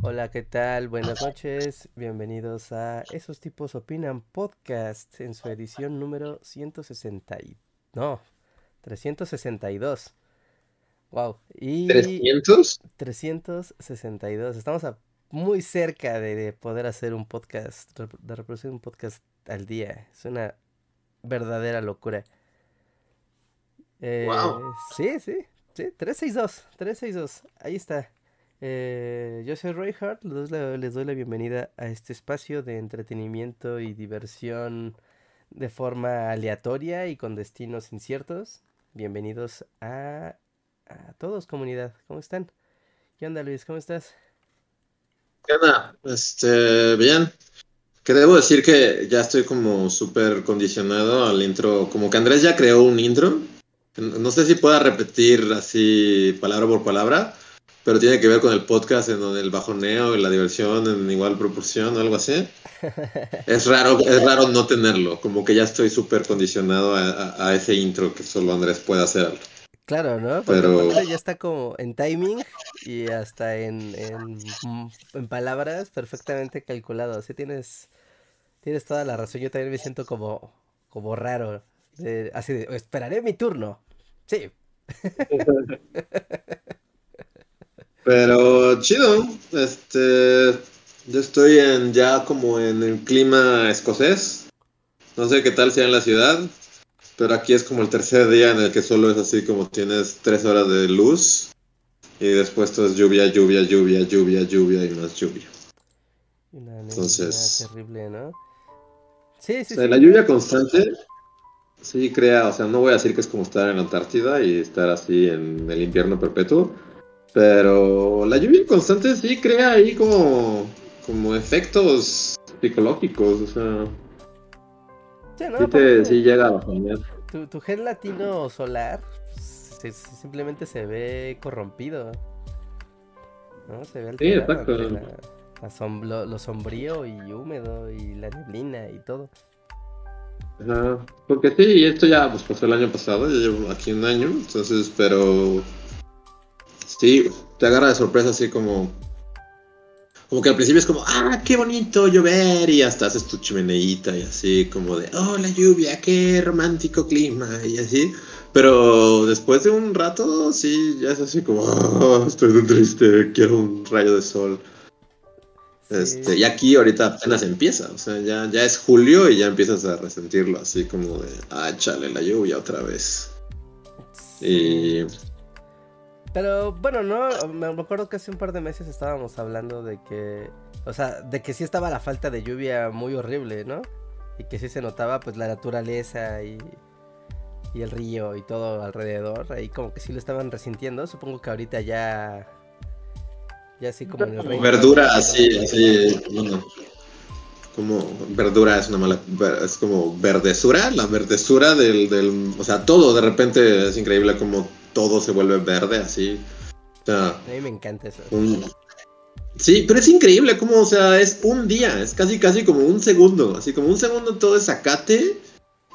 Hola, ¿qué tal? Buenas noches. Bienvenidos a Esos tipos opinan podcast en su edición número 160 y... no, 362. Wow. Y ¿300? 362. Estamos muy cerca de, poder hacer un podcast, de reproducir un podcast al día. Es una verdadera locura. wow. Eh, sí, sí, sí, 362, 362. Ahí está. Eh, yo soy Roy Hart, les doy, la, bienvenida a este espacio de entretenimiento y diversión de forma aleatoria y con destinos inciertos. Bienvenidos a, a todos, comunidad. ¿Cómo están? ¿Qué onda, Luis? ¿Cómo estás? ¿Qué onda? Este, bien. Que debo decir que ya estoy como súper condicionado al intro. Como que Andrés ya creó un intro. No sé si pueda repetir así palabra por palabra pero tiene que ver con el podcast en donde el bajoneo y la diversión en igual proporción o algo así. Es raro, es raro no tenerlo, como que ya estoy súper condicionado a, ese intro que solo Andrés puede hacer. Claro, ¿no? pero ya está como en timing y hasta en, en, palabras perfectamente calculado. Así tienes, tienes toda la razón. Yo también me siento como, como raro. así de, esperaré mi turno. Sí. Pero chido, este, yo estoy en ya como en el clima escocés. No sé qué tal sea en la ciudad, pero aquí es como el tercer día en el que solo es así como tienes tres horas de luz y después todo es lluvia, lluvia, lluvia, lluvia, lluvia y más lluvia. Entonces, terrible, ¿no? Sí, sí, La lluvia constante sí crea, o sea, no voy a decir que es como estar en la Antártida y estar así en el invierno perpetuo pero la lluvia constante sí crea ahí como, como efectos psicológicos, o sea. Sí, no, sí, llega a tu, tu gel latino solar simplemente se ve corrompido. ¿no? Se ve sí, exacto. lo, sombrío y húmedo y la neblina y todo. Ajá, porque sí, esto ya pues, pasó el año pasado, ya llevo aquí un año, entonces, pero Sí, te agarra de sorpresa así como... Como que al principio es como, ah, qué bonito llover y hasta haces tu chimeneita y así como de, oh, la lluvia, qué romántico clima y así. Pero después de un rato, sí, ya es así como, oh, estoy muy triste, quiero un rayo de sol. Este, y aquí ahorita apenas empieza, o sea, ya, ya es julio y ya empiezas a resentirlo, así como de, ah, chale la lluvia otra vez. Y pero bueno, no, me acuerdo que hace un par de meses estábamos hablando de que, o sea, de que sí estaba la falta de lluvia muy horrible, ¿no? Y que sí se notaba pues la naturaleza y, y el río y todo alrededor, ahí como que sí lo estaban resintiendo, supongo que ahorita ya, ya así como en el río. Verdura así, así, bueno, como verdura es una mala, es como verdesura, la verdesura del, del, o sea, todo de repente es increíble como todo se vuelve verde así. a mí me encanta eso. Sí, pero es increíble como, o sea, es un día, es casi casi como un segundo, así como un segundo todo es zacate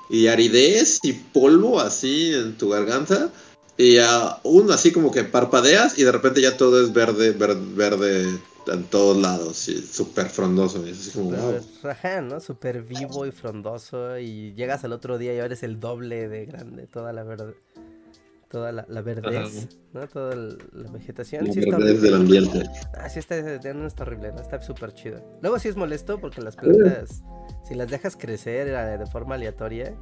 y aridez y polvo así en tu garganta y aún así como que parpadeas y de repente ya todo es verde, verde, en todos lados y súper frondoso. Y así como, ¿no? Súper vivo y frondoso y llegas al otro día y ahora es el doble de grande, toda la verde toda la, la verdez, ¿no? Toda la vegetación. La sí verdez del ambiente. Ah, sí está, no está horrible, ¿no? Está súper chido. Luego sí es molesto porque las plantas, si las dejas crecer eh, de forma aleatoria,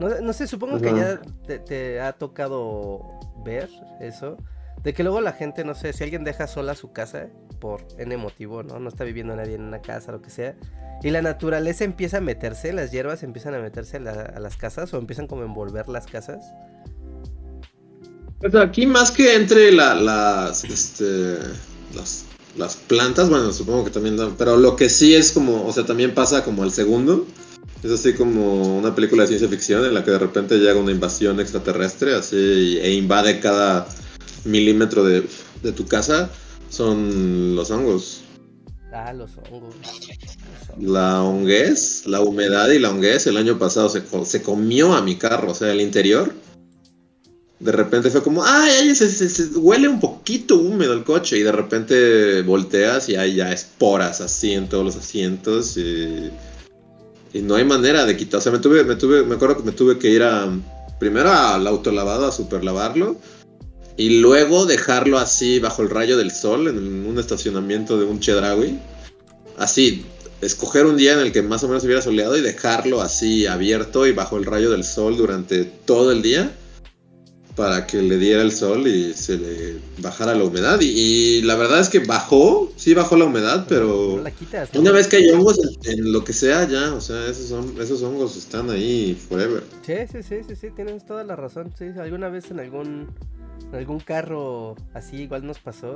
no, no sé, supongo que ya te, ha tocado ver eso. De que luego la gente, no sé, si alguien deja sola su casa por N motivo, ¿no? No está viviendo nadie en una casa, lo que sea. Y la naturaleza empieza a meterse, las hierbas empiezan a meterse a las casas o empiezan como a envolver las casas. Pues aquí más que entre las, este, las las plantas, bueno, supongo que también dan, pero lo que sí es como, o sea, también pasa como el segundo. Es así como una película de ciencia ficción en la que de repente llega una invasión extraterrestre así e invade cada milímetro de, de tu casa. Son los hongos. Ah, los hongos. La honguez, la humedad y la honguez el año pasado se, se comió a mi carro, o sea, el interior de repente fue como, ay, ay se, huele un poquito húmedo el coche. Y de repente volteas y hay ya esporas así en todos los asientos. Y, no hay manera de quitar. O sea, me tuve, me tuve, me acuerdo que me tuve que ir a primero al autolavado a superlavarlo. Y luego dejarlo así bajo el rayo del sol en un estacionamiento de un Chedraui. Así, escoger un día en el que más o menos hubiera soleado y dejarlo así abierto y bajo el rayo del sol durante todo el día para que le diera el sol y se le bajara la humedad. Y, la verdad es que bajó, sí bajó la humedad, pero una vez que hay hongos en, lo que sea, ya, o sea, esos, son, esos hongos están ahí forever. Sí, sí, sí, sí, sí, tienes toda la razón. Sí, alguna vez en algún, en algún carro así igual nos pasó.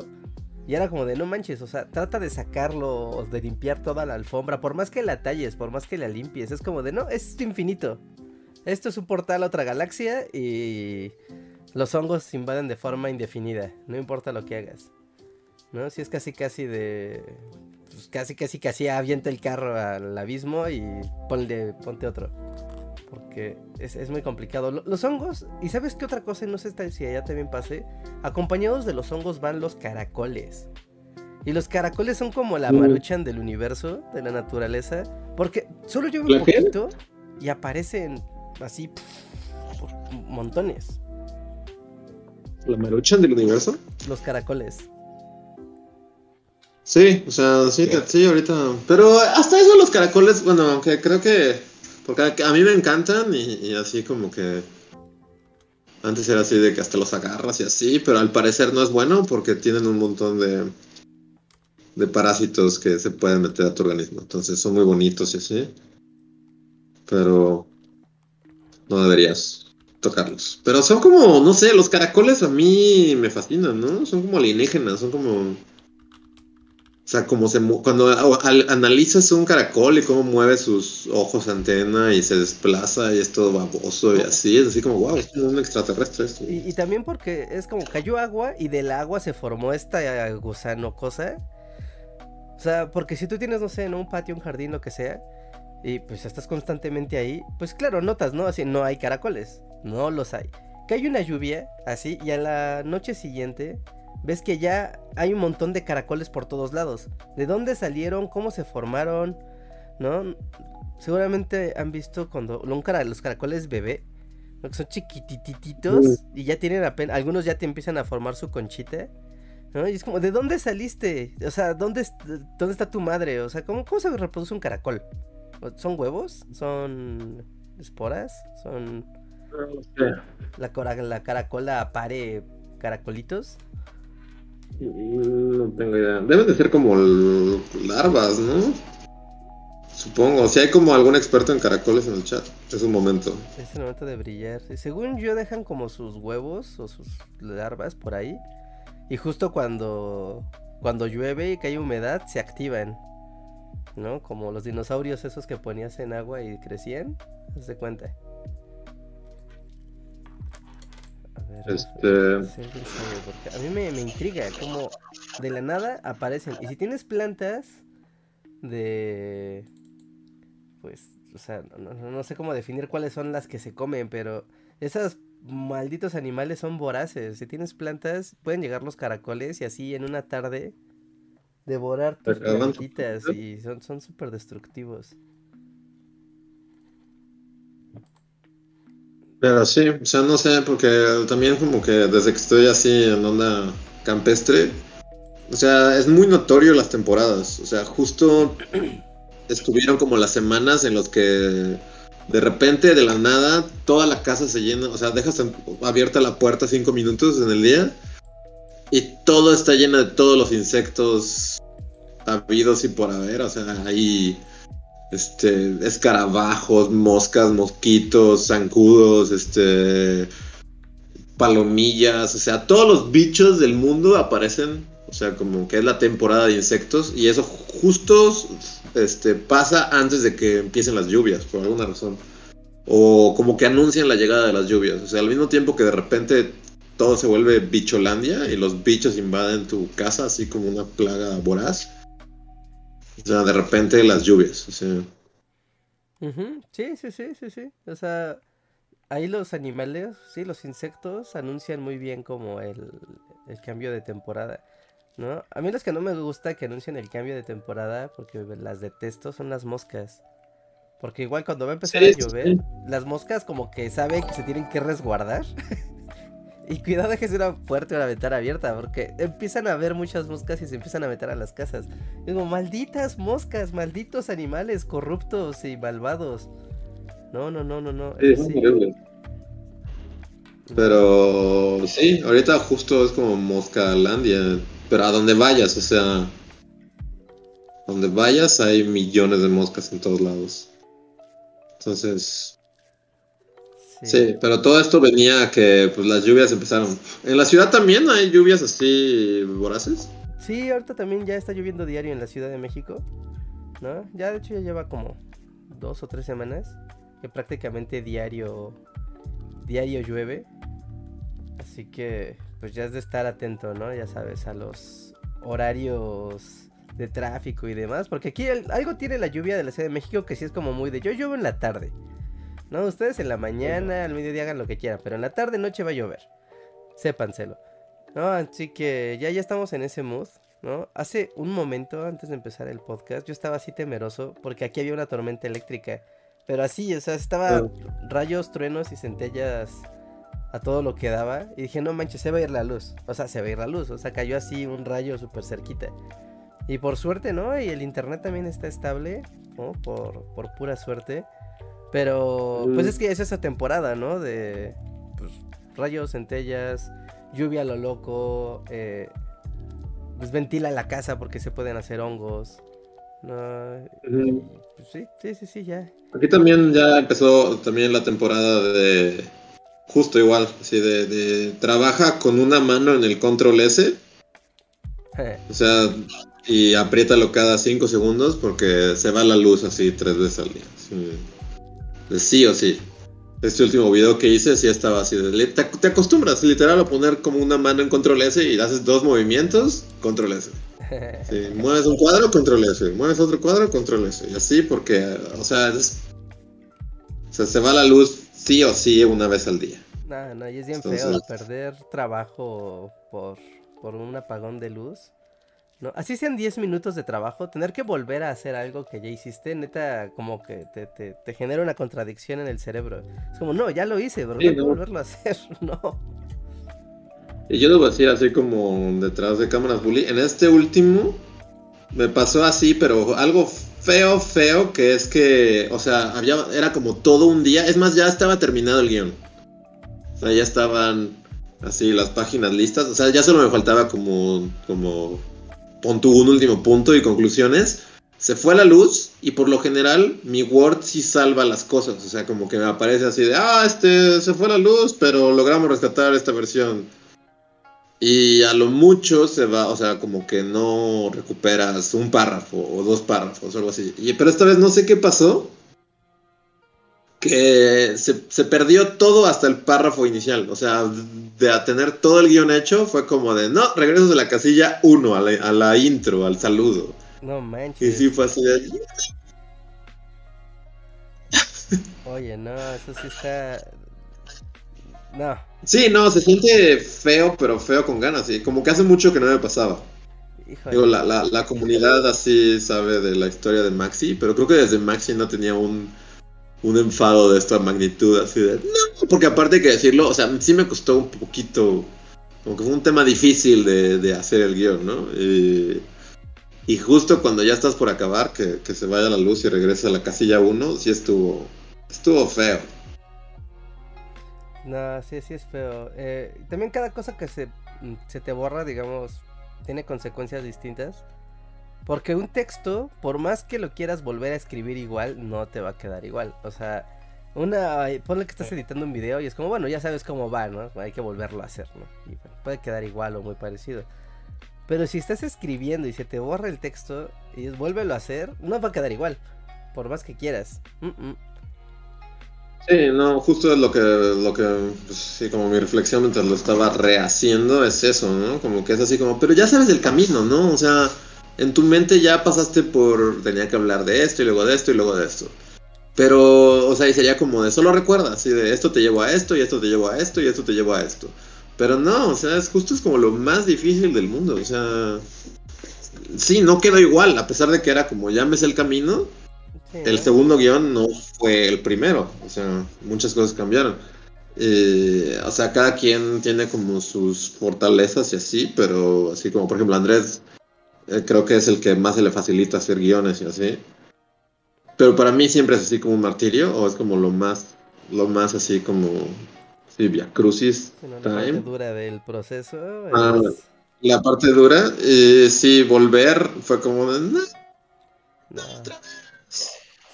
Y era como de no manches, o sea, trata de sacarlo, de limpiar toda la alfombra, por más que la talles, por más que la limpies, es como de no, es infinito. Esto es un portal a otra galaxia y los hongos invaden de forma indefinida, no importa lo que hagas. ¿No? Si es casi casi de. Pues casi casi casi avienta el carro al abismo y ponle, ponte otro. Porque es, muy complicado. Los hongos, y sabes qué otra cosa, no sé si allá también pase. Acompañados de los hongos van los caracoles. Y los caracoles son como la mm. maruchan del universo, de la naturaleza. Porque solo llueve un poquito y aparecen así por montones. ¿La maruchan del universo? Los caracoles. Sí, o sea, sí, sí, ahorita. Pero hasta eso los caracoles, bueno, aunque creo que. Porque a mí me encantan y, así como que. Antes era así de que hasta los agarras y así, pero al parecer no es bueno porque tienen un montón de. de parásitos que se pueden meter a tu organismo. Entonces son muy bonitos y así. Pero. No deberías tocarlos. Pero son como, no sé, los caracoles a mí me fascinan, ¿no? Son como alienígenas, son como... O sea, como se cuando analizas un caracol y cómo mueve sus ojos antena y se desplaza y es todo baboso y así, es así como, wow, es un extraterrestre esto. Y, también porque es como cayó agua y del agua se formó esta gusano cosa. O sea, porque si tú tienes, no sé, en un patio, un jardín, lo que sea, y pues estás constantemente ahí, pues claro, notas, ¿no? Así no hay caracoles no los hay. Que hay una lluvia, así, y a la noche siguiente ves que ya hay un montón de caracoles por todos lados. ¿De dónde salieron? ¿Cómo se formaron? ¿No? Seguramente han visto cuando los caracoles bebé, que son chiquitititos y ya tienen apenas, algunos ya te empiezan a formar su conchita. ¿no? Y es como, ¿de dónde saliste? O sea, ¿dónde, dónde está tu madre? O sea, ¿cómo, ¿cómo se reproduce un caracol? ¿Son huevos? ¿Son esporas? ¿Son la, la caracola pare caracolitos. No tengo idea. Deben de ser como larvas, ¿no? Supongo. Si hay como algún experto en caracoles en el chat, es un momento. Es el momento de brillar. Según yo, dejan como sus huevos o sus larvas por ahí. Y justo cuando, cuando llueve y cae humedad, se activan. ¿No? Como los dinosaurios esos que ponías en agua y crecían. Se cuenta. Este... a mí me, intriga como de la nada aparecen. Y si tienes plantas de... Pues, o sea, no, sé cómo definir cuáles son las que se comen, pero esos malditos animales son voraces. Si tienes plantas, pueden llegar los caracoles y así en una tarde devorar tus plantitas y son súper destructivos. Pero sí, o sea, no sé, porque también como que desde que estoy así en onda campestre, o sea, es muy notorio las temporadas. O sea, justo estuvieron como las semanas en los que de repente, de la nada, toda la casa se llena. O sea, dejas abierta la puerta cinco minutos en el día y todo está lleno de todos los insectos habidos y por haber. O sea, hay este, escarabajos, moscas, mosquitos, zancudos, este, palomillas, o sea, todos los bichos del mundo aparecen O sea, como que es la temporada de insectos y eso justo este, pasa antes de que empiecen las lluvias, por alguna razón. O como que anuncian la llegada de las lluvias. O sea, al mismo tiempo que de repente todo se vuelve bicholandia y los bichos invaden tu casa así como una plaga voraz. O sea, de repente las lluvias. O sea. Sí, sí, sí, sí, sí. O sea, ahí los animales, sí, los insectos anuncian muy bien como el, el cambio de temporada. ¿No? A mí los que no me gusta que anuncien el cambio de temporada, porque las detesto, son las moscas. Porque igual cuando va a empezar a llover, las moscas como que saben que se tienen que resguardar. y cuidado que sea una puerta o una ventana abierta, porque empiezan a ver muchas moscas y se empiezan a meter a las casas. Y como, malditas moscas, malditos animales corruptos y malvados. No, no, no, no, no. Pero sí, ahorita justo es como Moscalandia. Pero a donde vayas, o sea. Donde vayas hay millones de moscas en todos lados. Entonces. Sí. pero todo esto venía que pues, las lluvias empezaron. ¿En la ciudad también hay lluvias así voraces? Sí, ahorita también ya está lloviendo diario en la Ciudad de México. ¿No? Ya de hecho ya lleva como dos o tres semanas. Que prácticamente diario. Diario llueve. Así que pues ya es de estar atento, ¿no? Ya sabes, a los horarios de tráfico y demás. Porque aquí algo tiene la lluvia de la Ciudad de México que sí es como muy de yo lluevo en la tarde. No, ustedes en la mañana, al mediodía hagan lo que quieran, pero en la tarde noche va a llover. Sépanselo. No, así que ya ya estamos en ese mood, ¿no? Hace un momento antes de empezar el podcast, yo estaba así temeroso porque aquí había una tormenta eléctrica. Pero así, o sea, estaba rayos, truenos y centellas a todo lo que daba. Y dije, no manches, se va a ir la luz. O sea, se va a ir la luz. O sea, cayó así un rayo súper cerquita. Y por suerte, ¿no? Y el internet también está estable, ¿no? Por, por pura suerte. Pero, pues es que es esa temporada, ¿no? De pues, rayos, centellas, lluvia a lo loco. Eh, pues ventila la casa porque se pueden hacer hongos. No, pues sí, sí, sí, sí, ya. Aquí también ya empezó también la temporada de Justo igual, así de, trabaja con una mano en el control S. O sea, y apriétalo cada 5 segundos porque se va la luz así tres veces al día. Sí, o sí. Este último video que hice sí estaba así. te, te, acostumbras literal a poner como una mano en control S y haces dos movimientos, control S. mueves un cuadro, control S. Mueves otro cuadro, control S. Y así porque, o sea, o sea, se va la luz sí o sí una vez al día. No, no, y es bien feo perder trabajo por, por un apagón de luz. ¿No? Así sean 10 minutos de trabajo, tener que volver a hacer algo que ya hiciste, neta, como que te, te, te genera una contradicción en el cerebro. Es como, no, ya lo hice, pero no, volverlo a hacer, no. Y yo debo decir así como detrás de cámaras bully, en este último me pasó así, pero algo feo, feo, que es que, o sea, había, era como todo un día. Es más, ya estaba terminado el guion. O sea, ya estaban así las páginas listas. O sea, ya solo me faltaba como, como, pon un último punto y conclusiones. Se fue la luz y por lo general mi Word sí salva las cosas. O sea, como que me aparece así de, ah, este, se fue la luz, pero logramos rescatar esta versión. Y a lo mucho se va, o sea, como que no recuperas un párrafo o dos párrafos o algo así. Y, pero esta vez no sé qué pasó. Que se, perdió todo hasta el párrafo inicial. O sea, de a tener todo el guion hecho, fue como de, no, regreso de la casilla 1, a, a la, intro, al saludo. No manches. Y sí fue así de... Oye, no, eso sí está... No, Sí, no, se siente feo, pero feo con ganas. Y como que hace mucho que no me pasaba. Digo, la, la, la, comunidad así sabe de la historia de Maxi, pero creo que desde Maxi no tenía un, un enfado de esta magnitud, así de... No, porque aparte de que decirlo, o sea, sí me costó un poquito, como que fue un tema difícil de, de hacer el guion, ¿no? Y, y, justo cuando ya estás por acabar, que, que se vaya la luz y regresa a la casilla 1, sí estuvo, estuvo feo. No, sí, sí es feo. Eh, también cada cosa que se, se te borra, digamos, tiene consecuencias distintas. Porque un texto, por más que lo quieras volver a escribir igual, no te va a quedar igual. O sea, una ponle que estás editando un video y es como, bueno, ya sabes cómo va, ¿no? Hay que volverlo a hacer, ¿no? Y puede quedar igual o muy parecido. Pero si estás escribiendo y se te borra el texto y vuélvelo a hacer, no va a quedar igual. Por más que quieras. Sí, no, justo es lo que, lo que, pues, sí, como mi reflexión mientras lo estaba rehaciendo es eso, ¿no? Como que es así como, pero ya sabes el camino, ¿no? O sea, en tu mente ya pasaste por, tenía que hablar de esto y luego de esto y luego de esto. Pero, o sea, y sería como de, solo recuerda, así de, esto te llevo a esto y esto te llevo a esto y esto te llevo a esto. Pero no, o sea, es justo es como lo más difícil del mundo, o sea, sí, no quedó igual, a pesar de que era como, ya el camino, el segundo guion no fue el primero, o sea, muchas cosas cambiaron. Eh, o sea, cada quien tiene como sus fortalezas y así, pero así como por ejemplo Andrés, creo que es el que más se le facilita hacer guiones y así. Pero para mí siempre es así como un martirio, o es como lo más, lo más así como, sí, via crucis. la parte dura del proceso. Ah, la parte dura, eh, sí, volver fue como de... no.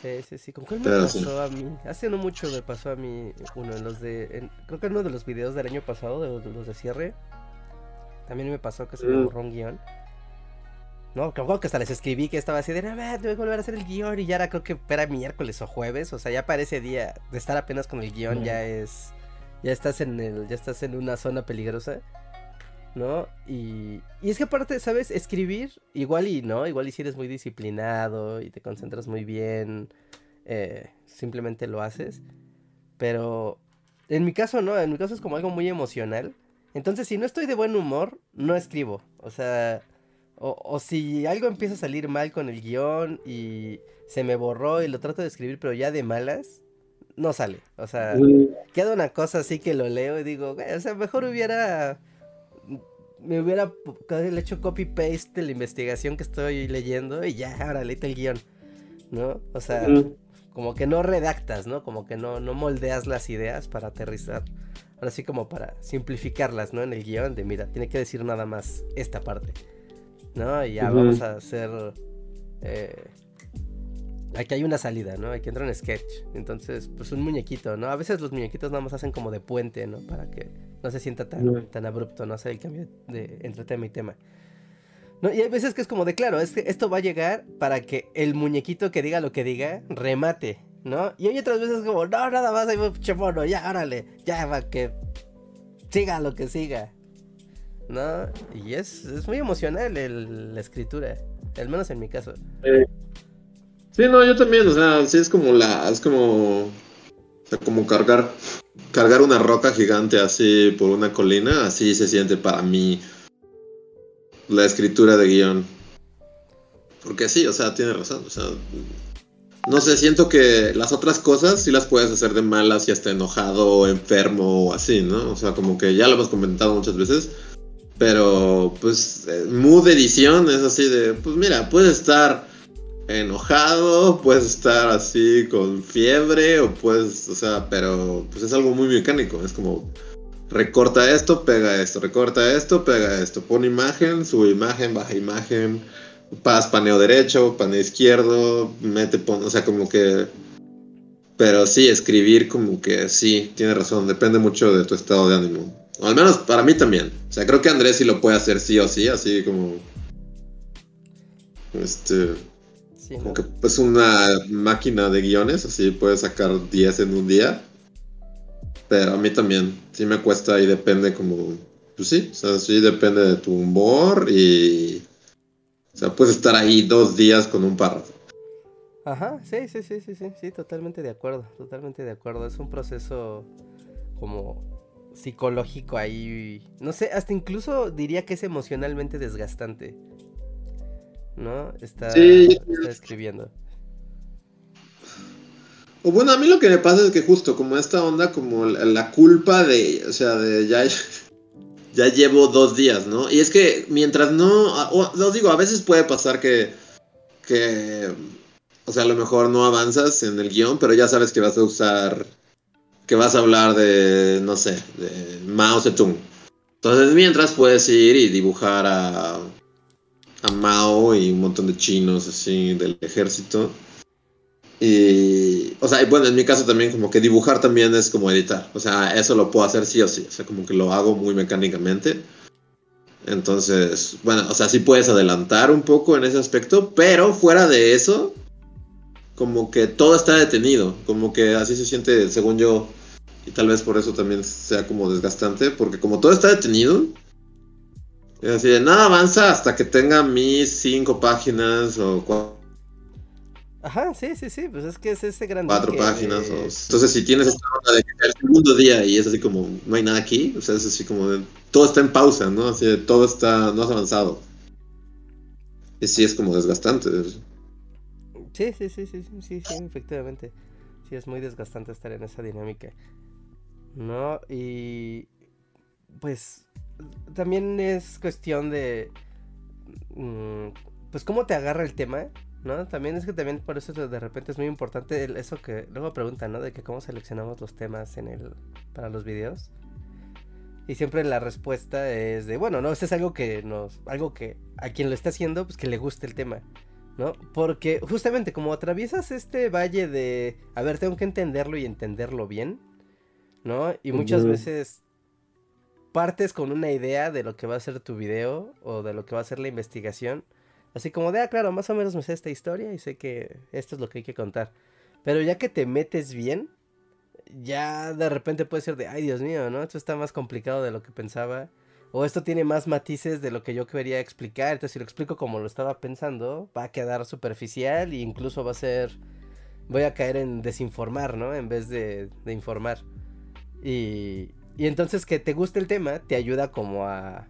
Sí, sí, sí. ¿Con cuál me pasó a mí? Hace no mucho me pasó a mí uno en los de. creo que en uno de los videos del año pasado, de los de, cierre. También me pasó que se me mm. borró un guion. No, creo que hasta les escribí que estaba así de, no, tengo que volver a hacer el guion. Y ya era, creo que era miércoles o jueves. O sea, ya para ese día de estar apenas con el guion, ya es. Ya estás en el. Ya estás en una zona peligrosa. ¿no? Y, y, es que aparte, ¿sabes? Escribir, igual y no, igual y si eres muy disciplinado y te concentras muy bien, eh, simplemente lo haces. Pero en mi caso no, en mi caso es como algo muy emocional. Entonces, si no estoy de buen humor, no escribo. O sea, o, o si algo empieza a salir mal con el guion y se me borró y lo trato de escribir, pero ya de malas, no sale. O sea, queda una cosa así que lo leo y digo, o sea, mejor hubiera me hubiera hecho copy paste de la investigación que estoy leyendo y ya, ahora leíte el guion, ¿no? O sea, como que no redactas, ¿no? Como que no, no moldeas las ideas para aterrizar. Ahora sí como para simplificarlas, ¿no? En el guion de, mira, tiene que decir nada más esta parte, ¿no? Y ya vamos a hacer... Eh, aquí hay una salida, ¿no? Aquí entra un sketch. Entonces, pues un muñequito, ¿no? A veces los muñequitos nada más hacen como de puente, ¿no? Para que no se sienta tan, tan abrupto, no sé, el cambio de entre tema y tema. ¿No? Y hay veces que es como de, claro, es que esto va a llegar para que el muñequito que diga lo que diga remate, ¿no? Y hay otras veces como, no, nada más, hay mono, ya, órale, ya, va, que siga lo que siga, ¿no? Y es, es muy emocional el, la escritura, al menos en mi caso. Sí, no, yo también, o sea, sí es como la, es como, o sea, como cargar, cargar una roca gigante así por una colina, así se siente para mí la escritura de guion. Porque sí, o sea, tiene razón, o sea, no sé, siento que las otras cosas sí las puedes hacer de malas y hasta enojado enfermo o así, ¿no? O sea, como que ya lo hemos comentado muchas veces. Pero, pues, mood edición es así de, pues mira, puede estar enojado, puedes estar así con fiebre o puedes, o sea, pero pues es algo muy mecánico, es como recorta esto, pega esto, recorta esto, pega esto, pone imagen, sube imagen, baja imagen, paz, paneo derecho, paneo izquierdo, mete, pone, o sea, como que... Pero sí, escribir como que sí, tiene razón, depende mucho de tu estado de ánimo. O al menos para mí también. O sea, creo que Andrés sí lo puede hacer sí o sí, así como... Este como que es una máquina de guiones, así puedes sacar 10 en un día. Pero a mí también, sí me cuesta y depende como, pues sí, o sea, sí depende de tu humor y, o sea, puedes estar ahí dos días con un párrafo. Ajá, sí, sí, sí, sí, sí, sí, totalmente de acuerdo, totalmente de acuerdo. Es un proceso como psicológico ahí, no sé, hasta incluso diría que es emocionalmente desgastante. ¿no? Está, escribiendo. O bueno, a mí lo que me pasa es que justo como esta onda, como la, culpa de, o sea, de ya, ya llevo dos días, ¿no? Y es que mientras no, os digo, a veces puede pasar que, que, o sea, a lo mejor no avanzas en el guion, pero ya sabes que vas a usar, que vas a hablar de, no sé, de Mao Zedong. Entonces, mientras puedes ir y dibujar a a Mao y un montón de chinos así del ejército. Y, o sea, y bueno, en mi caso también como que dibujar también es como editar. O sea, eso lo puedo hacer sí o sí. O sea, como que lo hago muy mecánicamente. Entonces, bueno, o sea, sí puedes adelantar un poco en ese aspecto, pero fuera de eso, como que todo está detenido, como que así se siente, según yo, y tal vez por eso también sea como desgastante, porque como todo está detenido, es así de nada avanza hasta que tenga mis cinco páginas o cuatro. Ajá, sí, sí, sí, pues es que es ese gran... Cuatro páginas. O... Entonces, si tienes esta onda de que el segundo día y es así como, no hay nada aquí, o sea, es así como, de, todo está en pausa, ¿no? Así de, todo está, no has avanzado. Y sí, es como desgastante. Sí, sí, sí, sí, sí, sí, efectivamente. Sí, es muy desgastante estar en esa dinámica. ¿No? Y pues también es cuestión de... Mm, pues cómo te agarra el tema, ¿no? También es que también por eso de repente es muy importante eso que luego preguntan, ¿no? De que cómo seleccionamos los temas en el para los videos. Y siempre la respuesta es de, bueno, no, eso es algo que nos algo que a quien lo está haciendo pues que le guste el tema. ¿No? Porque justamente como atraviesas este valle de, a ver, tengo que entenderlo y entenderlo bien, ¿no? Y muchas veces partes con una idea de lo que va a ser tu video o de lo que va a ser la investigación. Así como de, ah, claro, más o menos me sé esta historia y sé que esto es lo que hay que contar. Pero ya que te metes bien, ya de repente puede ser de, ay Dios mío, ¿no? Esto está más complicado de lo que pensaba o esto tiene más matices de lo que yo quería explicar, entonces si lo explico como lo estaba pensando, va a quedar superficial e incluso va a ser, voy a caer en desinformar, ¿no? En vez de, informar. Y, y, entonces que te guste el tema te ayuda como a,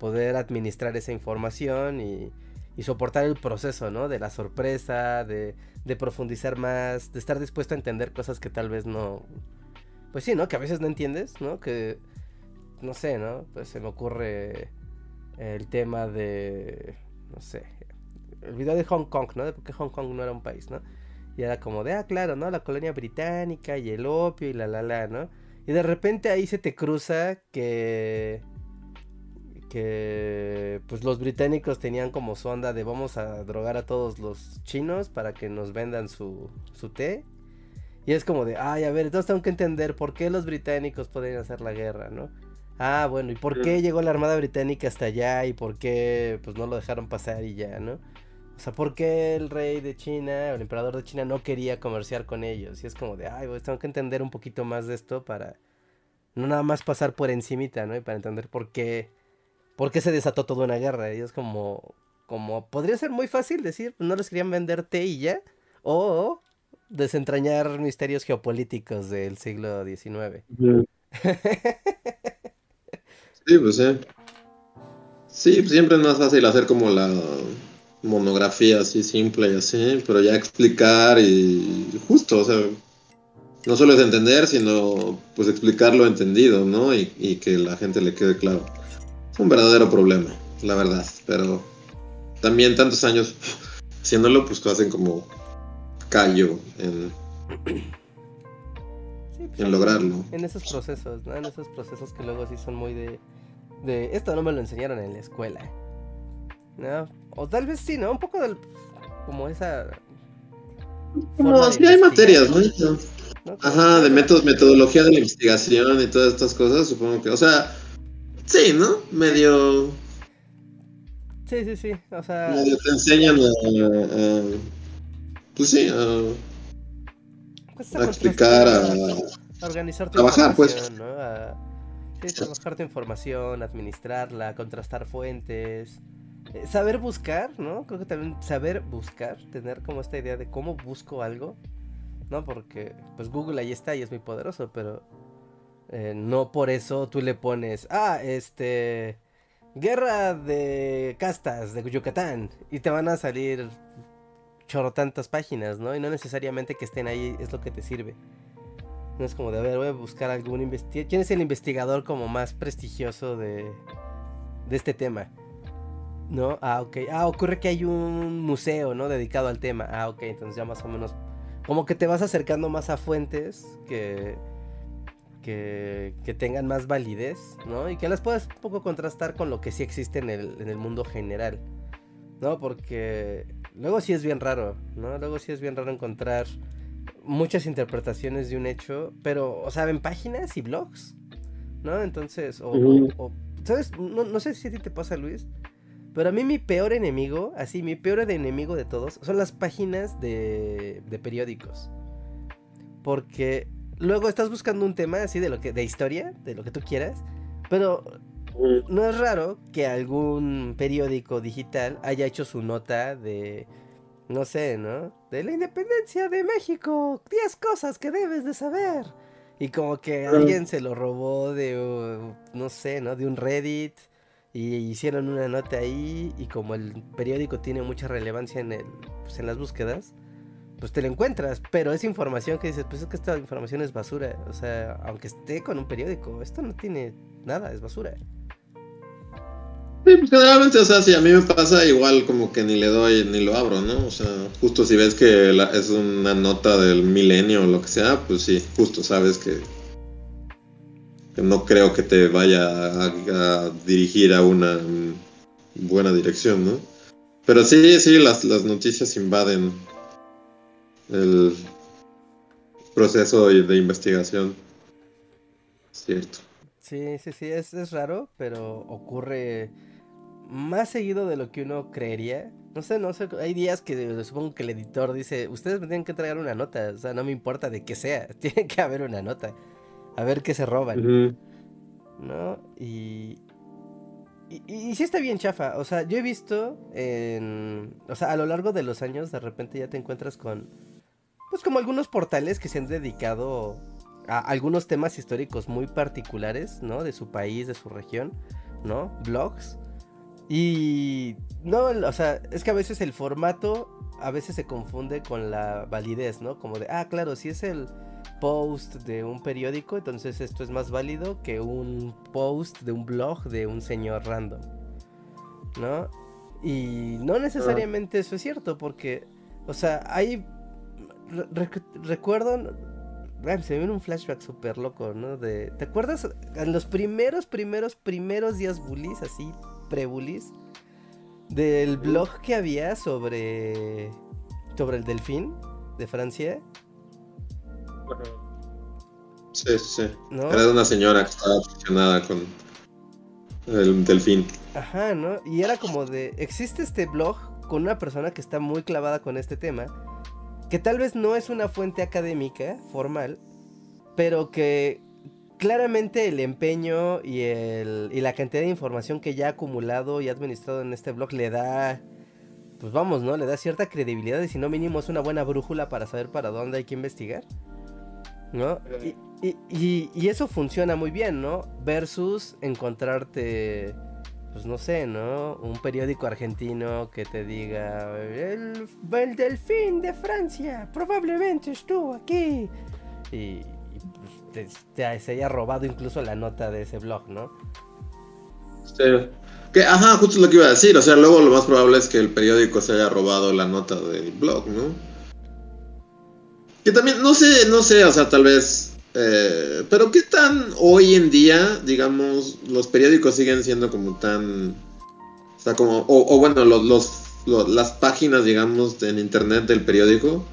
poder administrar esa información y, y, soportar el proceso, ¿no? De la sorpresa, de, de profundizar más, de estar dispuesto a entender cosas que tal vez no... Pues sí, ¿no? Que a veces no entiendes, ¿no? Que no sé, ¿no? Pues se me ocurre el tema de, no sé, el video de Hong Kong, ¿no? De por qué Hong Kong no era un país, ¿no? Y era como de, ah, claro, ¿no? La colonia británica y el opio y la la la, ¿no? Y de repente ahí se te cruza que que pues los británicos tenían como su onda de vamos a drogar a todos los chinos para que nos vendan su, su té. Y es como de, ay, a ver, entonces tengo que entender por qué los británicos pueden hacer la guerra, ¿no? Ah, bueno, ¿y por qué llegó la Armada Británica hasta allá? ¿Y por qué pues no lo dejaron pasar y ya, no? O sea, ¿por qué el rey de China o el emperador de China no quería comerciar con ellos? Y es como de, ay, pues tengo que entender un poquito más de esto para no nada más pasar por encimita, ¿no? Y para entender por qué, por qué se desató toda una guerra. Y es como, como, podría ser muy fácil decir, pues no les querían vender té y ya. O desentrañar misterios geopolíticos del siglo XIX. Sí, pues sí. Sí, pues, siempre es más fácil hacer como la monografía así simple y así, pero ya explicar y justo, o sea, no solo es entender, sino pues explicar lo entendido, ¿no? Y, y que la gente le quede claro. Es un verdadero problema, la verdad, pero también tantos años haciéndolo, pues te hacen como callo en, pues, en lograrlo. En esos procesos, ¿no? En esos procesos que luego sí son muy de de esto no me lo enseñaron en la escuela. ¿No? O tal vez sí, ¿no? Un poco del como esa no, sí hay materias, ¿no? Ajá, de métodos, metodología de la investigación y todas estas cosas, supongo que, o sea, sí, ¿no? Medio Sí, sí, sí, o sea, medio te enseñan a, pues sí, a, pues a explicar, a, a organizar tu trabajar, pues. ¿no? A trabajar tu información, administrarla, contrastar fuentes, eh, saber buscar, ¿no? Creo que también saber buscar, tener como esta idea de cómo busco algo, ¿no? Porque pues Google ahí está y es muy poderoso, pero eh, no por eso tú le pones, ah, este, guerra de castas de Yucatán y te van a salir chorro tantas páginas, ¿no? Y no necesariamente que estén ahí es lo que te sirve. No es como de, a ver, voy a buscar algún investigador. ¿Quién es el investigador como más prestigioso de, de este tema? ¿No? Ah, ok. Ah, ocurre que hay un museo, ¿no? Dedicado al tema. Ah, ok. Entonces ya más o menos... Como que te vas acercando más a fuentes que... Que, que tengan más validez, ¿no? Y que las puedas un poco contrastar con lo que sí existe en el, en el mundo general, ¿no? Porque luego sí es bien raro, ¿no? Luego sí es bien raro encontrar muchas interpretaciones de un hecho, pero, o sea, en páginas y blogs, ¿no? Entonces, o, ¿sabes? No, no sé si a ti te pasa, Luis, pero a mí mi peor enemigo, así, mi peor enemigo de todos, son las páginas de, de periódicos. Porque luego estás buscando un tema así de lo que, de historia, de lo que tú quieras, pero no es raro que algún periódico digital haya hecho su nota de, no sé, ¿no? De la independencia de México, 10 cosas que debes de saber. Y como que alguien se lo robó de, no sé, ¿no? De un Reddit y hicieron una nota ahí y como el periódico tiene mucha relevancia en, el, pues en las búsquedas, pues te lo encuentras, pero es información que dices, pues es que esta información es basura, o sea, aunque esté con un periódico, esto no tiene nada, es basura. Sí, pues generalmente, o sea, si a mí me pasa igual como que ni le doy ni lo abro, ¿no? O sea, justo si ves que es una nota del milenio o lo que sea, pues sí, justo sabes que no creo que te vaya a, dirigir a una buena dirección, ¿no? Pero sí, sí, las, las noticias invaden el proceso de investigación. Cierto. Sí, sí, sí, es, es raro, pero ocurre más seguido de lo que uno creería. No sé, no sé, hay días que supongo que el editor dice, ustedes me tienen que traer una nota, o sea, no me importa de qué sea, tiene que haber una nota a ver qué se roban. ¿No? Y, y, y, sí está bien chafa. O sea, yo he visto en. O sea, a lo largo de los años, de repente ya te encuentras con. Pues como algunos portales que se han dedicado a algunos temas históricos muy particulares, ¿no? De su país, de su región, ¿no? Blogs. Y. No, o sea, es que a veces el formato a veces se confunde con la validez, ¿no? Como de, ah, claro, si es el post de un periódico, entonces esto es más válido que un post de un blog de un señor random. ¿No? Y no necesariamente eso es cierto, porque, o sea, hay... recuerdo... Se me viene un flashback súper loco, ¿no? De, ¿Te acuerdas en los primeros, primeros, primeros días bullies, así, pre-bullies? Del blog que había sobre... Sobre el delfín de Francia. Sí, sí. Era de una señora que estaba obsesionada con el delfín. Ajá, ¿no? Y era como de, existe este blog con una persona que está muy clavada con este tema, que tal vez no es una fuente académica formal, pero que claramente el empeño y, el, y la cantidad de información que ya ha acumulado y administrado en este blog le da, pues vamos, ¿no? Le da cierta credibilidad y si no mínimo es una buena brújula para saber para dónde hay que investigar. ¿no? Y, eso funciona muy bien, ¿no? Versus encontrarte, pues no sé, ¿no? Un periódico argentino que te diga, el, delfín de Francia probablemente estuvo aquí. Y, se haya robado incluso la nota de ese blog, ¿no? Sí. Que, ajá, justo lo que iba a decir. O sea, luego lo más probable es que el periódico se haya robado la nota del blog, ¿no? Que también, no sé, no sé, o sea, tal vez. Eh, pero qué tan hoy en día, digamos, los periódicos siguen siendo como tan. O sea, como. O, bueno, los, los, las páginas, digamos, en internet del periódico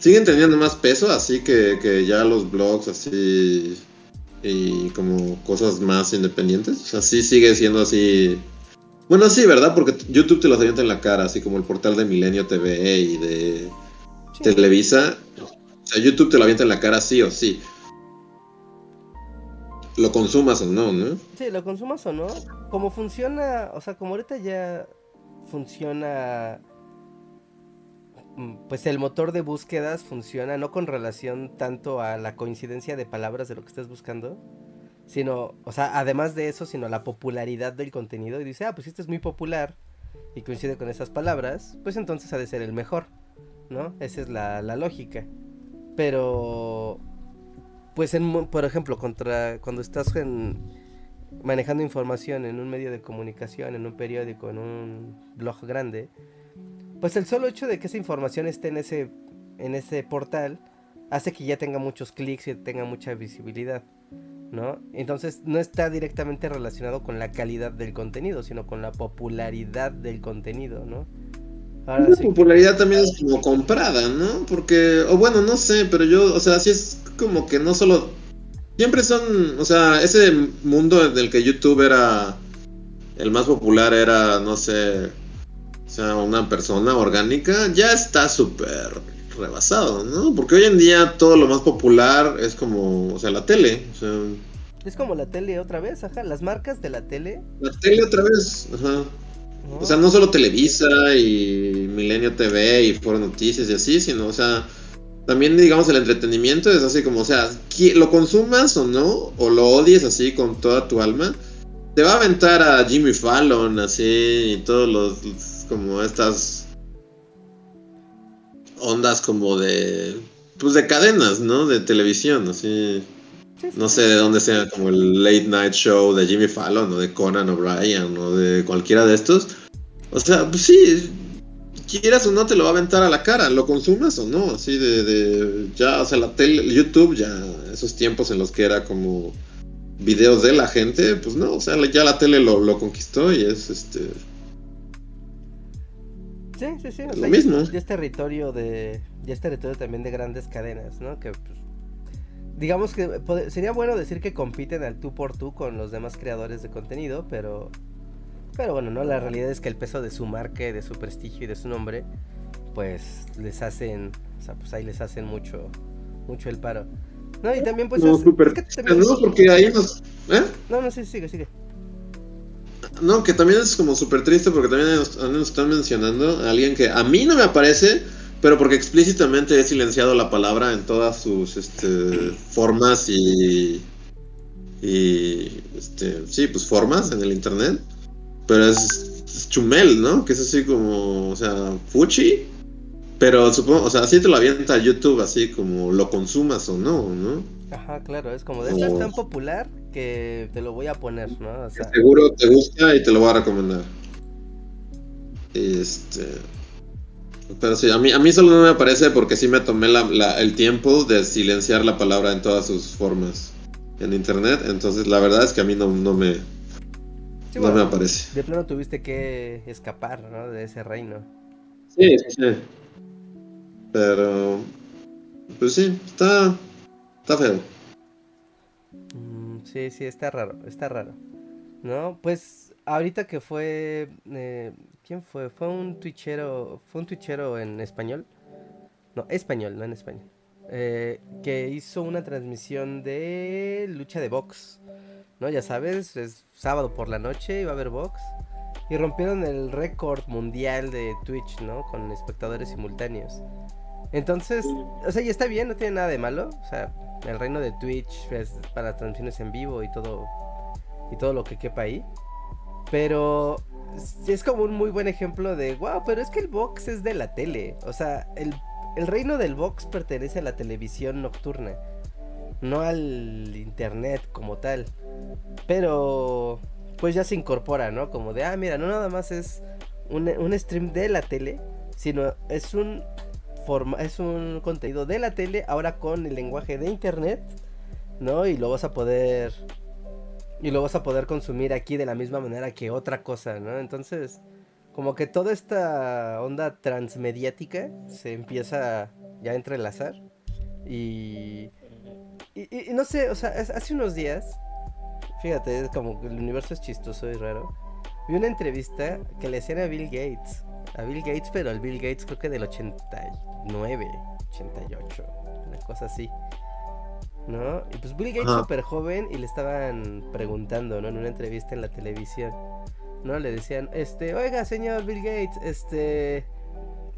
siguen teniendo más peso, así que, que ya los blogs, así. Y como cosas más independientes. O sea, sí sigue siendo así. Bueno, sí, ¿verdad? Porque YouTube te los avienta en la cara, así como el portal de Milenio TV y de Televisa. O sea, YouTube te lo avienta en la cara sí o sí. Lo consumas o no, ¿no? Sí, lo consumas o no. Como funciona, o sea, como ahorita ya funciona pues el motor de búsquedas funciona no con relación tanto a la coincidencia de palabras de lo que estés buscando, sino, o sea, además de eso, sino la popularidad del contenido. Y dice, ah, pues este es muy popular y coincide con esas palabras, pues entonces ha de ser el mejor. ¿no? Esa es la, lógica. Pero, pues, en, por ejemplo, contra, cuando estás manejando información en un medio de comunicación, en un periódico, en un blog grande, pues el solo hecho de que esa información esté en ese, en ese portal hace que ya tenga muchos clics y tenga mucha visibilidad. ¿no? Entonces no está directamente relacionado con la calidad del contenido, sino con la popularidad del contenido, ¿no? la popularidad también es como comprada, ¿no? Porque, o bueno, no sé, pero yo, o sea, sí es como que no solo siempre son, o sea, ese mundo en el que YouTube era el más popular era, no sé, o sea, una persona orgánica, ya está súper rebasado, ¿no? Porque hoy en día todo lo más popular es como, o sea, la tele, o sea... Es como la tele otra vez, ajá, las marcas de la tele. La tele otra vez, ajá. O sea, no solo Televisa y Milenio TV y Foro Noticias y así, sino, o sea, también, digamos, el entretenimiento es así como, o sea, lo consumas o no, o lo odies así con toda tu alma, te va a aventar a Jimmy Fallon, así, y todos los, como estas ondas como de, pues de cadenas, ¿no? De televisión, así. No sé de dónde sea, como el late night show de Jimmy Fallon o de Conan O'Brien o de cualquiera de estos. O sea, pues sí, quieras o no te lo va a aventar a la cara, lo consumas o no, así de, de ya, o sea, la tele, YouTube, ya esos tiempos en los que era como videos de la gente, pues no, o sea, ya la tele lo, lo conquistó y es este... Sí, sí, sí, o lo mismo. Ya, es territorio de, ya es territorio también de grandes cadenas, ¿no? Que pues, digamos que sería bueno decir que compiten al tú por tú con los demás creadores de contenido, pero pero bueno, no, la realidad es que el peso de su marca, de su prestigio y de su nombre, pues les hacen, o sea, pues ahí les hacen mucho mucho el paro. No, y también pues no, es, super, no, porque ahí nos ¿eh? No, no, sí, sigue, sigue. No, que también es como súper triste porque también nos, están mencionando a alguien que a mí no me aparece, pero porque explícitamente he silenciado la palabra en todas sus este, formas y, y este, sí, pues formas en el internet. Pero es, Chumel, ¿no? Que es así como, o sea, Fuchi. Pero supongo, o sea, así te lo avienta a YouTube, así como lo consumas o no, ¿no? Ajá, claro, es como de esto es tan popular que te lo voy a poner, ¿no? O sea... Seguro te gusta y te lo voy a recomendar. Este. Pero sí, a mí, a mí solo no me aparece porque sí me tomé la, el tiempo de silenciar la palabra en todas sus formas en internet. Entonces, la verdad es que a mí no, no me. no me aparece. De plano tuviste que escapar, ¿no? De ese reino. Sí, sí, sí. Pero. Pues sí, está. Está feo. Mm, sí, sí, está raro, está raro. ¿No? Pues ahorita que fue. Eh, ¿Quién fue? Fue un twitchero. Fue un twitchero en español. No, español, no en español. Eh, que hizo una transmisión de lucha de box. ¿No? Ya sabes, es sábado por la noche, iba a haber box. Y rompieron el récord mundial de Twitch, ¿no? Con espectadores simultáneos. Entonces, o sea, y está bien, no tiene nada de malo. O sea, el reino de Twitch es para transmisiones en vivo y todo. Y todo lo que quepa ahí. Pero es como un muy buen ejemplo de, wow, pero es que el box es de la tele. O sea, el, reino del box pertenece a la televisión nocturna, no al internet como tal. Pero, pues ya se incorpora, ¿no? Como de, ah, mira, no nada más es un, un stream de la tele, sino es un, forma, es un contenido de la tele, ahora con el lenguaje de internet, ¿no? Y lo vas a poder y lo vas a poder consumir aquí de la misma manera que otra cosa, ¿no? Entonces, como que toda esta onda transmediática se empieza ya a entrelazar. Y, y, no sé, o sea, hace unos días, fíjate, es como el universo es chistoso y raro. Vi una entrevista que le hacían a Bill Gates. A Bill Gates, pero al Bill Gates creo que del 89, 88, una cosa así. ¿no? Y pues Bill Gates súper joven y le estaban preguntando, ¿no? En una entrevista en la televisión, ¿no? Le decían, este, oiga, señor Bill Gates, este,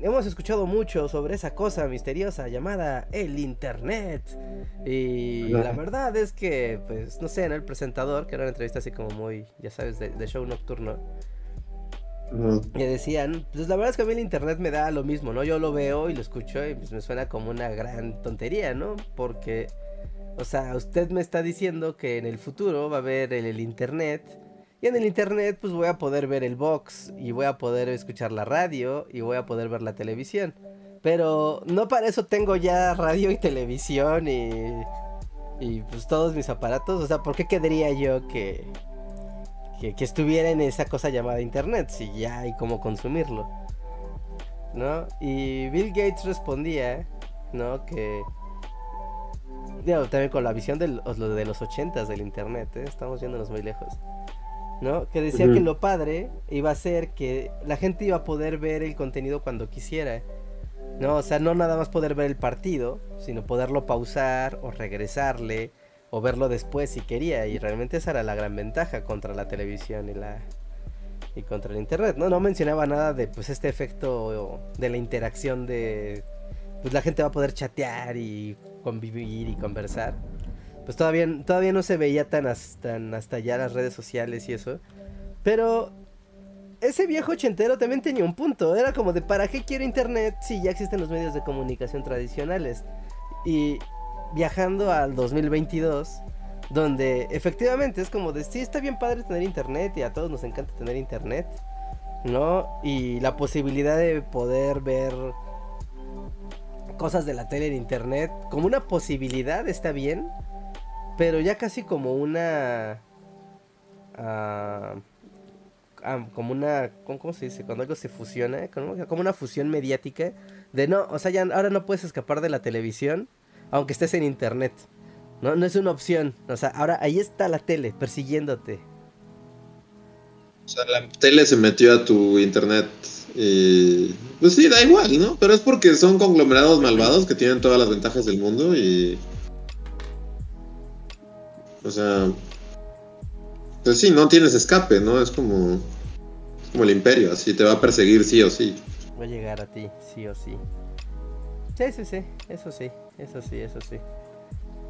hemos escuchado mucho sobre esa cosa misteriosa llamada el Internet. Y la verdad es que, pues, no sé, ¿no? El presentador, que era una entrevista así como muy, ya sabes, de, show nocturno. Le decían, pues la verdad es que a mí el internet me da lo mismo, ¿no? Yo lo veo y lo escucho y pues me suena como una gran tontería, ¿no? Porque o sea, usted me está diciendo que en el futuro va a haber el, internet. Y en el internet pues voy a poder ver el box y voy a poder escuchar la radio y voy a poder ver la televisión. Pero no para eso tengo ya radio y televisión y, y pues todos mis aparatos. O sea, ¿por qué querría yo que, que, estuviera en esa cosa llamada internet si ya hay cómo consumirlo? ¿No? Y Bill Gates respondía, ¿no? Que también con la visión de los, de los 80 del internet, ¿eh? estamos yéndonos muy lejos. ¿No? Que decía que lo padre iba a ser que la gente iba a poder ver el contenido cuando quisiera. ¿No? O sea, no nada más poder ver el partido, sino poderlo pausar o regresarle o verlo después si quería. Y realmente esa era la gran ventaja contra la televisión y la y contra el internet. No, no mencionaba nada de pues este efecto de la interacción de pues la gente va a poder chatear y convivir y conversar. Pues todavía, todavía no se veía tan hasta, hasta allá las redes sociales y eso. Pero ese viejo ochentero también tenía un punto. Era como de ¿para qué quiero internet si ya existen los medios de comunicación tradicionales? Y viajando al 2022, donde efectivamente es como de sí está bien padre tener internet y a todos nos encanta tener internet, ¿no? Y la posibilidad de poder ver cosas de la tele en internet como una posibilidad está bien, pero ya casi como una ah, como una ¿cómo, se dice? Cuando algo se fusiona, como, como una fusión mediática de no, o sea, ya ahora no puedes escapar de la televisión aunque estés en internet. No, no es una opción. O sea, ahora ahí está la tele persiguiéndote. O sea, la tele se metió a tu internet y... Pues sí, da igual, ¿no? Pero es porque son conglomerados malvados que tienen todas las ventajas del mundo y... O sea... Pues sí, no tienes escape, ¿no? Es como... Es como el imperio, así te va a perseguir sí o sí. Va a llegar a ti, sí o sí. Sí, sí, sí, eso sí, eso sí, eso sí.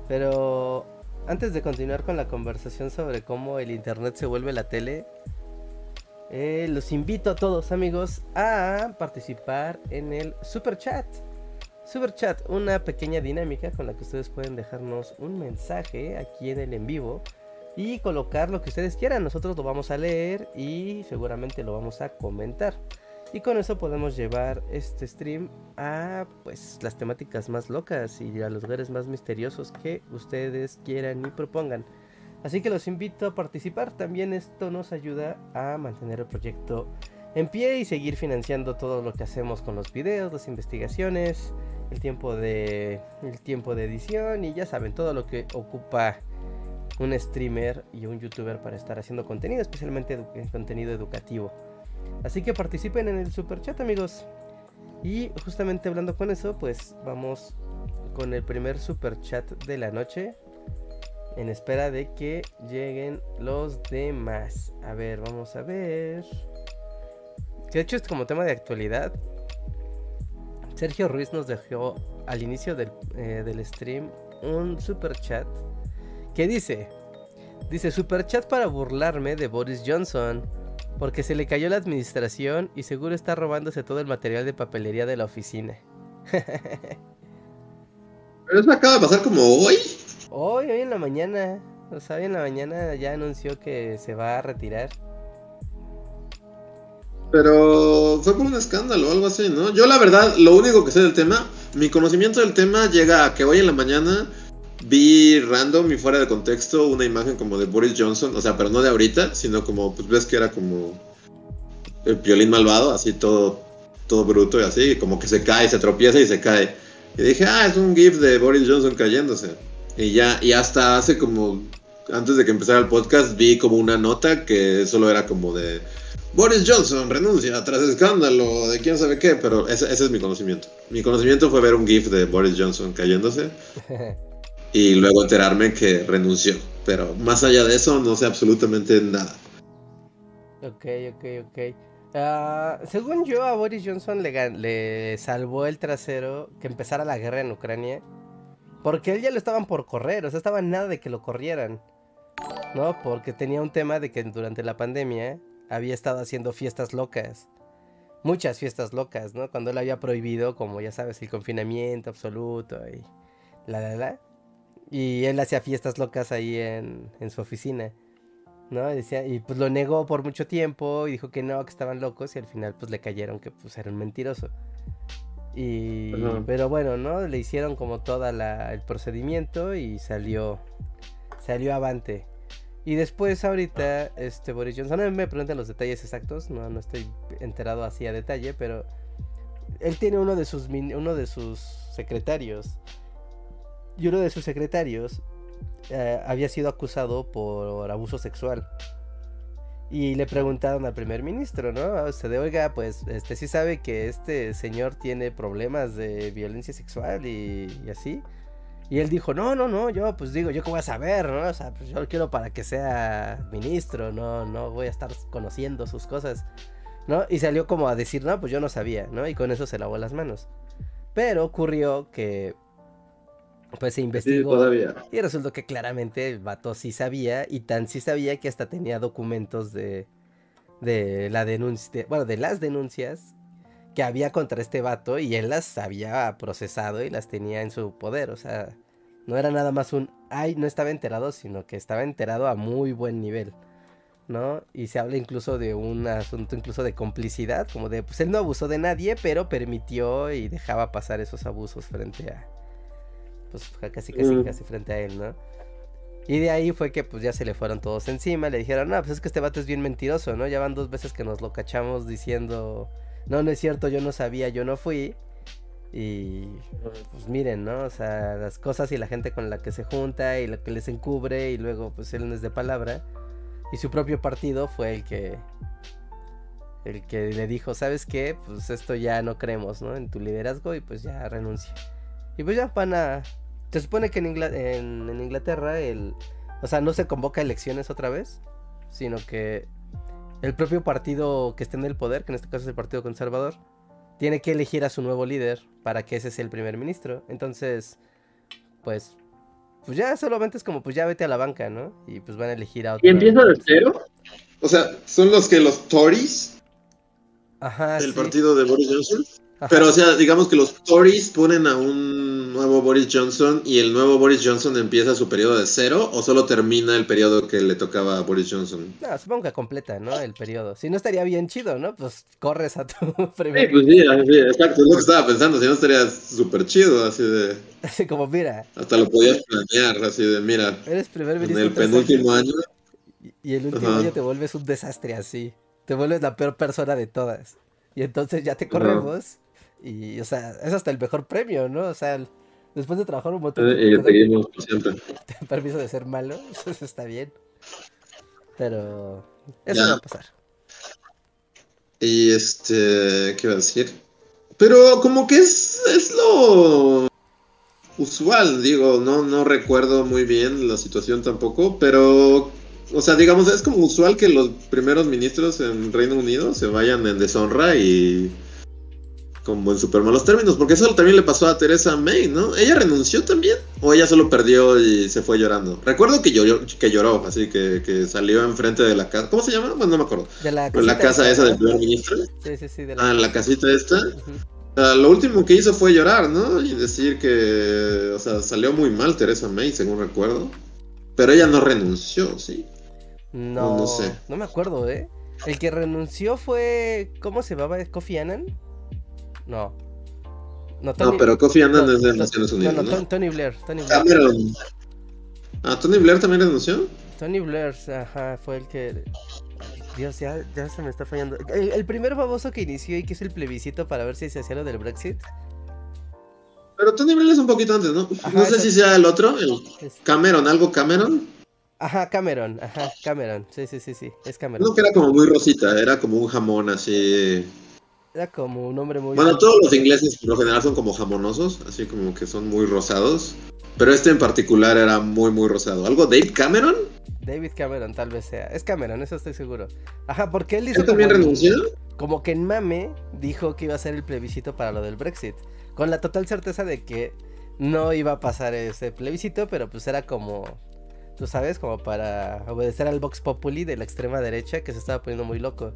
Pero antes de continuar con la conversación sobre cómo el internet se vuelve la tele, eh, los invito a todos amigos a participar en el super chat. Super chat, una pequeña dinámica con la que ustedes pueden dejarnos un mensaje aquí en el en vivo y colocar lo que ustedes quieran. Nosotros lo vamos a leer y seguramente lo vamos a comentar. Y con eso podemos llevar este stream a pues las temáticas más locas y a los lugares más misteriosos que ustedes quieran y propongan. Así que los invito a participar. También esto nos ayuda a mantener el proyecto en pie y seguir financiando todo lo que hacemos con los videos, las investigaciones, el tiempo de el tiempo de edición y ya saben todo lo que ocupa un streamer y un youtuber para estar haciendo contenido, especialmente contenido educativo. Así que participen en el super chat, amigos. Y justamente hablando con eso, pues vamos con el primer super chat de la noche. En espera de que lleguen los demás. A ver, vamos a ver. Que de hecho es como tema de actualidad. Sergio Ruiz nos dejó al inicio del, eh, del stream un super chat que dice: Dice super chat para burlarme de Boris Johnson. Porque se le cayó la administración y seguro está robándose todo el material de papelería de la oficina. Pero eso acaba de pasar como hoy. Hoy, hoy en la mañana. O sea, hoy en la mañana ya anunció que se va a retirar. Pero fue por un escándalo o algo así, ¿no? Yo la verdad, lo único que sé del tema, mi conocimiento del tema llega a que hoy en la mañana vi random y fuera de contexto una imagen como de Boris Johnson, o sea, pero no de ahorita, sino como, pues ves que era como el violín malvado, así todo, todo bruto y así, como que se cae, se tropieza y se cae. Y dije, ah, es un GIF de Boris Johnson cayéndose. Y ya, y hasta hace como, antes de que empezara el podcast, vi como una nota que solo era como de Boris Johnson renuncia tras escándalo de quién sabe qué, pero ese, ese es mi conocimiento. Mi conocimiento fue ver un GIF de Boris Johnson cayéndose. y luego enterarme que renunció. Pero más allá de eso, no sé absolutamente nada. Ok, ok, ok. Ah, según yo, a Boris Johnson le, le salvó el trasero que empezara la guerra en Ucrania. Porque él ya lo estaban por correr, o sea, estaba nada de que lo corrieran. ¿No? Porque tenía un tema de que durante la pandemia había estado haciendo fiestas locas. Muchas fiestas locas, ¿no? Cuando él había prohibido, como ya sabes, el confinamiento absoluto y la la la. Y él hacía fiestas locas ahí en, su oficina. ¿no? Y, decía, y pues lo negó por mucho tiempo y dijo que no, que estaban locos y al final pues le cayeron que pues era un mentiroso. Y, pero bueno, ¿no? Le hicieron como todo el procedimiento y salió, salió avante. Y después ahorita, este Boris Johnson, no me preguntan los detalles exactos, no, no estoy enterado así a detalle, pero él tiene uno de sus, uno de sus secretarios y uno de sus secretarios eh, había sido acusado por abuso sexual. Y le preguntaron al primer ministro, ¿no? O sea, de, oiga, pues, este sí sabe que este señor tiene problemas de violencia sexual y, y así. Y él dijo, no, no, no, yo pues digo, yo qué voy a saber, ¿no? O sea, pues yo lo quiero para que sea ministro, no, no voy a estar conociendo sus cosas, ¿no? Y salió como a decir, no, pues yo no sabía, ¿no? Y con eso se lavó las manos. Pero ocurrió que pues se investigó y resultó que claramente el vato sí sabía y tan sí sabía que hasta tenía documentos de de la denuncia, bueno, de las denuncias que había contra este vato y él las había procesado y las tenía en su poder, o sea, no era nada más un ay, no estaba enterado, sino que estaba enterado a muy buen nivel. ¿no? Y se habla incluso de un asunto incluso de complicidad, como de, pues él no abusó de nadie, pero permitió y dejaba pasar esos abusos frente a, pues casi casi mm. casi frente a él, ¿no? Y de ahí fue que pues ya se le fueron todos encima, le dijeron, no, pues es que este vato es bien mentiroso, ¿no? Ya van dos veces que nos lo cachamos diciendo, no, no es cierto, yo no sabía, yo no fui. Y pues miren, ¿no? O sea, las cosas y la gente con la que se junta y lo que les encubre y luego pues él no es de palabra. Y su propio partido fue el que el que le dijo, ¿sabes qué? Pues esto ya no creemos, ¿no? En tu liderazgo y pues ya renuncia. Y pues ya van a se supone que en, Inglaterra el... O sea, no se convoca elecciones otra vez, sino que el propio partido que esté en el poder, que en este caso es el Partido Conservador, tiene que elegir a su nuevo líder para que ese sea el primer ministro. Entonces, pues, pues ya solamente es como, pues ya vete a la banca, ¿no? Y pues van a elegir a otro. ¿Y empieza de cero? O sea, son los que los Tories Ajá, del partido de Boris Johnson. Pero, o sea, digamos que los Tories ponen a un nuevo Boris Johnson y el nuevo Boris Johnson empieza su periodo de cero o solo termina el periodo que le tocaba a Boris Johnson. No, supongo que completa, ¿no? El periodo. Si no estaría bien chido, ¿no? Pues corres a tu primer. Sí, pues sí, sí, exacto, es lo que estaba pensando. Si no estaría súper chido, así de. Así como, mira. Hasta lo podías planear, así de, mira. Eres primer ministro. En el penúltimo año. Y el último año te vuelves un desastre así. Te vuelves la peor persona de todas. Y entonces ya te corremos. Y, o sea, es hasta el mejor premio, ¿no? O sea, después de trabajar un montón. Y seguimos siempre. Permiso de ser malo, eso está bien. Pero eso no va a pasar. Y este, ¿qué iba a decir? Pero como que es, es lo usual, digo, no, no recuerdo muy bien la situación tampoco, pero, o sea, digamos, es como usual que los primeros ministros en Reino Unido se vayan en deshonra y como en super malos términos, porque eso también le pasó a Teresa May, ¿no? ¿Ella renunció también? ¿O ella solo perdió y se fue llorando? Recuerdo que lloró, que lloró así que, que salió enfrente de la casa. ¿Cómo se llama? Bueno, no me acuerdo. De la, la casa esa del primer ministro. Sí, sí, sí. De la... Ah, la casita esta. lo último que hizo fue llorar, ¿no? Y decir que, o sea, salió muy mal Teresa May, según recuerdo. Pero ella no renunció, ¿sí? No, no, sé. No me acuerdo, ¿eh? El que renunció fue, ¿cómo se llamaba? ¿Kofi Annan? No. No, pero Kofi Annan es de Naciones Unidas. No, no, Tony Blair. Tony Blair. Cameron. Ah, ¿Tony Blair también renunció? Tony Blair, ajá, fue el que. Dios, ya, ya se me está fallando. El, primer baboso que inició y que es el plebiscito para ver si se hacía lo del Brexit. Pero Tony Blair es un poquito antes, ¿no? no sé si sea el otro, el Cameron, algo Cameron. Ajá, Cameron, ajá, Cameron. Sí, sí, sí, sí, es Cameron. No, que era como muy rosita, era como un jamón así. Era como un hombre muy... Bueno, todos los ingleses por lo general son como jamonosos, así como que son muy rosados. Pero este en particular era muy, muy rosado. ¿Algo Dave Cameron? David Cameron tal vez sea. Es Cameron, eso estoy seguro. Ajá, porque él hizo... ¿Él también renunció? Como que en mame dijo que iba a ser el plebiscito para lo del Brexit. Con la total certeza de que no iba a pasar ese plebiscito, pero pues era como... Tú sabes, como para obedecer al Vox Populi de la extrema derecha que se estaba poniendo muy loco.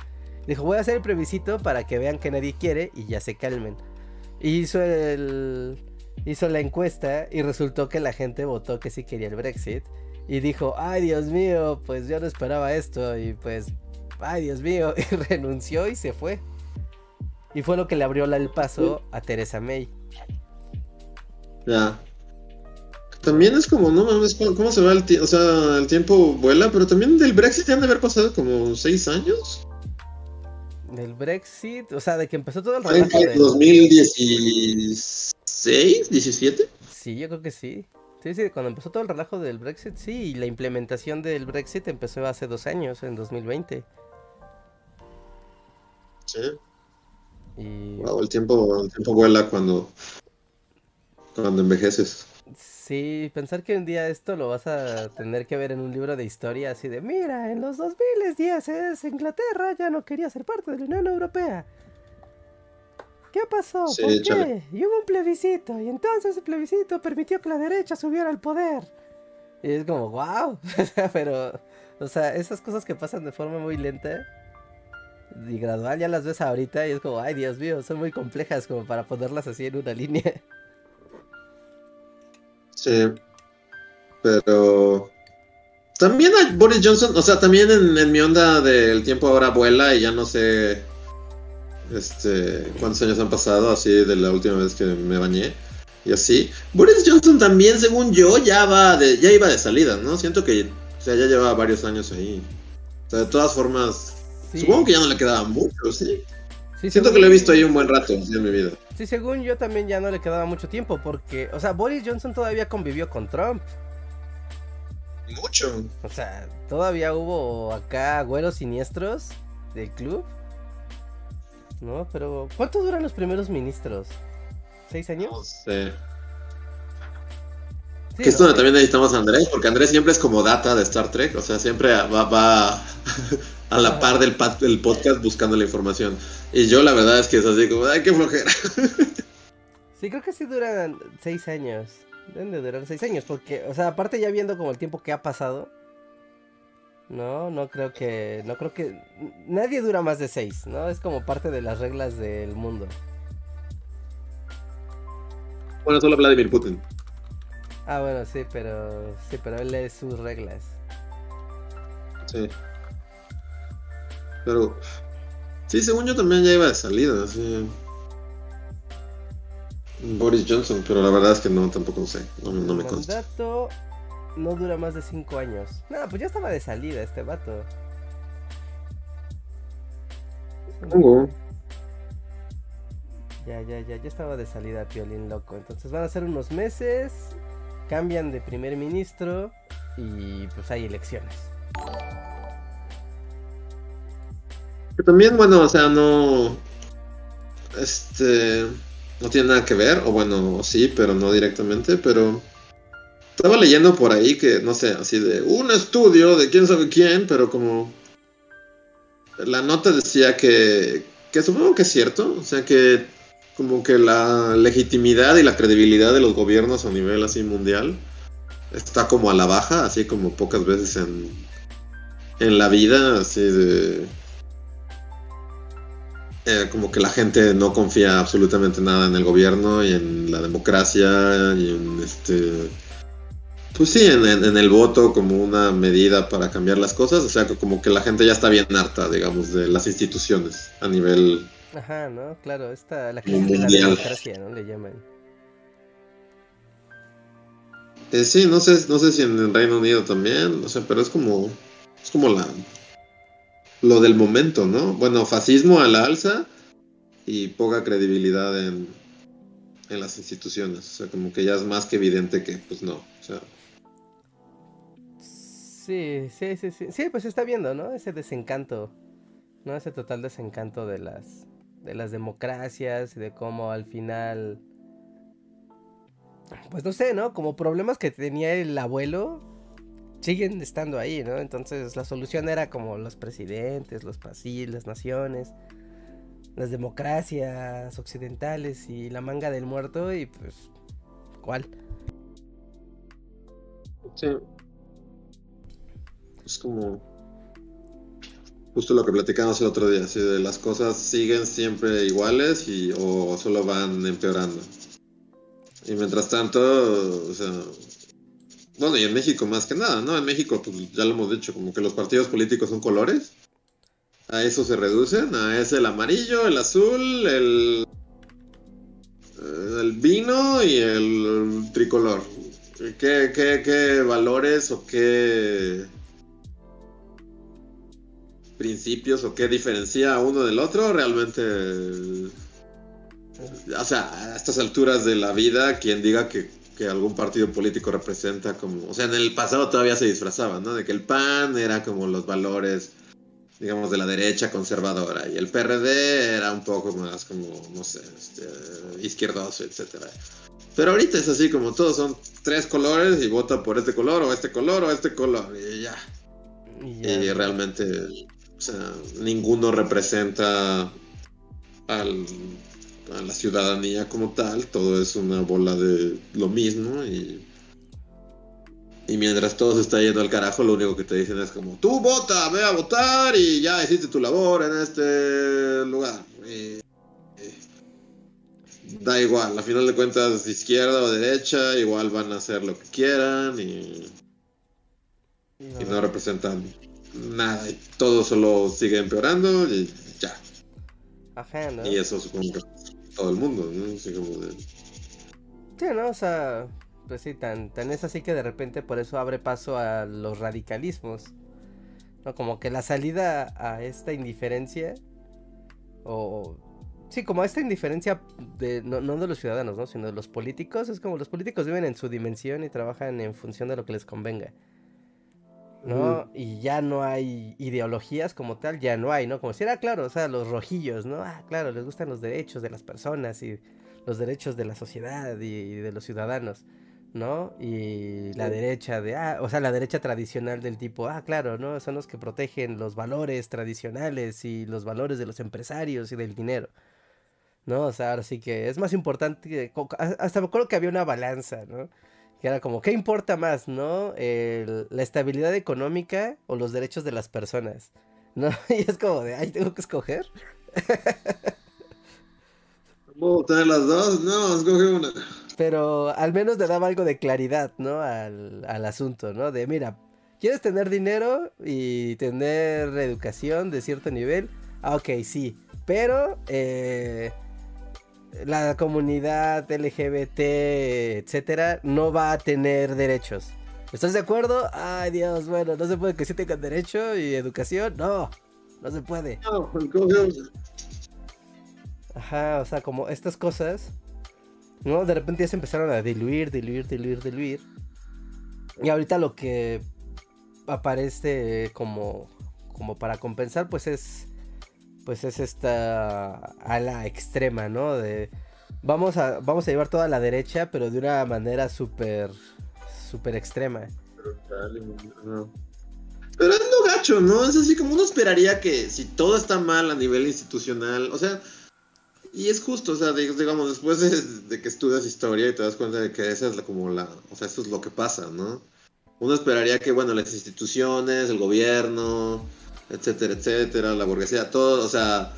Dijo, voy a hacer el previsito para que vean que nadie quiere y ya se calmen. hizo el... Hizo la encuesta y resultó que la gente votó que sí quería el Brexit. Y dijo, ay Dios mío, pues yo no esperaba esto. Y pues, ay Dios mío. Y renunció y se fue. Y fue lo que le abrió el paso a Teresa May. Ya. También es como, no mames, ¿cómo se va el tiempo? O sea, el tiempo vuela, pero también del Brexit ya han de haber pasado como seis años del Brexit, o sea, de que empezó todo el relajo. ¿En 2016? ¿17? Sí, yo creo que sí. Sí, sí, cuando empezó todo el relajo del Brexit, sí, y la implementación del Brexit empezó hace dos años, en 2020. Sí. Y... Wow, el tiempo, el tiempo vuela cuando, cuando envejeces. Sí, pensar que un día esto lo vas a tener que ver en un libro de historia así de, mira, en los 2010 Inglaterra ya no quería ser parte de la Unión Europea. ¿Qué pasó? ¿Por qué? Y hubo un plebiscito, y entonces el plebiscito permitió que la derecha subiera al poder. Y es como, wow. Pero, o sea, esas cosas que pasan de forma muy lenta y gradual ya las ves ahorita y es como, ay Dios mío, son muy complejas como para ponerlas así en una línea. Sí. Pero también hay Boris Johnson, o sea, también en, en mi onda del tiempo ahora vuela y ya no sé este, cuántos años han pasado, así de la última vez que me bañé. Y así. Boris Johnson también, según yo, ya va de, ya iba de salida, ¿no? Siento que ya lleva varios años ahí. O sea, de todas formas, supongo que ya no le quedaba mucho, ¿sí? Siento que lo he visto ahí un buen rato en mi vida. Sí, según yo también ya no le quedaba mucho tiempo, porque, o sea, Boris Johnson todavía convivió con Trump. Mucho. O sea, todavía hubo acá güeros siniestros del club ¿no? Pero, ¿cuánto duran los primeros ministros? ¿Seis años? No sé. que esto también necesitamos a Andrés, porque Andrés siempre es como data de Star Trek, o sea, siempre va, va a la par del, del, podcast buscando la información. Y yo la verdad es que es así como, ay, qué flojera. Sí, creo que sí duran seis años. Deben de durar seis años, porque, o sea, aparte ya viendo como el tiempo que ha pasado, no, no creo que. No creo que. Nadie dura más de seis, ¿no? Es como parte de las reglas del mundo. Bueno, solo Vladimir Putin. Ah, bueno, sí, pero. Sí, pero él lee sus reglas. Sí. Pero. Sí, según yo también ya iba de salida, sí. Boris Johnson, pero la verdad es que no, tampoco sé. No, no me consta no dura más de 5 años. Nada, pues ya estaba de salida este vato. Ya, ya, ya, ya estaba de salida Piolín loco. Entonces van a ser unos meses, cambian de primer ministro y pues hay elecciones. Que también, bueno, o sea, no. Este. No tiene nada que ver, o bueno, sí, pero no directamente, pero estaba leyendo por ahí que, no sé, así de un estudio de quién sabe quién, pero como la nota decía que, que supongo que es cierto, o sea que como que la legitimidad y la credibilidad de los gobiernos a nivel así mundial está como a la baja, así como pocas veces en, en la vida, así de... Eh, como que la gente no confía absolutamente nada en el gobierno y en la democracia y en este pues sí, en, el voto como una medida para cambiar las cosas, o sea, como que la gente ya está bien harta, digamos, de las instituciones a nivel... Ajá, ¿no? Claro, esta, la crisis de la democracia, ¿no? Le llaman. Eh, sí, no sé, no sé si en el Reino Unido también, o sea, pero es como, es como la, lo del momento, ¿no? Bueno, fascismo a la alza y poca credibilidad en, en las instituciones, o sea, como que ya es más que evidente que, pues no, o sea, Sí, sí, sí, sí. Sí, pues está viendo, ¿no? Ese desencanto, ¿no? Ese total desencanto de las, de las democracias de cómo al final, pues no sé, ¿no? Como problemas que tenía el abuelo siguen estando ahí, ¿no? Entonces la solución era como los presidentes, los países, las naciones, las democracias occidentales y la manga del muerto y pues, ¿cuál? Sí, es como justo lo que platicamos el otro día, si las cosas siguen siempre iguales y o solo van empeorando. Y mientras tanto, o sea, bueno, y en México más que nada, ¿no? En México, pues ya lo hemos dicho, como que los partidos políticos son colores. A eso se reducen, a ese el amarillo, el azul, el, el vino y el tricolor. ¿Qué, qué, qué valores o qué principios o qué diferencia uno del otro, realmente... O sea, a estas alturas de la vida, quien diga que que algún partido político representa como, o sea, en el pasado todavía se disfrazaba, ¿no? De que el PAN era como los valores, digamos, de la derecha conservadora y el PRD era un poco más como, no sé, este, izquierdoso, etcétera. Pero ahorita es así como todos son tres colores y vota por este color o este color o este color y ya. Y, realmente, o sea, ninguno representa al, a la ciudadanía como tal, todo es una bola de lo mismo y, y mientras todo se está yendo al carajo, lo único que te dicen es como, tú vota, ve a votar y ya hiciste tu labor en este lugar. da igual, a final de cuentas, izquierda o derecha, igual van a hacer lo que quieran y, y no representan nada, y todo solo sigue empeorando y ya. Y eso supongo que todo el mundo, ¿no? Así como de... Sí, ¿no? O sea, pues sí, tan, tan es así que de repente por eso abre paso a los radicalismos. ¿No? Como que la salida a esta indiferencia, o... Sí, como a esta indiferencia de, no, no de los ciudadanos, ¿no? Sino de los políticos. Es como los políticos viven en su dimensión y trabajan en función de lo que les convenga. ¿No? Y ya no hay ideologías como tal, ya no hay, ¿no? Como si era claro, o sea, los rojillos, ¿no? Ah, claro, les gustan los derechos de las personas y los derechos de la sociedad y, de los ciudadanos, ¿no? Y la derecha de, ah, o sea, la derecha tradicional del tipo, ah, claro, ¿no? Son los que protegen los valores tradicionales y los valores de los empresarios y del dinero. ¿No? O sea, ahora sí que es más importante, hasta me acuerdo que había una balanza, ¿no? Que era como, ¿qué importa más, no? la estabilidad económica o los derechos de las personas, ¿no? Y es como de, ay, tengo que escoger. ¿Puedo tener las dos? No, escoge una. Pero al menos le daba algo de claridad, ¿no? Al, al asunto, ¿no? De, mira, ¿quieres tener dinero y tener educación de cierto nivel? Ah, ok, sí. Pero, eh, la comunidad LGBT, etcétera, no va a tener derechos. ¿Estás de acuerdo? Ay, Dios, bueno, no se puede que sí tengan derecho y educación. No, no se puede. No, Ajá, o sea, como estas cosas, ¿no? De repente ya se empezaron a diluir, diluir, diluir, diluir. Y ahorita lo que aparece como, como para compensar, pues es pues es esta ala extrema, ¿no? De vamos a vamos a llevar toda la derecha, pero de una manera súper súper extrema. Pero es lo gacho, ¿no? Es así como uno esperaría que si todo está mal a nivel institucional, o sea, y es justo, o sea, digamos, después de, que estudias historia y te das cuenta de que esa es como la, o sea, esto es lo que pasa, ¿no? Uno esperaría que, bueno, las instituciones, el gobierno, etcétera, etcétera, la burguesía, todo, o sea,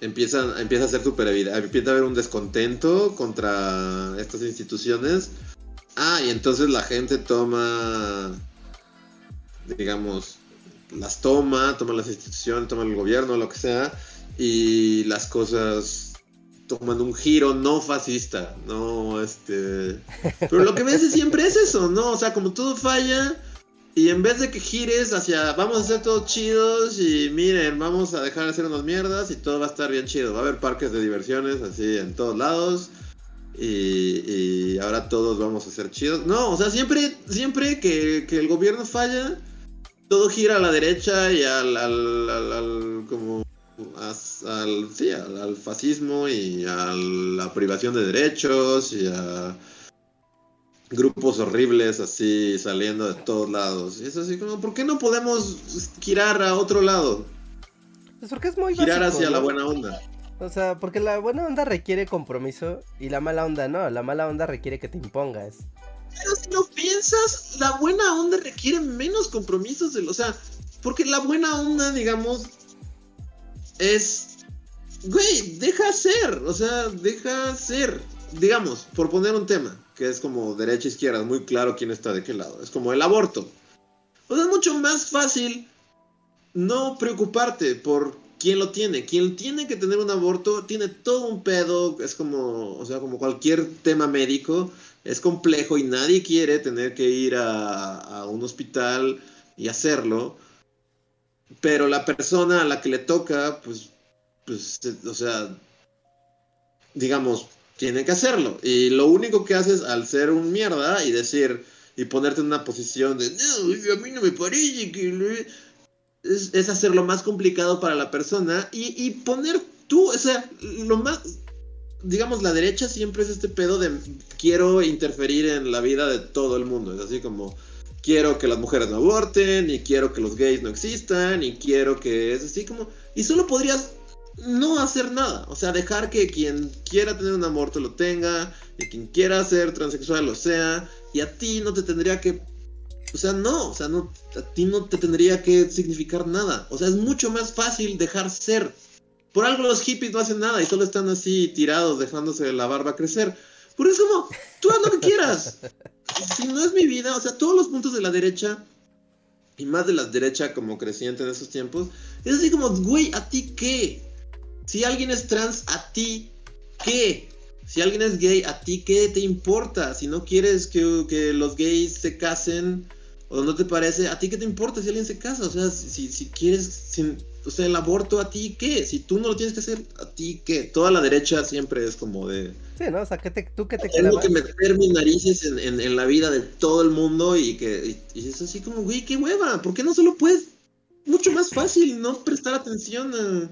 empiezan, empieza a ser súper evidente, empieza a haber un descontento contra estas instituciones. Ah, y entonces la gente toma, digamos, las toma, toma las instituciones, toma el gobierno, lo que sea, y las cosas toman un giro no fascista, no, este... Pero lo que ves siempre es eso, ¿no? O sea, como todo falla, y en vez de que gires hacia vamos a hacer todos chidos y miren, vamos a dejar de hacer unas mierdas y todo va a estar bien chido. Va a haber parques de diversiones así en todos lados. Y, ahora todos vamos a ser chidos. No, o sea, siempre, siempre que, el gobierno falla, todo gira a la derecha y al, al, al, como al, sí, al, fascismo y a la privación de derechos y a grupos horribles así saliendo de todos lados. Y es así como, ¿por qué no podemos girar a otro lado? Pues porque es muy Girar hacia la buena onda. O sea, porque la buena onda requiere compromiso y la mala onda no. La mala onda requiere que te impongas. Pero si lo piensas, la buena onda requiere menos compromisos. De, o sea, porque la buena onda, digamos, es... Güey, deja ser. O sea, deja ser. Digamos, por poner un tema que es como derecha izquierda, muy claro quién está de qué lado. Es como el aborto. Pues es mucho más fácil no preocuparte por quién lo tiene. Quien tiene que tener un aborto tiene todo un pedo, es como, o sea, como cualquier tema médico, es complejo y nadie quiere tener que ir a, a un hospital y hacerlo. Pero la persona a la que le toca, pues, pues, o sea, digamos, tienen que hacerlo. Y lo único que haces al ser un mierda y decir, y ponerte en una posición de, no, a mí no me parece que... Es, es hacerlo más complicado para la persona y, y poner tú, o sea, lo más, digamos, la derecha siempre es este pedo de quiero interferir en la vida de todo el mundo. Es así como quiero que las mujeres no aborten, y quiero que los gays no existan, y quiero que es así como. Y solo podrías no hacer nada. O sea, dejar que quien quiera tener un aborto lo tenga, y quien quiera ser transexual lo sea, y a ti no te tendría que. O sea, no, o sea, no, a ti no te tendría que significar nada. O sea, es mucho más fácil dejar ser. Por algo los hippies no hacen nada y solo están así tirados, dejándose la barba crecer. Por eso, como, tú haz lo que quieras. Si no es mi vida, o sea, todos los puntos de la derecha, y más de la derecha como creciente en esos tiempos, es así como, güey, ¿a ti qué? Si alguien es trans, ¿a ti qué? Si alguien es gay, ¿a ti qué te importa? Si no quieres que, que los gays se casen, o no te parece, ¿a ti qué te importa si alguien se casa? O sea, si, si quieres, si, o sea, el aborto a ti qué? Si tú no lo tienes que hacer, a ti qué? Toda la derecha siempre es como de... Sí, ¿no? O sea, ¿qué te, ¿tú qué te Tengo que meter mis narices en, en, en, la vida de todo el mundo y que... Y, y, es así como, güey, qué hueva. ¿Por qué no solo puedes? Mucho más fácil no prestar atención a,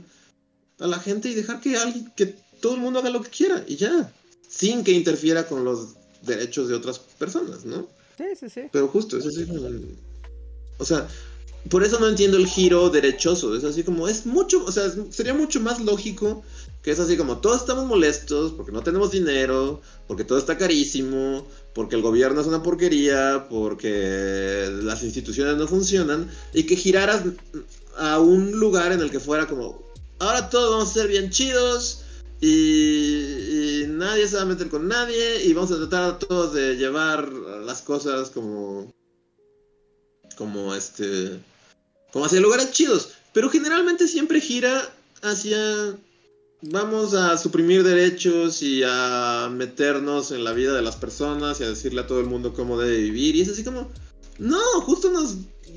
a la gente y dejar que alguien, que todo el mundo haga lo que quiera y ya. Sin que interfiera con los derechos de otras personas, ¿no? Sí, sí, sí. Pero justo, es así como... O sea, por eso no entiendo el giro derechoso. Es así como, es mucho, o sea, sería mucho más lógico que es así como, todos estamos molestos porque no tenemos dinero, porque todo está carísimo, porque el gobierno es una porquería, porque las instituciones no funcionan, y que giraras a un lugar en el que fuera como, ahora todos vamos a ser bien chidos. Y, nadie se va a meter con nadie y vamos a tratar a todos de llevar las cosas como como este como hacia lugares chidos, pero generalmente siempre gira hacia vamos a suprimir derechos y a meternos en la vida de las personas y a decirle a todo el mundo cómo debe vivir y es así como no, justo nos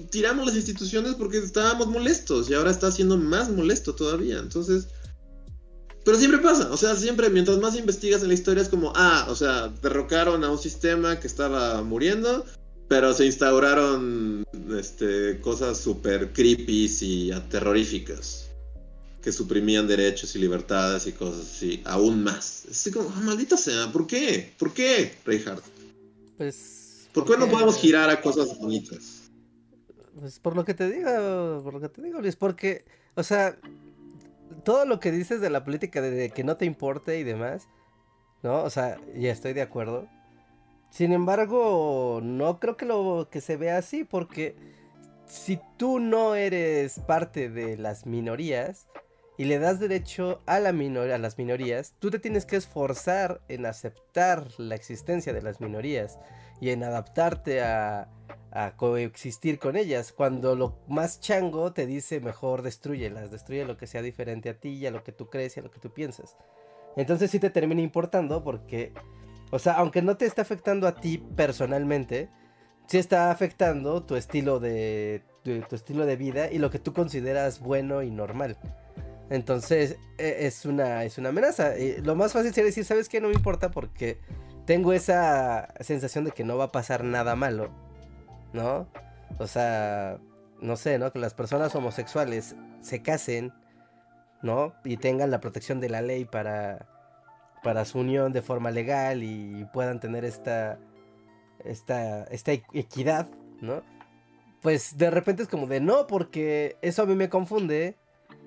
tiramos las instituciones porque estábamos molestos y ahora está siendo más molesto todavía, entonces pero siempre pasa, o sea, siempre mientras más investigas en la historia es como, ah, o sea, derrocaron a un sistema que estaba muriendo, pero se instauraron este, cosas súper creepy y terroríficas que suprimían derechos y libertades y cosas así, aún más. Es como, oh, maldita sea, ¿por qué? ¿Por qué, Reinhardt? Pues. ¿Por qué no podemos girar a cosas bonitas? Pues por lo que te digo, por lo que te digo, Luis, porque, o sea, todo lo que dices de la política, de, de que no te importe y demás, ¿no? O sea, ya estoy de acuerdo. Sin embargo, no creo que lo que se vea así, porque si tú no eres parte de las minorías y le das derecho a, la minor a las minorías, tú te tienes que esforzar en aceptar la existencia de las minorías y en adaptarte a, coexistir con ellas. Cuando lo más chango te dice mejor destruyelas, destruye lo que sea diferente a ti y a lo que tú crees y a lo que tú piensas. Entonces sí te termina importando porque o sea, aunque no te esté afectando a ti personalmente, sí está afectando tu estilo de tu, estilo de vida y lo que tú consideras bueno y normal. Entonces, e, es una es una amenaza. Y lo más fácil sería decir, ¿sabes qué? No me importa porque tengo esa sensación de que no va a pasar nada malo, ¿no? O sea, no sé, ¿no? Que las personas homosexuales se casen, ¿no? Y tengan la protección de la ley para para su unión de forma legal y puedan tener esta, esta, esta equidad, ¿no? Pues de repente es como de no, porque eso a mí me confunde.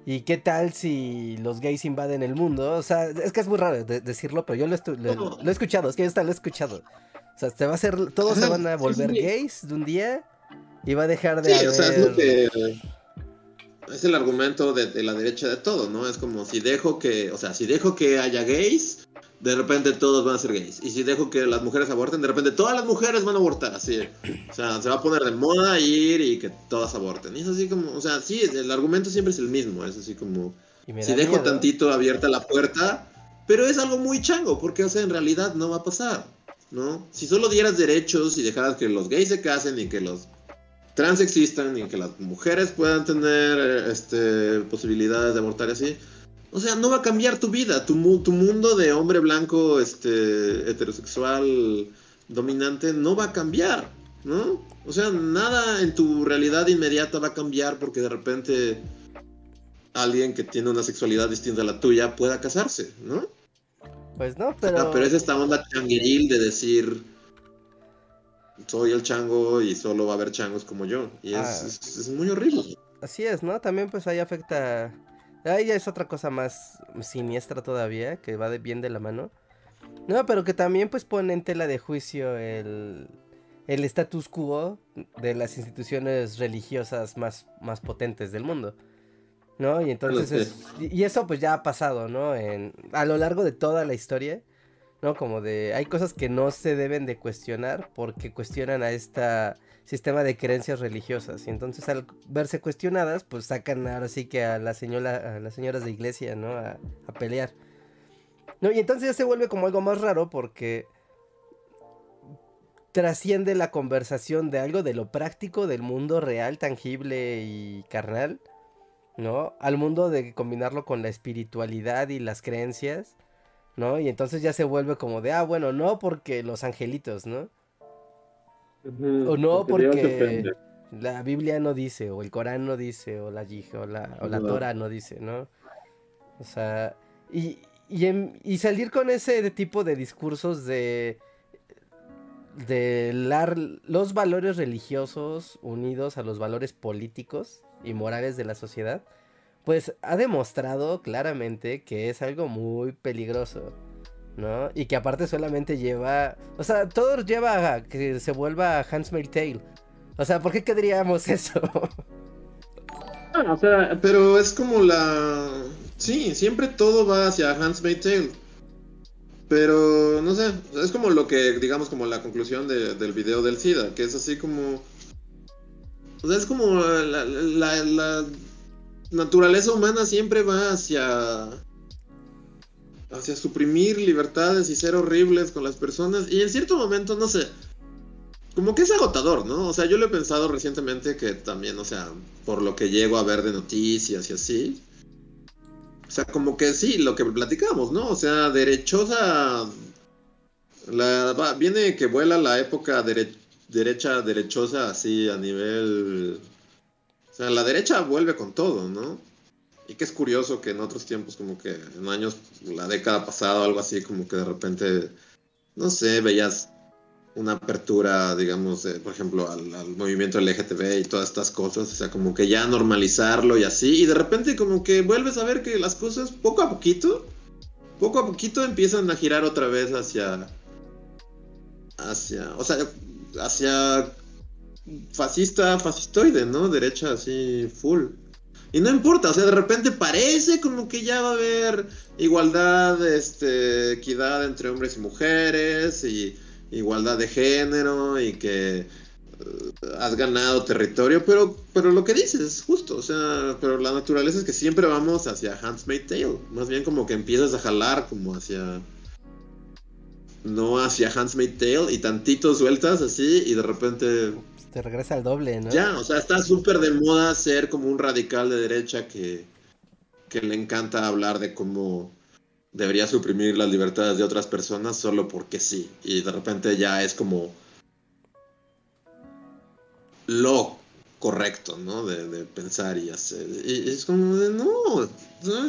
¿Y qué tal si los gays invaden el mundo? O sea, es que es muy raro de decirlo, pero yo lo, lo, lo, he escuchado, es que yo hasta lo he escuchado. O sea, se va a hacer, todos se van a volver gays de un día y va a dejar de sí, haber... O sea, es lo que es el argumento de, de, la derecha de todo, ¿no? Es como si dejo que, o sea, si dejo que haya gays, de repente todos van a ser gays. Y si dejo que las mujeres aborten, de repente todas las mujeres van a abortar, así. O sea, se va a poner de moda ir y que todas aborten. Y es así como, o sea, sí, el argumento siempre es el mismo, es así como, si dejo miedo. tantito abierta la puerta, pero es algo muy chango, porque, o sea, en realidad no va a pasar, ¿no? Si solo dieras derechos y dejaras que los gays se casen y que los trans existan y que las mujeres puedan tener este, posibilidades de abortar y así, O sea, no va a cambiar tu vida, tu, tu mundo de hombre blanco, este, heterosexual, dominante, no va a cambiar, ¿no? O sea, nada en tu realidad inmediata va a cambiar porque de repente alguien que tiene una sexualidad distinta a la tuya pueda casarse, ¿no? Pues no, pero... pero es esta onda changueril de decir, soy el chango y solo va a haber changos como yo. Y es, ah. es muy horrible. Así es, ¿no? También pues ahí afecta Ahí ya es otra cosa más siniestra todavía, que va de bien de la mano. No, pero que también pues pone en tela de juicio el, el status quo de las instituciones religiosas más, más potentes del mundo. ¿No? Y entonces y eso pues ya ha pasado, ¿no? En, a lo largo de toda la historia, ¿no? Como de hay cosas que no se deben de cuestionar porque cuestionan a esta sistema de creencias religiosas. Y entonces al verse cuestionadas, pues sacan ahora sí que a, la señora, a las señoras de iglesia, ¿no? A, pelear. No, y entonces ya se vuelve como algo más raro porque trasciende la conversación de algo de lo práctico del mundo real, tangible y carnal, ¿no? Al mundo de combinarlo con la espiritualidad y las creencias, ¿no? Y entonces ya se vuelve como de, ah, bueno, no porque los angelitos, ¿no? O no porque la Biblia no dice, o el Corán no dice, o la o la, o la Torah no dice, ¿no? O sea, y, y, salir con ese tipo de discursos de de los valores religiosos unidos a los valores políticos y morales de la sociedad, pues ha demostrado claramente que es algo muy peligroso. ¿No? Y que aparte solamente lleva, o sea, todo lleva a que se vuelva Handmaid's Tale. O sea, ¿por qué querríamos eso? Ah, o sea, pero es como la sí, siempre todo va hacia Handmaid's Tale. Pero no sé, es como lo que digamos como la conclusión del video del SIDA, que es así como o sea, es como la naturaleza humana siempre va hacia hacia suprimir libertades y ser horribles con las personas. Y en cierto momento, no sé, como que es agotador, ¿no? O sea, yo lo he pensado recientemente que también, o sea, por lo que llego a ver de noticias y así. O sea, como que sí, lo que platicamos, ¿no? O sea, derechosa... La, viene que vuela la época derecha derechosa así a nivel... O sea, la derecha vuelve con todo, ¿no? Y que es curioso que en otros tiempos, como que en años, la década pasada o algo así, como que de repente, no sé, veías una apertura, digamos, por ejemplo, al, movimiento LGTB y todas estas cosas, o sea, como que ya normalizarlo y así, y de repente como que vuelves a ver que las cosas poco a poquito, poco a poquito empiezan a girar otra vez hacia, hacia, o sea, hacia fascista, fascistoide, ¿no? Derecha así, full. Y no importa, o sea, de repente parece como que ya va a haber igualdad, este, equidad entre hombres y mujeres, y igualdad de género, y que eh, has ganado territorio, pero, pero lo que dices es justo, o sea, pero la naturaleza es que siempre vamos hacia Handmaid's Tale, más bien como que empiezas a jalar como hacia no hacia Handmaid's Tale y tantito sueltas así y de repente te regresa al doble, ¿no? Ya, o sea, está súper de moda ser como un radical de derecha que, que le encanta hablar de cómo debería suprimir las libertades de otras personas solo porque sí. Y de repente ya es como lo correcto, ¿no? De, pensar y hacer. Y es como de, no,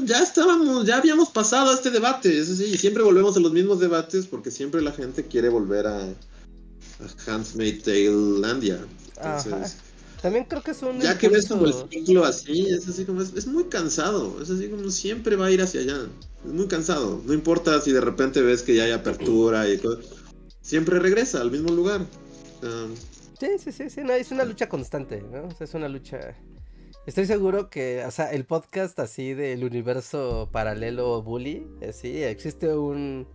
ya estábamos, ya habíamos pasado este debate. Es así, y siempre volvemos a los mismos debates porque siempre la gente quiere volver a Handmaid's Tale Entonces, También creo que es un. Ya que ves como el ciclo así, es así como. Es, muy cansado. Es así como siempre va a ir hacia allá. Es muy cansado. No importa si de repente ves que ya hay apertura y todo. Siempre regresa al mismo lugar. sí, sí, sí, sí. No, es una lucha constante, ¿no? O sea, es una lucha. Estoy seguro que, o sea, el podcast así del universo paralelo bully, eh, sí, existe un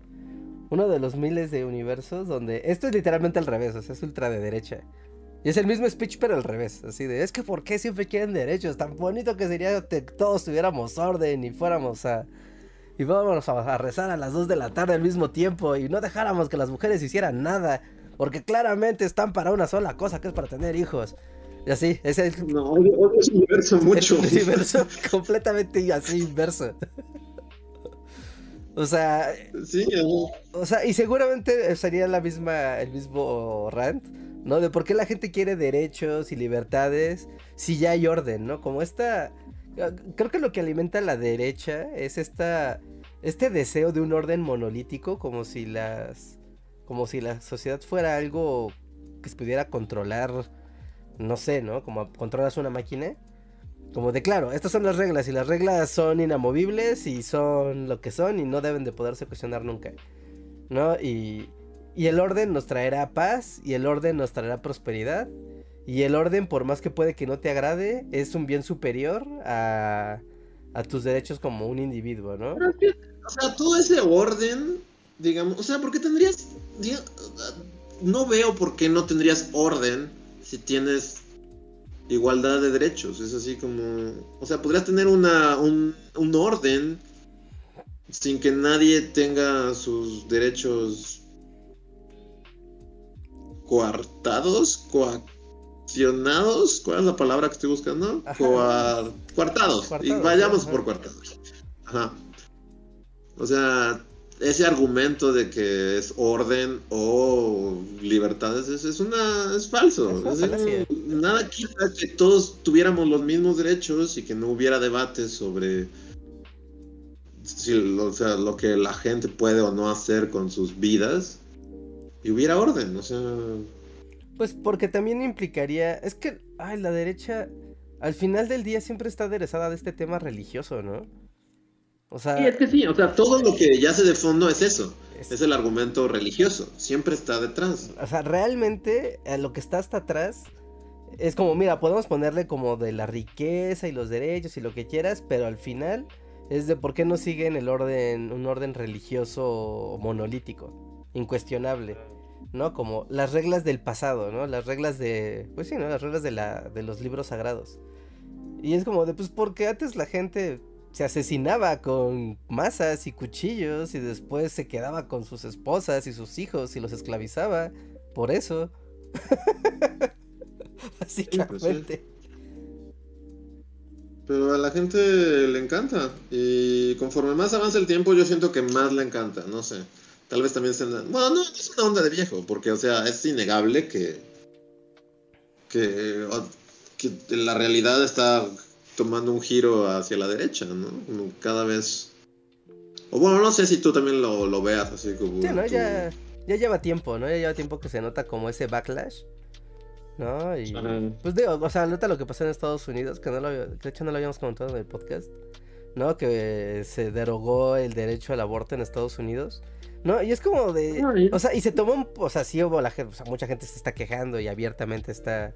uno de los miles de universos donde esto es literalmente al revés, o sea, es ultra de derecha. Y es el mismo speech, pero al revés. Así de, es que ¿por qué siempre quieren derechos? Tan bonito que sería que todos tuviéramos orden y fuéramos a. Y vámonos a, rezar a las 2 de la tarde al mismo tiempo y no dejáramos que las mujeres hicieran nada. Porque claramente están para una sola cosa, que es para tener hijos. Y así, es el. No, otro universo mucho. El universo completamente así inverso. O sea, Sí, o sea, y seguramente sería la misma, el mismo rant, ¿no? De por qué la gente quiere derechos y libertades si ya hay orden, ¿no? Como esta, creo que lo que alimenta la derecha es esta, este deseo de un orden monolítico, como si las, como si la sociedad fuera algo que se pudiera controlar, no sé, ¿no? Como controlas una máquina. Como de claro, estas son las reglas y las reglas son inamovibles y son lo que son y no deben de poderse cuestionar nunca. ¿No? Y, y el orden nos traerá paz y el orden nos traerá prosperidad. Y el orden, por más que puede que no te agrade, es un bien superior a, a tus derechos como un individuo, ¿no? O sea, todo ese orden, digamos, o sea, ¿por qué tendrías... No veo por qué no tendrías orden si tienes igualdad de derechos. Es así como... O sea, podrías tener una, un, un orden sin que nadie tenga sus derechos coartados, coaccionados. ¿Cuál es la palabra que estoy buscando? Coar- Coartados. Y Coartados, vayamos ajá. por coartados. Ajá. O sea, ese argumento de que es orden o libertades es, es una es falso. Es Es nada quita que todos tuviéramos los mismos derechos y que no hubiera debates sobre si, lo- o sea, lo que la gente puede o no hacer con sus vidas y hubiera orden, o sea, Pues porque también implicaría, es que, ay, la derecha al final del día siempre está aderezada de este tema religioso, ¿no? O sea, Sí, es que sí, o sea, todo lo que yace de fondo es eso, es- es el argumento religioso, siempre está detrás. o sea, realmente lo que está hasta atrás es como, mira, podemos ponerle como de la riqueza y los derechos y lo que quieras, pero al final es de por qué no siguen el orden, un orden religioso monolítico, incuestionable, ¿no? Como las reglas del pasado, ¿no? Las reglas de, pues sí, ¿no? Las reglas de, la, de los libros sagrados. Y es como de, pues porque antes la gente se asesinaba con masas y cuchillos y después se quedaba con sus esposas y sus hijos y los esclavizaba. Por eso. Básicamente. Pero a la gente le encanta y conforme más avanza el tiempo yo siento que más le encanta, no sé. Tal vez también sea... una- Bueno, no, es una onda de viejo, porque o sea, es innegable que... Que, que la realidad está tomando un giro hacia la derecha, ¿no? Como Cada vez... O bueno, no sé si tú también lo, lo veas así como... Sí, ¿no? tú- Ya, ya lleva tiempo, ¿no? Ya lleva tiempo que se nota como ese backlash. ¿No? Y. Ajá. Pues digo, o sea, nota lo que pasó en Estados Unidos, que no lo, que de hecho no lo habíamos comentado en el podcast, ¿no? Que se derogó el derecho al aborto en Estados Unidos, ¿no? Y es como de, o sea, y se tomó, un- o sea, sí hubo la gente, o sea, mucha gente se está quejando y abiertamente está,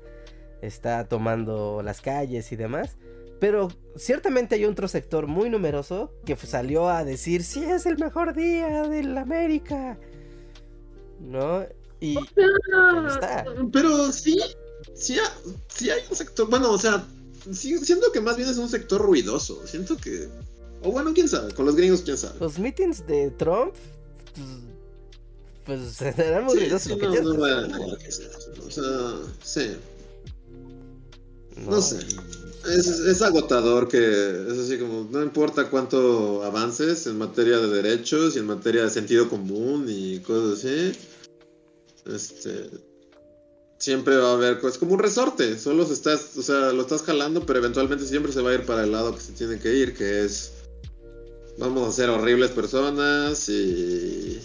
está tomando las calles y demás, pero ciertamente hay otro sector muy numeroso que salió a decir, sí, es el mejor día de la América, ¿no? Y está. Pero sí, sí, sí hay un sector, bueno, o sea, sí- siento que más bien es un sector ruidoso, siento que, o bueno, quién sabe, con los gringos quién sabe. Los meetings de Trump, pues, pues eran muy Sí, ruidosos, sí, no, no va- ¿no? o sea, sí, No, no sé. Es, es agotador que es así como, no importa cuánto avances en materia de derechos y en materia de sentido común y cosas así, este, siempre va a haber, es como un resorte, solo se estás, o sea, lo estás jalando, pero eventualmente siempre se va a ir para el lado que se tiene que ir, que es, vamos a ser horribles personas y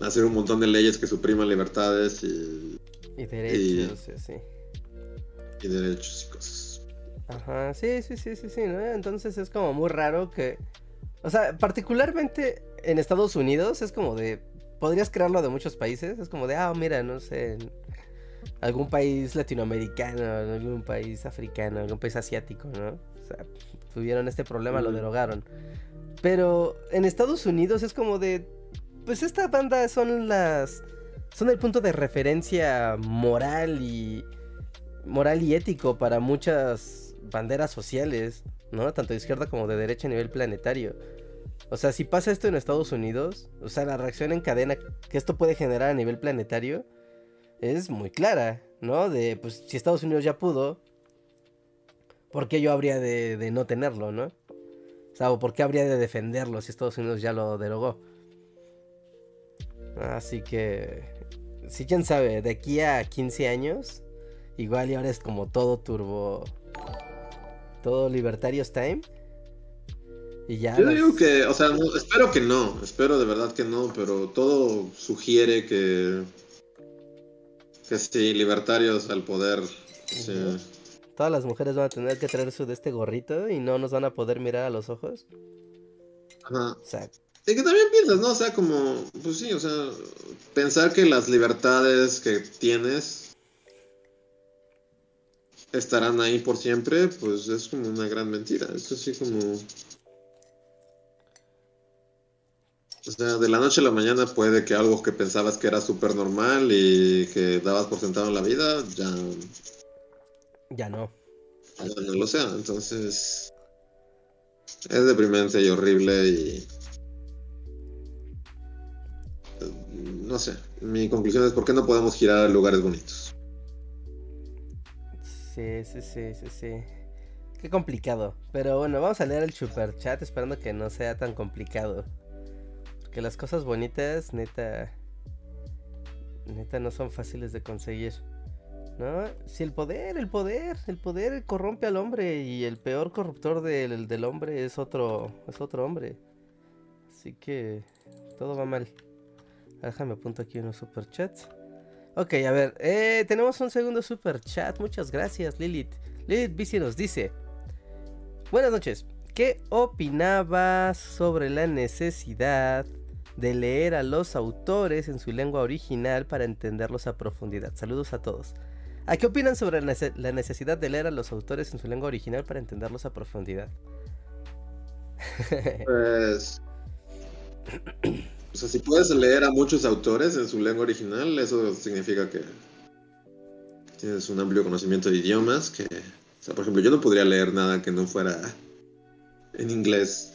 hacer un montón de leyes que supriman libertades y, Y derechos, y así. Y derechos y cosas. Ajá, sí, sí, sí, sí, sí, ¿no? Entonces es como muy raro que... O sea, particularmente en Estados Unidos es como de... Podrías crearlo de muchos países, es como de, ah, mira, no sé, en algún país latinoamericano, algún país africano, algún país asiático, ¿no? O sea, tuvieron este problema, lo derogaron. Pero en Estados Unidos es como de... Pues esta banda son las... Son el punto de referencia moral y... Moral y ético para muchas banderas sociales, ¿no? Tanto de izquierda como de derecha a nivel planetario. O sea, si pasa esto en Estados Unidos, o sea, la reacción en cadena que esto puede generar a nivel planetario es muy clara, ¿no? De, pues, si Estados Unidos ya pudo, ¿por qué yo habría de, no tenerlo, ¿no? O sea, ¿por qué habría de defenderlo si Estados Unidos ya lo derogó? Así que, sí, quién sabe, de aquí a 15 años, igual y ahora es como todo turbo, todo Libertarios Time. Y ya. Yo digo que, o sea, espero que no, espero de verdad que no, pero todo sugiere que, que sí, libertarios al poder. Todas las mujeres van a tener que traer su de este gorrito y no nos van a poder mirar a los ojos. Ajá. O sea, y que también piensas, ¿no? O sea, como, pues sí, o sea, pensar que las libertades que tienes estarán ahí por siempre, pues es como una gran mentira. Es así como... O sea, de la noche a la mañana puede que algo que pensabas que era súper normal y que dabas por sentado en la vida, ya... Ya no. Ya no lo sea, entonces... Es deprimente y horrible y no sé, mi conclusión es por qué no podemos girar a lugares bonitos. Sí, sí, sí, sí, sí. Qué complicado. Pero bueno, vamos a leer el super chat esperando que no sea tan complicado. Porque las cosas bonitas, neta, neta no son fáciles de conseguir. ¿No? Si el poder, el poder, el poder corrompe al hombre y el peor corruptor del, del hombre es otro, es otro hombre. Así que todo va mal. Déjame apunto aquí unos superchats. Ok, a ver, eh, tenemos un segundo superchat. Muchas gracias, Lilith. Lilith Bici nos dice: Buenas noches. ¿Qué opinabas sobre la necesidad de leer a los autores en su lengua original para entenderlos a profundidad? Saludos a todos. ¿A qué opinan sobre la necesidad de leer a los autores en su lengua original para entenderlos a profundidad? Pues. O sea, si puedes leer a muchos autores en su lengua original, eso significa que tienes un amplio conocimiento de idiomas. Que, o sea, por ejemplo, yo no podría leer nada que no fuera en inglés.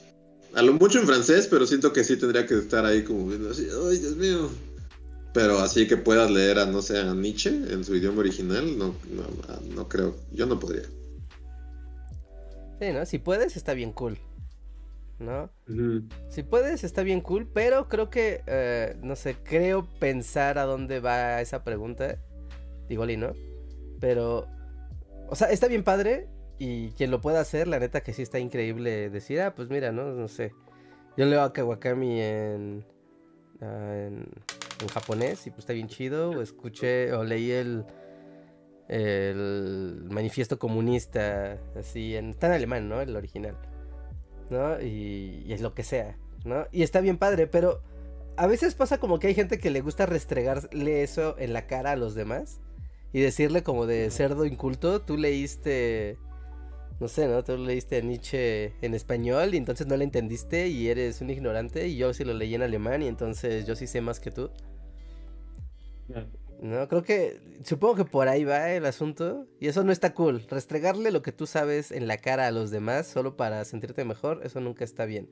A lo mucho en francés, pero siento que sí tendría que estar ahí como viendo así, ¡ay, Dios mío! Pero así que puedas leer a, no sé, a Nietzsche en su idioma original, no, no, no creo. Yo no podría. Sí, ¿no? Si puedes, está bien cool. ¿No? Si puedes, está bien cool, pero creo que, eh, no sé, creo pensar a dónde va esa pregunta. Igual y no. Pero, o sea, está bien padre y quien lo pueda hacer, la neta que sí está increíble decir, ah, pues mira, no, no sé. Yo leo a Kawakami en, ah, en, en, japonés y pues está bien chido. O escuché o leí el, el manifiesto comunista, así, en, está en alemán, ¿no? El original. ¿No? Y, es lo que sea, ¿no? Y está bien padre, pero a veces pasa como que hay gente que le gusta restregarle eso en la cara a los demás y decirle como de cerdo inculto, tú leíste, no sé, ¿no? Tú leíste a Nietzsche en español y entonces no le entendiste y eres un ignorante y yo sí lo leí en alemán y entonces yo sí sé más que tú. No, creo que. Supongo que por ahí va el asunto. Y eso no está cool. Restregarle lo que tú sabes en la cara a los demás solo para sentirte mejor, eso nunca está bien.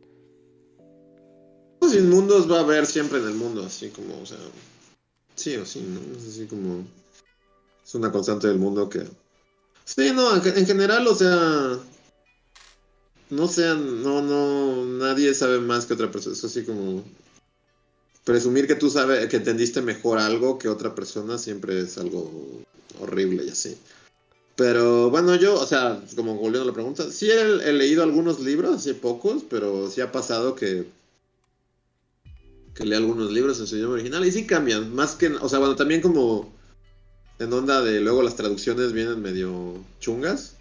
Sin mundos va a haber siempre en el mundo, así como, o sea. Sí o sí, ¿no? Es así como. Es una constante del mundo que. Sí, no, en general, o sea. No sean. No, no. Nadie sabe más que otra persona. Es así como presumir que tú sabes, que entendiste mejor algo que otra persona siempre es algo horrible y así. Pero bueno, yo, o sea, como volviendo a la pregunta, sí he, leído algunos libros, así pocos, pero sí ha pasado que que leo algunos libros en su idioma original y sí cambian, más que, o sea, bueno, también como en onda de luego las traducciones vienen medio chungas,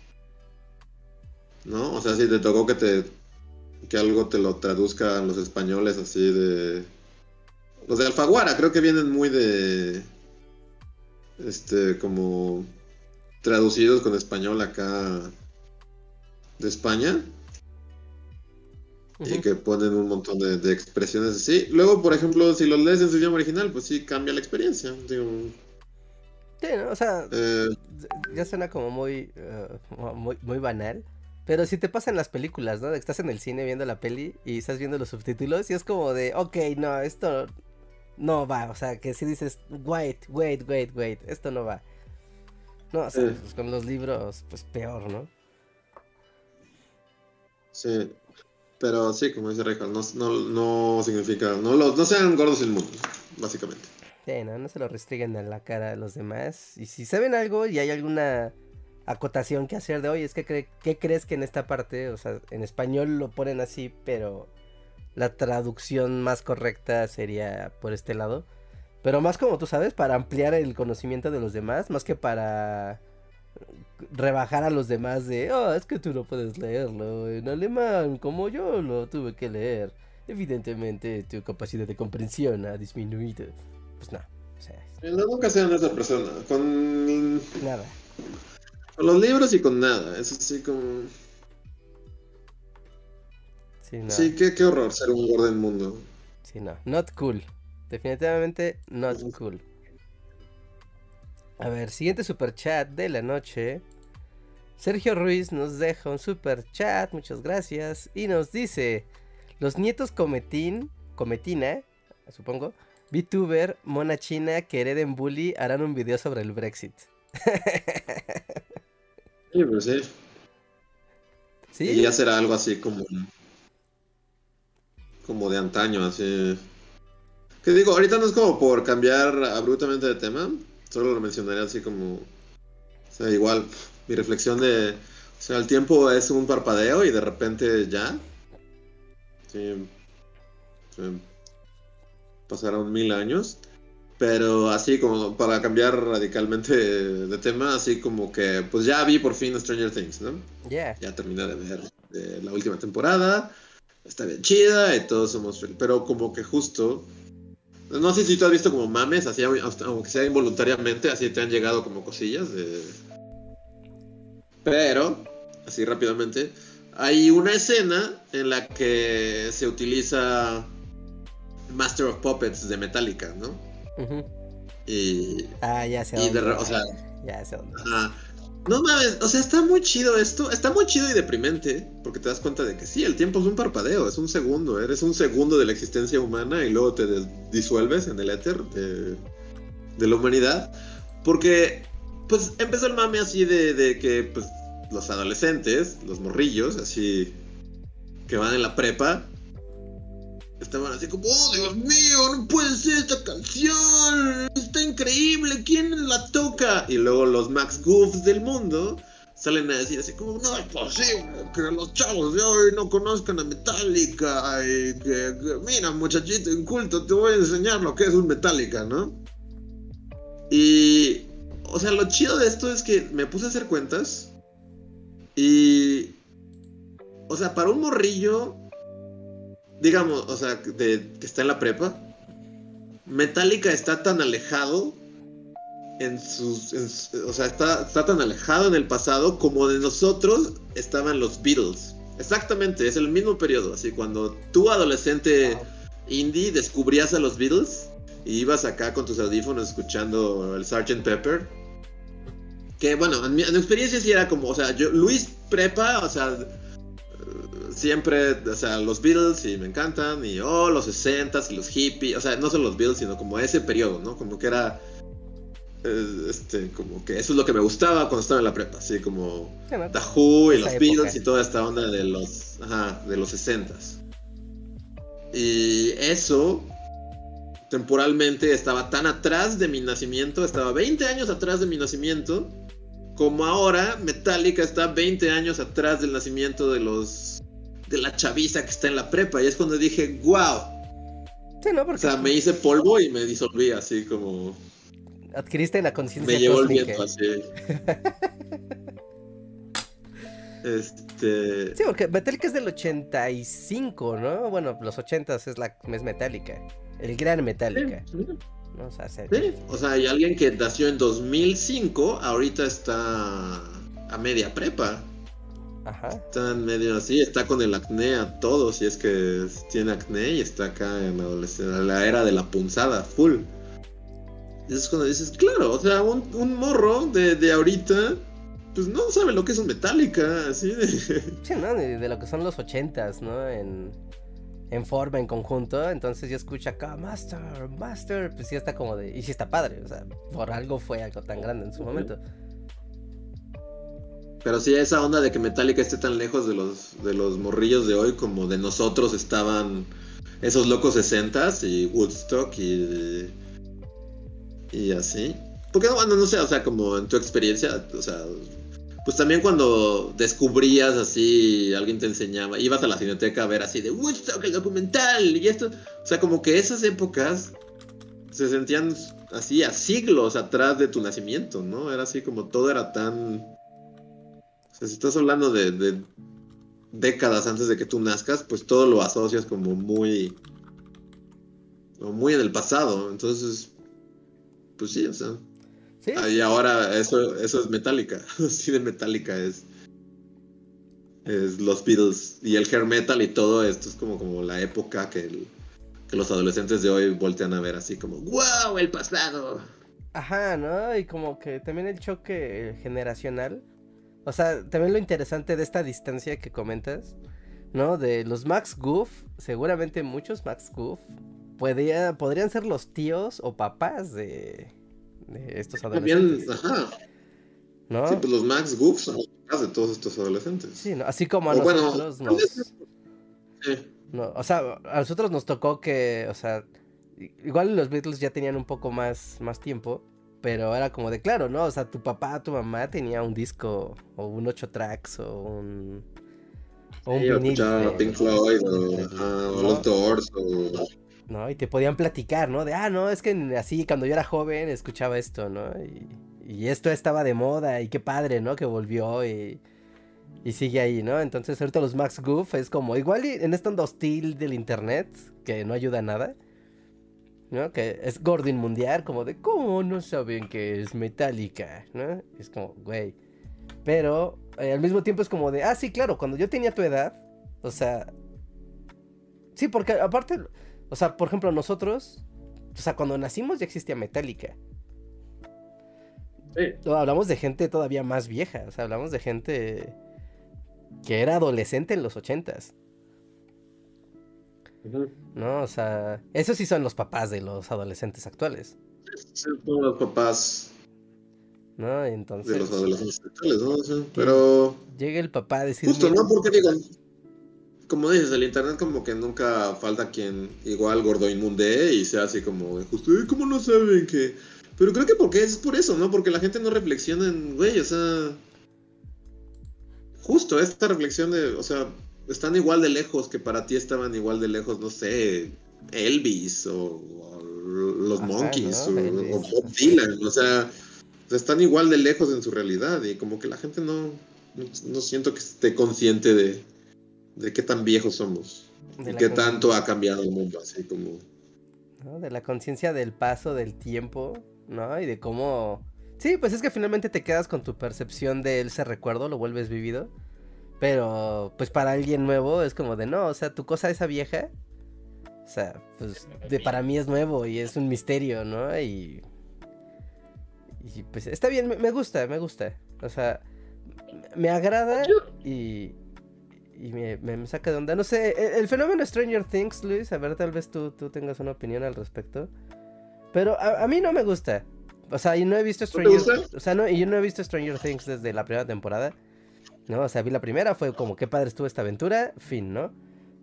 ¿no? O sea, si te tocó que te que algo te lo traduzcan los españoles así de los de Alfaguara creo que vienen muy de. Este, como. Traducidos con español acá. De España. Y que ponen un montón de, expresiones así. Luego, por ejemplo, si los lees en su idioma original, pues sí cambia la experiencia. Digo, sí, ¿no? o sea, eh, ya suena como muy, eh, muy, muy banal. Pero si te pasan las películas, ¿no? De que estás en el cine viendo la peli y estás viendo los subtítulos y es como de, ok, no, esto no va, o sea, que si dices, wait, wait, wait, wait, esto no va. No, o sea, pues con los libros, pues peor, ¿no? Sí. Pero sí, como dice Reja, no, no, no significa. No, los, no sean gordos el mundo, básicamente. Sí, no, no se lo restringen en la cara a los demás. Y si saben algo y hay alguna acotación que hacer de hoy, es que ¿qué crees que en esta parte, o sea, en español lo ponen así, pero la traducción más correcta sería por este lado. Pero más como tú sabes, para ampliar el conocimiento de los demás, más que para rebajar a los demás de, oh, es que tú no puedes leerlo en alemán como yo lo tuve que leer. Evidentemente tu capacidad de comprensión ha disminuido. Pues no. O sea, no, nunca sean esa persona. Con... Nada. Con los libros y con nada. Es así como... Sí, no. Sí, qué, qué horror ser un gordo mundo. Sí, no. Not cool. Definitivamente not cool. A ver, siguiente super chat de la noche. Sergio Ruiz nos deja un super chat, muchas gracias. Y nos dice: Los nietos Cometín, Cometina, supongo, VTuber, Mona China que hereden Bully harán un video sobre el Brexit. sí, pues sí. ¿Sí? Y ya será algo así como. Como de antaño, así. Que digo, ahorita no es como por cambiar abruptamente de tema. Solo lo mencionaré así como. O sea, igual, mi reflexión de. O sea, el tiempo es un parpadeo y de repente ya. Sí. pasaron mil años. Pero así como para cambiar radicalmente de, tema, así como que pues ya vi por fin Stranger Things, ¿no? Ya terminé de ver la última temporada. Está bien chida y todos somos felices. Pero como que justo no sé si tú has visto como mames, así, aunque sea involuntariamente, así te han llegado como cosillas. De... Pero, así rápidamente, hay una escena en la que se utiliza Master of Puppets de Metallica, ¿no? Y. Ah, ya sé. Y de, o sea, ya sé no mames, o sea, está muy chido esto. Está muy chido y deprimente. Porque te das cuenta de que sí, el tiempo es un parpadeo, es un segundo. Eres un segundo de la existencia humana y luego te disuelves en el éter de, la humanidad. Porque, pues, empezó el mame así de, de que, pues, los adolescentes, los morrillos, así, que van en la prepa, estaban así como, oh Dios mío, no puede ser esta canción, está increíble, ¿quién la toca? Y luego los Max Goofs del mundo salen a decir así como, no es posible que los chavos de hoy no conozcan a Metallica y que, mira muchachito inculto, te voy a enseñar lo que es un Metallica, ¿no? Y, o sea, lo chido de esto es que me puse a hacer cuentas y, o sea, para un morrillo digamos, o sea, de, que está en la prepa, Metallica está tan alejado en sus, o sea, está, está, tan alejado en el pasado como de nosotros estaban los Beatles. Exactamente, es el mismo periodo, así cuando tú adolescente indie descubrías a los Beatles y ibas acá con tus audífonos escuchando el Sgt. Pepper. Que bueno, en mi, en mi experiencia sí era como, o sea, yo, Luis Prepa, o sea, siempre, o sea, los Beatles y me encantan, y oh, los 60s y los hippies, o sea, no solo los Beatles, sino como ese periodo, ¿no? Como que era, eh, este, como que eso es lo que me gustaba cuando estaba en la prepa, así como The Who y los Beatles y toda esta onda de los, ajá, de los 60s. Y eso, temporalmente, estaba tan atrás de mi nacimiento, estaba 20 años atrás de mi nacimiento, como ahora Metallica está 20 años atrás del nacimiento de los de la chaviza que está en la prepa. Y es cuando dije, wow. Sí, ¿no? Porque... O sea, me hice polvo y me disolví así como. Adquiriste la conciencia. Me llevó el viento así. este. Sí, porque Metallica es del 85, ¿no? Bueno, los 80 es la es Metallica. El gran Metallica. O, sea, o sea, hay alguien que nació en 2005, ahorita está a media prepa. Ajá. Está medio así, está con el acné a todo, si es que tiene acné y está acá en adolescencia, la era de la punzada, full. Y es cuando dices, claro, o sea, un, morro de, de, ahorita, pues no sabe lo que es un Metallica, así de... Sí, ¿no? De, lo que son los ochentas, ¿no? En, en forma, en conjunto, entonces yo escucho acá, Master, Master, pues sí está como de... Y sí está padre, o sea, por algo fue algo tan grande en su momento. Pero sí, esa onda de que Metallica esté tan lejos de los, de los morrillos de hoy como de nosotros estaban esos locos 60 y Woodstock y, y así. Porque bueno, no sé, o sea, como en tu experiencia, o sea, pues también cuando descubrías así, alguien te enseñaba, ibas a la cineteca a ver así de Woodstock, el documental y esto, o sea, como que esas épocas se sentían así a siglos atrás de tu nacimiento, ¿no? Era así como todo era tan... O sea, si estás hablando de, décadas antes de que tú nazcas, pues todo lo asocias como muy... muy en el pasado. Entonces, pues sí, o sea... ¿Sí? Y ahora eso, eso es metálica. sí de metálica es... Es los Beatles y el hair metal y todo esto es como, como la época que el, los adolescentes de hoy voltean a ver así como, ¡Wow! El pasado. Ajá, ¿no? Y como que también el choque generacional. O sea, también lo interesante de esta distancia que comentas, ¿no? De los Max Goof, seguramente muchos Max Goof podría, podrían ser los tíos o papás de, de estos adolescentes. ajá. ¿No? Sí, pues los Max Goof son los papás de todos estos adolescentes. Sí, ¿no? Así como a nosotros nos... Sí. No, o sea, a nosotros nos tocó que, o sea, igual los Beatles ya tenían un poco más, más tiempo, pero era como de claro, ¿no? O sea, tu papá, tu mamá tenía un disco o un 8 tracks o un o un vinil Pink Floyd o, los Doors o ¿no? Y te podían platicar, ¿no? De, ah, no, es que así cuando yo era joven escuchaba esto, ¿no? Y, y esto estaba de moda y qué padre, ¿no? Que volvió y y sigue ahí, ¿no? Entonces ahorita los Max Goof es como igual en esta onda hostil del internet, que no ayuda a nada, ¿no? Que es Gordon Mundial, como de, ¿cómo no saben que es metálica? ¿no? Es como, güey. Pero eh, al mismo tiempo es como de, ah, sí, claro, cuando yo tenía tu edad, o sea... Sí, porque aparte, o sea, por ejemplo, nosotros, o sea, cuando nacimos ya existía Metallica. Sí. hablamos de gente todavía más vieja, o sea, hablamos de gente que era adolescente en los ochentas. No, o sea, esos sí son los papás de los adolescentes actuales. son los papás. No, entonces. De los adolescentes actuales, ¿no? pero. Llega el papá a decir. Justo, ¿no? Porque digo, como dices, el internet como que nunca falta quien igual gordo inmunde y sea así como, justo, ¿cómo no saben que? Pero creo que porque es por eso, ¿no? Porque la gente no reflexiona en, güey, o sea, justo esta reflexión de, o sea, están igual de lejos que para ti estaban igual de lejos, no sé, Elvis o, los Monkeys o, Bob Dylan, o sea, están igual de lejos en su realidad y como que la gente no, no, siento que esté consciente de, de qué tan viejos somos y qué tanto ha cambiado el mundo, así como... De la conciencia del paso del tiempo, ¿no? Y de cómo Sí, pues es que finalmente te quedas con tu percepción de ese recuerdo, lo vuelves vivido. Pero, pues para alguien nuevo es como de no, o sea, tu cosa esa vieja. O sea, pues de, para mí es nuevo y es un misterio, ¿no? Y. Y pues está bien, me, gusta, me gusta. O sea, me agrada y. Y me, saca de onda. No sé, e, el, fenómeno Stranger Things, Luis, a ver, tal vez tú, tú tengas una opinión al respecto. Pero a mí no me gusta. O sea, y no he visto Stranger O sea, no, y yo no he visto Stranger Things desde la primera temporada. ¿No? O sea, vi la primera, fue como qué padre estuvo esta aventura, fin, ¿no?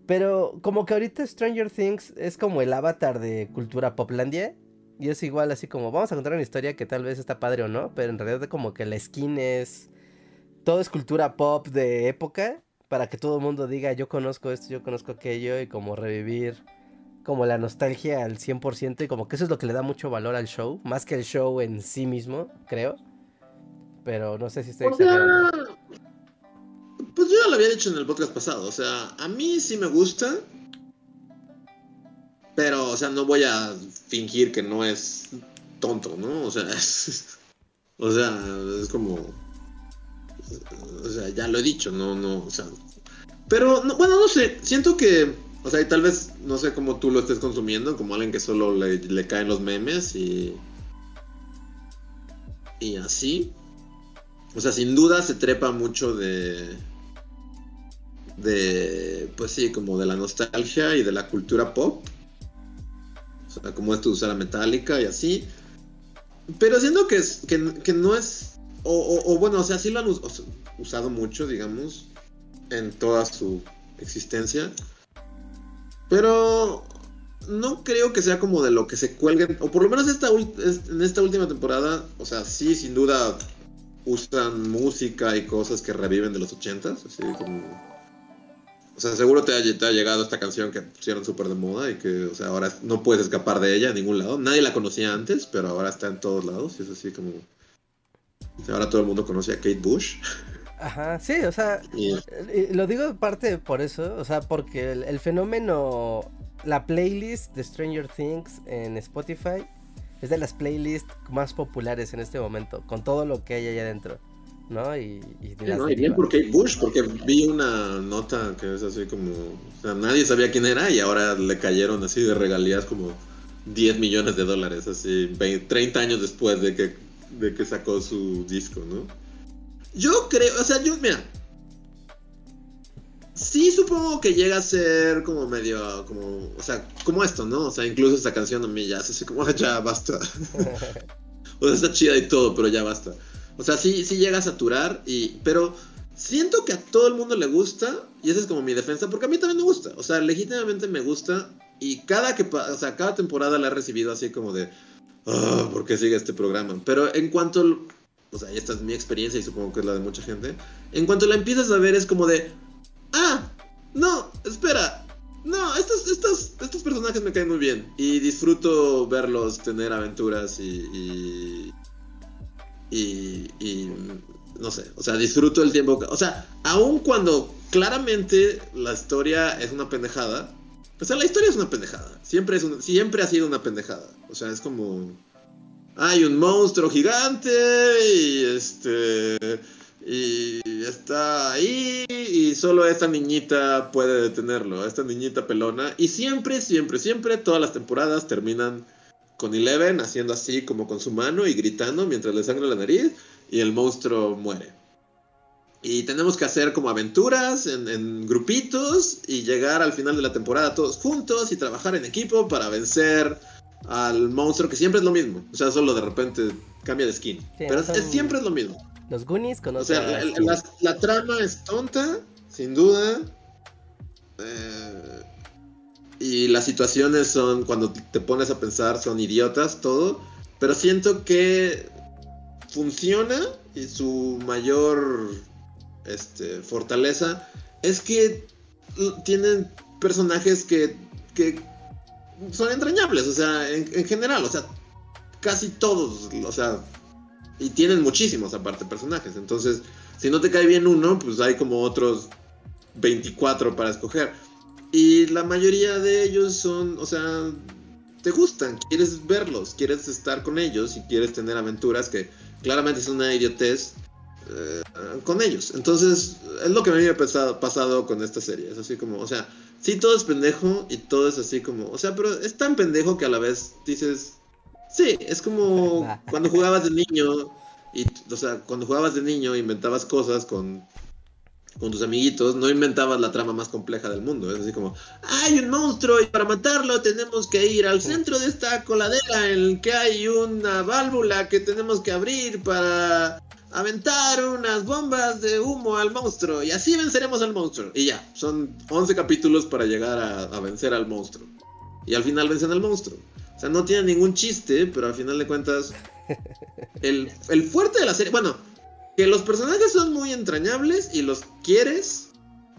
Pero como que ahorita Stranger Things es como el avatar de cultura poplandia. Y es igual así como, vamos a contar una historia que tal vez está padre o no, pero en realidad como que la skin es... Todo es cultura pop de época, para que todo el mundo diga, yo conozco esto, yo conozco aquello, y como revivir como la nostalgia al 100% y como que eso es lo que le da mucho valor al show, más que el show en sí mismo, creo. Pero no sé si estoy exagerando. Ya lo había dicho en el podcast pasado, o sea, a mí sí me gusta, pero, o sea, no voy a fingir que no es tonto, ¿no? O sea, es, o sea, es como, o sea, ya lo he dicho, no, no, o sea, pero, bueno, no sé, siento que o sea, y tal vez, no sé cómo tú lo estés consumiendo, como alguien que solo le, caen los memes y. Y así. O sea, sin duda se trepa mucho de. De. Pues sí, como de la nostalgia y de la cultura pop. O sea, como esto de usar la metálica y así. Pero siendo que, es, que, no es. O, bueno, o sea, sí lo han usado. usado mucho, digamos, en toda su existencia. Pero no creo que sea como de lo que se cuelguen, o por lo menos esta en esta última temporada, o sea, sí, sin duda usan música y cosas que reviven de los ochentas, así como... O sea, seguro te ha, te ha llegado esta canción que pusieron súper de moda y que, o sea, ahora no puedes escapar de ella a ningún lado. Nadie la conocía antes, pero ahora está en todos lados y es así como... Ahora todo el mundo conoce a Kate Bush. Ajá, sí, o sea, lo digo parte por eso, o sea, porque el, fenómeno, la playlist de Stranger Things en Spotify es de las playlists más populares en este momento, con todo lo que hay allá adentro, ¿no? Y, y, bien por Kate Bush, porque vi una nota que es así como, o sea, nadie sabía quién era y ahora le cayeron así de regalías como 10 millones de dólares, así 30 años después de que, de que sacó su disco, ¿no? Yo creo, o sea, yo, mira. Sí, supongo que llega a ser como medio, como, o sea, como esto, ¿no? O sea, incluso esta canción a mí ya hace como, ya basta. o sea, está chida y todo, pero ya basta. O sea, sí, sí llega a saturar, y, pero siento que a todo el mundo le gusta, y esa es como mi defensa, porque a mí también me gusta. O sea, legítimamente me gusta, y cada que, o sea, cada temporada la he recibido así como de, ah, ¿por qué sigue este programa? Pero en cuanto o sea, esta es mi experiencia y supongo que es la de mucha gente, en cuanto la empiezas a ver es como de, ah, no, espera, no, estos, estos, estos personajes me caen muy bien y disfruto verlos tener aventuras y, y, no sé, o sea, disfruto el tiempo, o sea, aun cuando claramente la historia es una pendejada, o sea, la historia es una pendejada, siempre, es siempre ha sido una pendejada, o sea, es como hay un monstruo gigante y este y está ahí y solo esta niñita puede detenerlo, esta niñita pelona y siempre, siempre, siempre todas las temporadas terminan con Eleven haciendo así como con su mano y gritando mientras le sangra la nariz y el monstruo muere. Y tenemos que hacer como aventuras en, en grupitos y llegar al final de la temporada todos juntos y trabajar en equipo para vencer al monstruo, que siempre es lo mismo. O sea, solo de repente cambia de skin. Pero es, siempre es lo mismo. Los Goonies con O sea, la, trama es tonta, sin duda. Eh, y las situaciones son, cuando te pones a pensar, son idiotas, todo. Pero siento que funciona y su mayor este, fortaleza es que tienen personajes que, que son entrañables, o sea, en, general, o sea, casi todos, o sea, y tienen muchísimos aparte personajes, entonces, si no te cae bien uno, pues hay como otros 24 para escoger. Y la mayoría de ellos son, o sea, te gustan, quieres verlos, quieres estar con ellos y quieres tener aventuras que claramente es una idiotez eh, con ellos. Entonces, es lo que me había pasado con esta serie. Es así como, o sea, sí, todo es pendejo y todo es así como, o sea, pero es tan pendejo que a la vez dices, sí, es como cuando jugabas de niño y, o sea, cuando jugabas de niño inventabas cosas con, con tus amiguitos, no inventabas la trama más compleja del mundo, es así como, hay un monstruo y para matarlo tenemos que ir al centro de esta coladera en el que hay una válvula que tenemos que abrir para aventar unas bombas de humo al monstruo y así venceremos al monstruo. Y ya, son 11 capítulos para llegar a, vencer al monstruo. Y al final vencen al monstruo. O sea, no tiene ningún chiste, pero al final de cuentas, el, el fuerte de la serie, bueno, que los personajes son muy entrañables y los quieres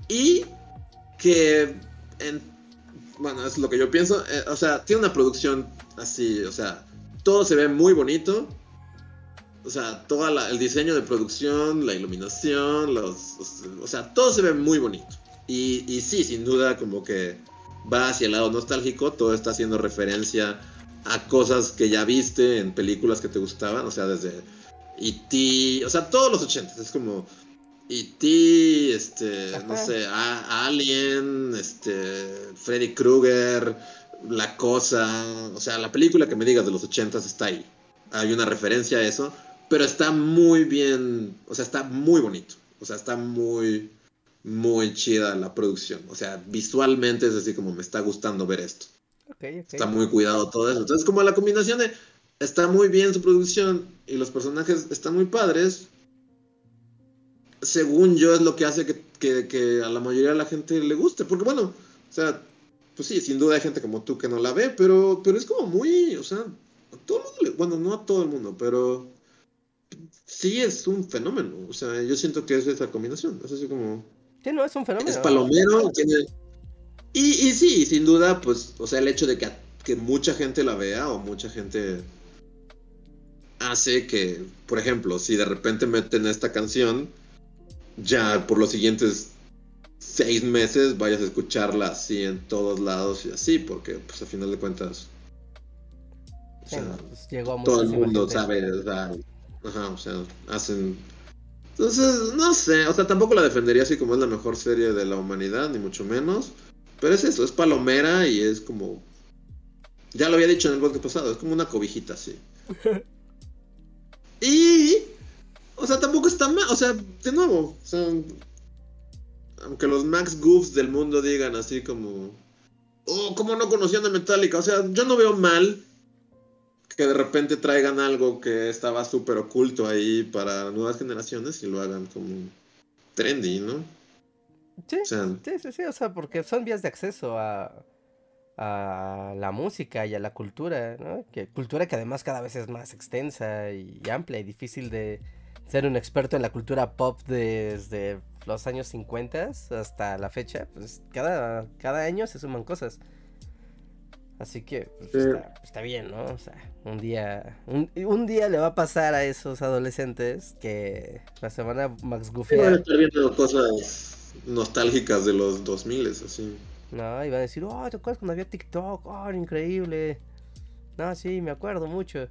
y que, bueno, es lo que yo pienso, eh, o sea, tiene una producción así, o sea, todo se ve muy bonito o sea, todo el diseño de producción, la iluminación, o sea, todo se ve muy bonito. Y, y, sí, sin duda, como que va hacia el lado nostálgico, todo está haciendo referencia a cosas que ya viste en películas que te gustaban, o sea, desde E.T., o sea, todos los ochentas, es como E.T., este, no sé, Alien, este, Freddy Krueger, La Cosa, o sea, la película que me digas de los ochentas está ahí. Hay una referencia a eso, pero está muy bien, o sea, está muy bonito. O sea, está muy, muy chida la producción. O sea, visualmente es así como me está gustando ver esto. Está muy cuidado todo eso. Entonces, como la combinación de está muy bien su producción y los personajes están muy padres, según yo, es lo que hace que, que, a la mayoría de la gente le guste. Porque bueno, o sea, pues sí, sin duda hay gente como tú que no la ve, pero, pero es como muy, o sea, a todo el mundo, le, bueno, no a todo el mundo, pero sí es un fenómeno. O sea, yo siento que es esa combinación. Es así como... Sí, no, es un fenómeno. Es palomero, tiene... Y, y sí, sin duda, pues, o sea, el hecho de que, que mucha gente la vea o mucha gente hace que, por ejemplo, si de repente meten esta canción, ya por los siguientes seis meses vayas a escucharla así en todos lados y así, porque pues a final de cuentas pues, todo el mundo sabe, o sea, ajá, o sea, hacen entonces, no sé, o sea, tampoco la defendería así como es la mejor serie de la humanidad, ni mucho menos. Pero es eso, es palomera y es como. Ya lo había dicho en el podcast pasado, es como una cobijita así. y. O sea, tampoco está mal, o sea, de nuevo, o sea, aunque los Max Goofs del mundo digan así como, oh, ¿cómo no conocían a Metallica? O sea, yo no veo mal que de repente traigan algo que estaba súper oculto ahí para nuevas generaciones y lo hagan como trendy, ¿no? Sí, sí, sí, sí, o sea, porque son vías de acceso a, a la música y a la cultura, ¿no? Que, cultura que además cada vez es más extensa y amplia y difícil de ser un experto en la cultura pop desde los años 50 hasta la fecha, pues cada, cada año se suman cosas. Así que pues, está, bien, ¿no? O sea, un día, un, día le va a pasar a esos adolescentes que la semana Max Goofy. Van a estar viendo cosas nostálgicas de los 2000, así. No, y van a decir, oh, ¿te acuerdas cuando había TikTok? Oh, increíble. No, sí, me acuerdo mucho.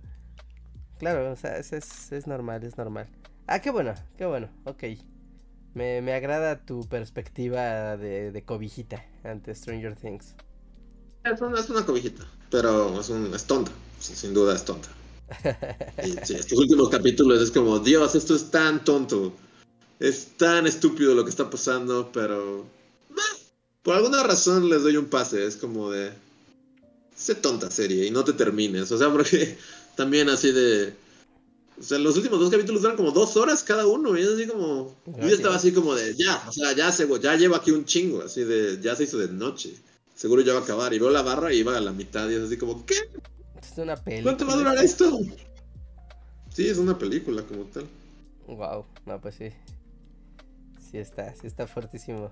Claro, o sea, es, es, es normal, es normal. Ah, qué bueno, qué bueno, ok. Me, me agrada tu perspectiva de, de, cobijita ante Stranger Things. Es una, es una cobijita, pero es, un, es tonta, sin duda es tonta. sí, estos últimos capítulos es como, Dios, esto es tan tonto. Es tan estúpido lo que está pasando, pero... Por alguna razón les doy un pase, es como de... Sé tonta serie y no te termines. O sea, porque también así de o sea, los últimos dos capítulos duran como dos horas cada uno. Y es así como. Yo estaba así como de, ya, o sea, ya, se, ya llevo aquí un chingo, así de, ya se hizo de noche. Seguro ya va a acabar. Y veo la barra y iba a la mitad. Y es así como, ¿qué? Es una película. ¿Cuánto va a durar esto? Sí, es una película como tal. Wow, no, pues sí. Sí está, sí está fuertísimo.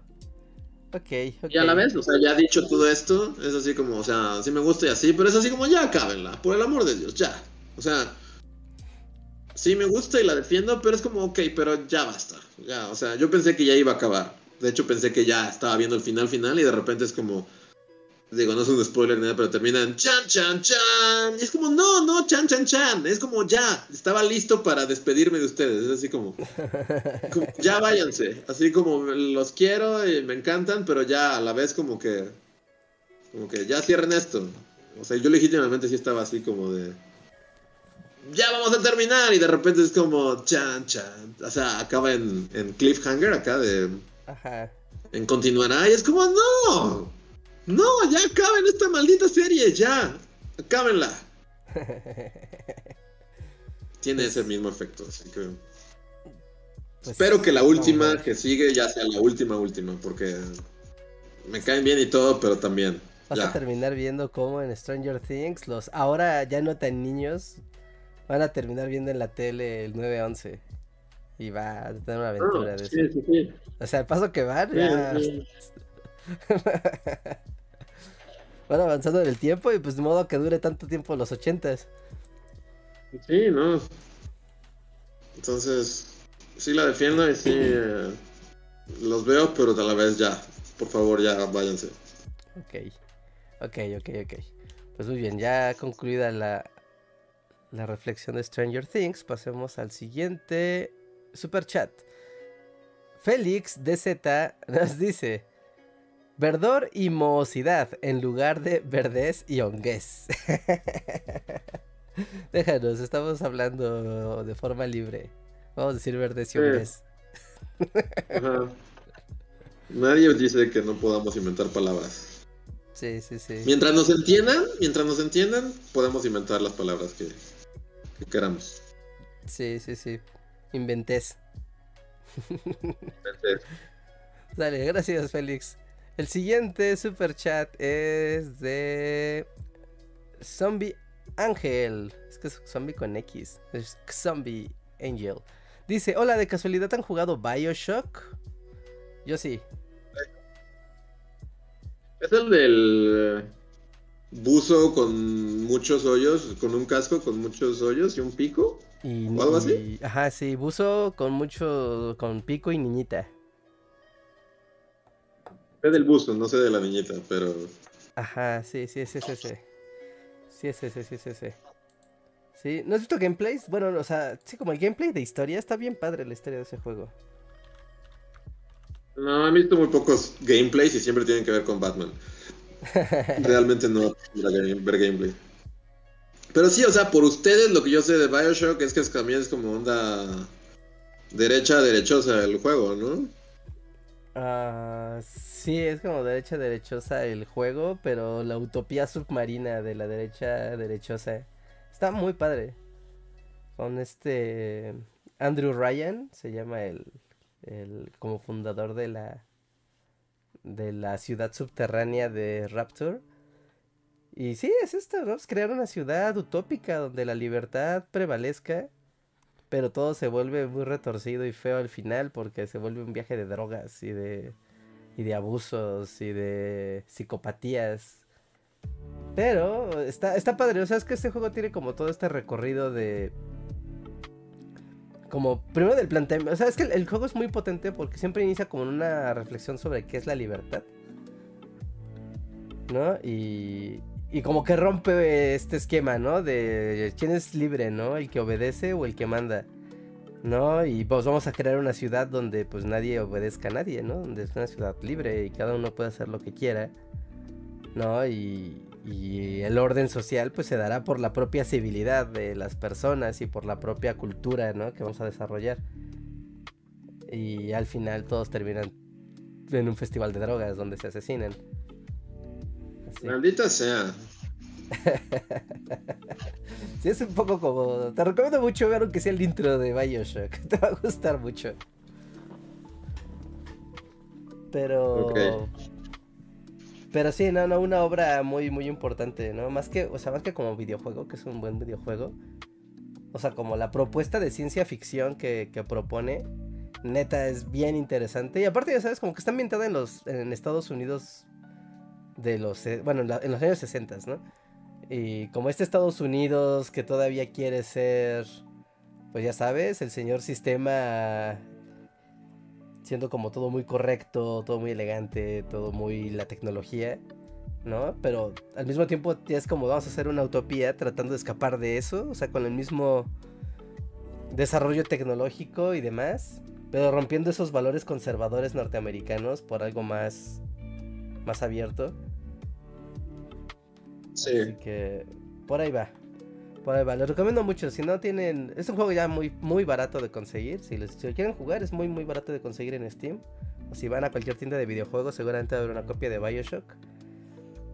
Ok, ok. Y a la vez, o sea, ya dicho todo esto, es así como, o sea, sí me gusta y así, pero es así como, ya acábenla, por el amor de Dios, ya. O sea, sí me gusta y la defiendo, pero es como, ok, pero ya basta. Ya, o sea, yo pensé que ya iba a acabar. De hecho, pensé que ya estaba viendo el final final y de repente es como, digo, no es un spoiler ni nada, pero termina en chan, chan, chan. Y es como, no, no, chan, chan, chan. Es como, ya, estaba listo para despedirme de ustedes. Es así como, ya váyanse. Así como, los quiero y me encantan, pero ya a la vez como que, como que ya cierren esto. O sea, yo legítimamente sí estaba así como de ya vamos a terminar y de repente es como chan chan, o sea, acaba en, en cliffhanger acá de Ajá. en continuará y es como no, no, ya acaben esta maldita serie, ya, acábenla. Tiene ese mismo efecto, así que pues espero que la última que sigue ya sea la última última porque me caen bien y todo, pero también Vas a terminar viendo cómo en Stranger Things los ahora ya no tan niños van a terminar viendo en la tele el 9-11. Y va a tener una aventura de sí, eso. Sí, sí. O sea, el paso que van, ya... van avanzando en el tiempo y pues de modo que dure tanto tiempo los 80 Sí, no. Entonces, sí la defiendo y sí eh, los veo, pero a la vez ya. Por favor, ya váyanse. Ok, ok, ok, ok. Pues muy bien, ya concluida la, la reflexión de Stranger Things, pasemos al siguiente super chat. Félix DZ nos dice: Verdor y mohosidad en lugar de verdez y honguez. Déjanos, estamos hablando de forma libre. Vamos a decir verdez y honguez. Nadie dice que no podamos inventar palabras. Sí, sí, sí. Mientras nos entiendan, mientras nos entiendan, podemos inventar las palabras que, que queramos. Sí, sí, sí. Inventés. Dale, gracias Félix. El siguiente super chat es de Zombie Ángel. Es que es zombie con X. Es Zombie Angel. Dice, hola, ¿de casualidad han jugado Bioshock? Yo sí. Es el del buzo con muchos hoyos, con un casco con muchos hoyos y un pico. Y, ¿O algo así? ajá, sí, buzo con mucho, con pico y niñita. Es del buzo, no sé de la niñita, pero... Ajá, sí, sí, es ese, ese. Sí, es ese, sí, es ese. Sí, ¿no has visto gameplays? Bueno, o sea, sí, como el gameplay de historia, está bien padre la historia de ese juego. No, he visto muy pocos gameplays y siempre tienen que ver con Batman. Realmente no ver gameplay. Pero sí, o sea, por ustedes lo que yo sé de Bioshock es que también es como onda derecha, derechosa el juego, ¿no? Ah, sí, es como derecha derechosa el juego, pero la utopía submarina de la derecha derechosa. Está muy padre. Con este Andrew Ryan, se llama el, el como fundador de la de la ciudad subterránea de Rapture. Y sí, es esto, ¿no? Es crear una ciudad utópica donde la libertad prevalezca, pero todo se vuelve muy retorcido y feo al final porque se vuelve un viaje de drogas y de y de abusos y de psicopatías. Pero está, está padre, o sea, es que este juego tiene como todo este recorrido de... Como primero del planteamiento, o sea, es que el, el juego es muy potente porque siempre inicia como una reflexión sobre qué es la libertad. ¿No? Y, y como que rompe este esquema, ¿no? De quién es libre, ¿no? El que obedece o el que manda. ¿no? Y pues vamos a crear una ciudad donde pues nadie obedezca a nadie, ¿no? Donde es una ciudad libre y cada uno puede hacer lo que quiera, ¿no? Y, y el orden social pues se dará por la propia civilidad de las personas y por la propia cultura, ¿no? Que vamos a desarrollar. Y al final todos terminan en un festival de drogas donde se asesinan. Así. Maldita sea. Sí, es un poco como. Te recomiendo mucho ver aunque sea el intro de Bioshock. Te va a gustar mucho. Pero. Pero sí, no, no, una obra muy, muy importante, ¿no? Más que, o sea, más que como videojuego, que es un buen videojuego. O sea, como la propuesta de ciencia ficción que, que propone, neta, es bien interesante. Y aparte, ya sabes, como que está ambientada en los, en Estados Unidos de los, bueno, en, los años 60, ¿no? Y como este Estados Unidos que todavía quiere ser, pues ya sabes, el señor sistema siendo como todo muy correcto, todo muy elegante, todo muy la tecnología, ¿no? Pero al mismo tiempo es como vamos a hacer una utopía tratando de escapar de eso, o sea, con el mismo desarrollo tecnológico y demás, pero rompiendo esos valores conservadores norteamericanos por algo más más abierto. Sí. Así que por ahí va. Por ahí va. Lo recomiendo mucho. Si no tienen. Es un juego ya muy, muy barato de conseguir. Si, les, lo quieren jugar, es muy, muy barato de conseguir en Steam. O si van a cualquier tienda de videojuegos, seguramente haber una copia de Bioshock.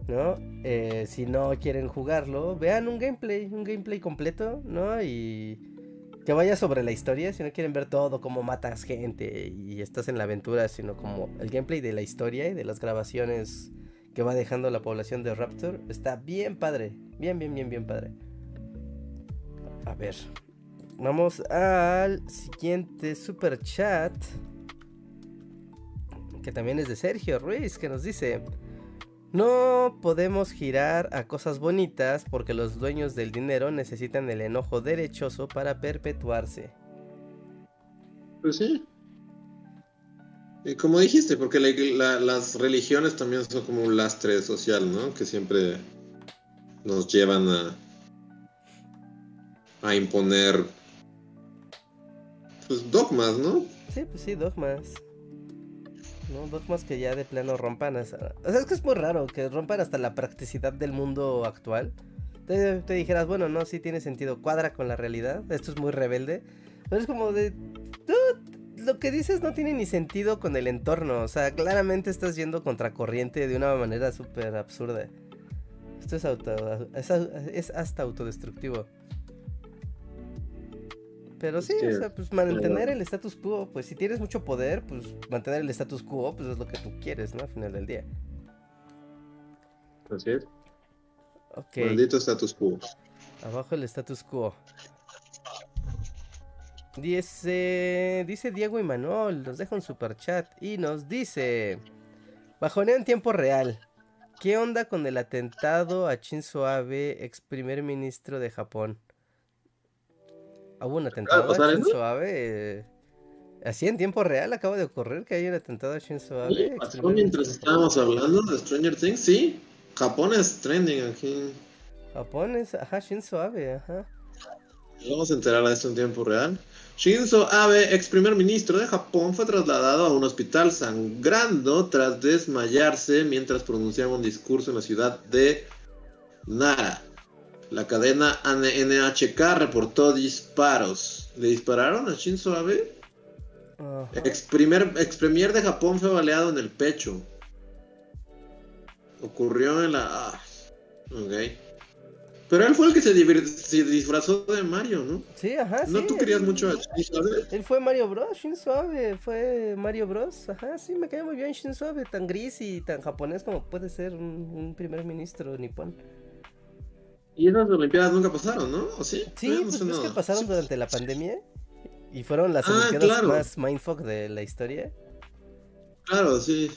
¿No? Eh, si no quieren jugarlo, vean un gameplay. Un gameplay completo, ¿no? Y. Que vaya sobre la historia. Si no quieren ver todo, cómo matas gente y estás en la aventura, sino como el gameplay de la historia y de las grabaciones que va dejando la población de Raptor. Está bien padre. Bien, bien, bien, bien padre. A ver. Vamos al siguiente super chat. Que también es de Sergio Ruiz, que nos dice... No podemos girar a cosas bonitas porque los dueños del dinero necesitan el enojo derechoso para perpetuarse. Pues sí. Y como dijiste, porque la- la- las religiones también son como un lastre social, ¿no? Que siempre nos llevan a, a imponer pues dogmas, ¿no? Sí, pues sí, dogmas. No, dogmas que ya de plano rompan. O sea, es que es muy raro que rompan hasta la practicidad del mundo actual. Te, te dijeras, bueno, no, sí tiene sentido, cuadra con la realidad, esto es muy rebelde. Pero es como de... "Dude, lo que dices no tiene ni sentido con el entorno. O sea, claramente estás yendo contracorriente de una manera súper absurda. Esto es, auto, es, es hasta autodestructivo. Pero sí, o sea, pues mantener el status quo, pues si tienes mucho poder, pues mantener el status quo, pues es lo que tú quieres, ¿no? Al final del día. Así es. Ok. Maldito status quo. Abajo el status quo. Dice, dice Diego y Manuel, nos deja un super chat y nos dice, bajonea en tiempo real. ¿Qué onda con el atentado a Shinzo Abe, ex primer ministro de Japón? ¿Hubo un atentado a Shinzo Abe? Así en tiempo real acaba de ocurrir que hay un atentado a Shinzo Abe. pasó mientras estábamos hablando de Stranger Things, sí. Japón es trending aquí. Japón es, ajá, Shinzo Abe, ajá. Vamos a enterar de esto en tiempo real. Shinzo Abe, ex primer ministro de Japón, fue trasladado a un hospital sangrando tras desmayarse mientras pronunciaba un discurso en la ciudad de Nara. La cadena NHK reportó disparos. ¿Le dispararon a Shinzo Abe? Ex, primer, ex premier de Japón fue baleado en el pecho. Ocurrió en la... Ah, ok. Pero él fue el que se, disfrazó de Mario, ¿no? Sí, ajá. ¿No tú querías mucho a Shinzo Abe? Él fue Mario Bros, Shinzo Abe, fue Mario Bros. Ajá, sí, me cae muy bien Shinzo Abe, tan gris y tan japonés como puede ser un, primer ministro nipón. Y esas Olimpiadas nunca pasaron, ¿no? ¿O sí? Sí, pues es que pasaron durante la pandemia y fueron las ah, Olimpiadas más mindfuck de la historia. Claro, sí.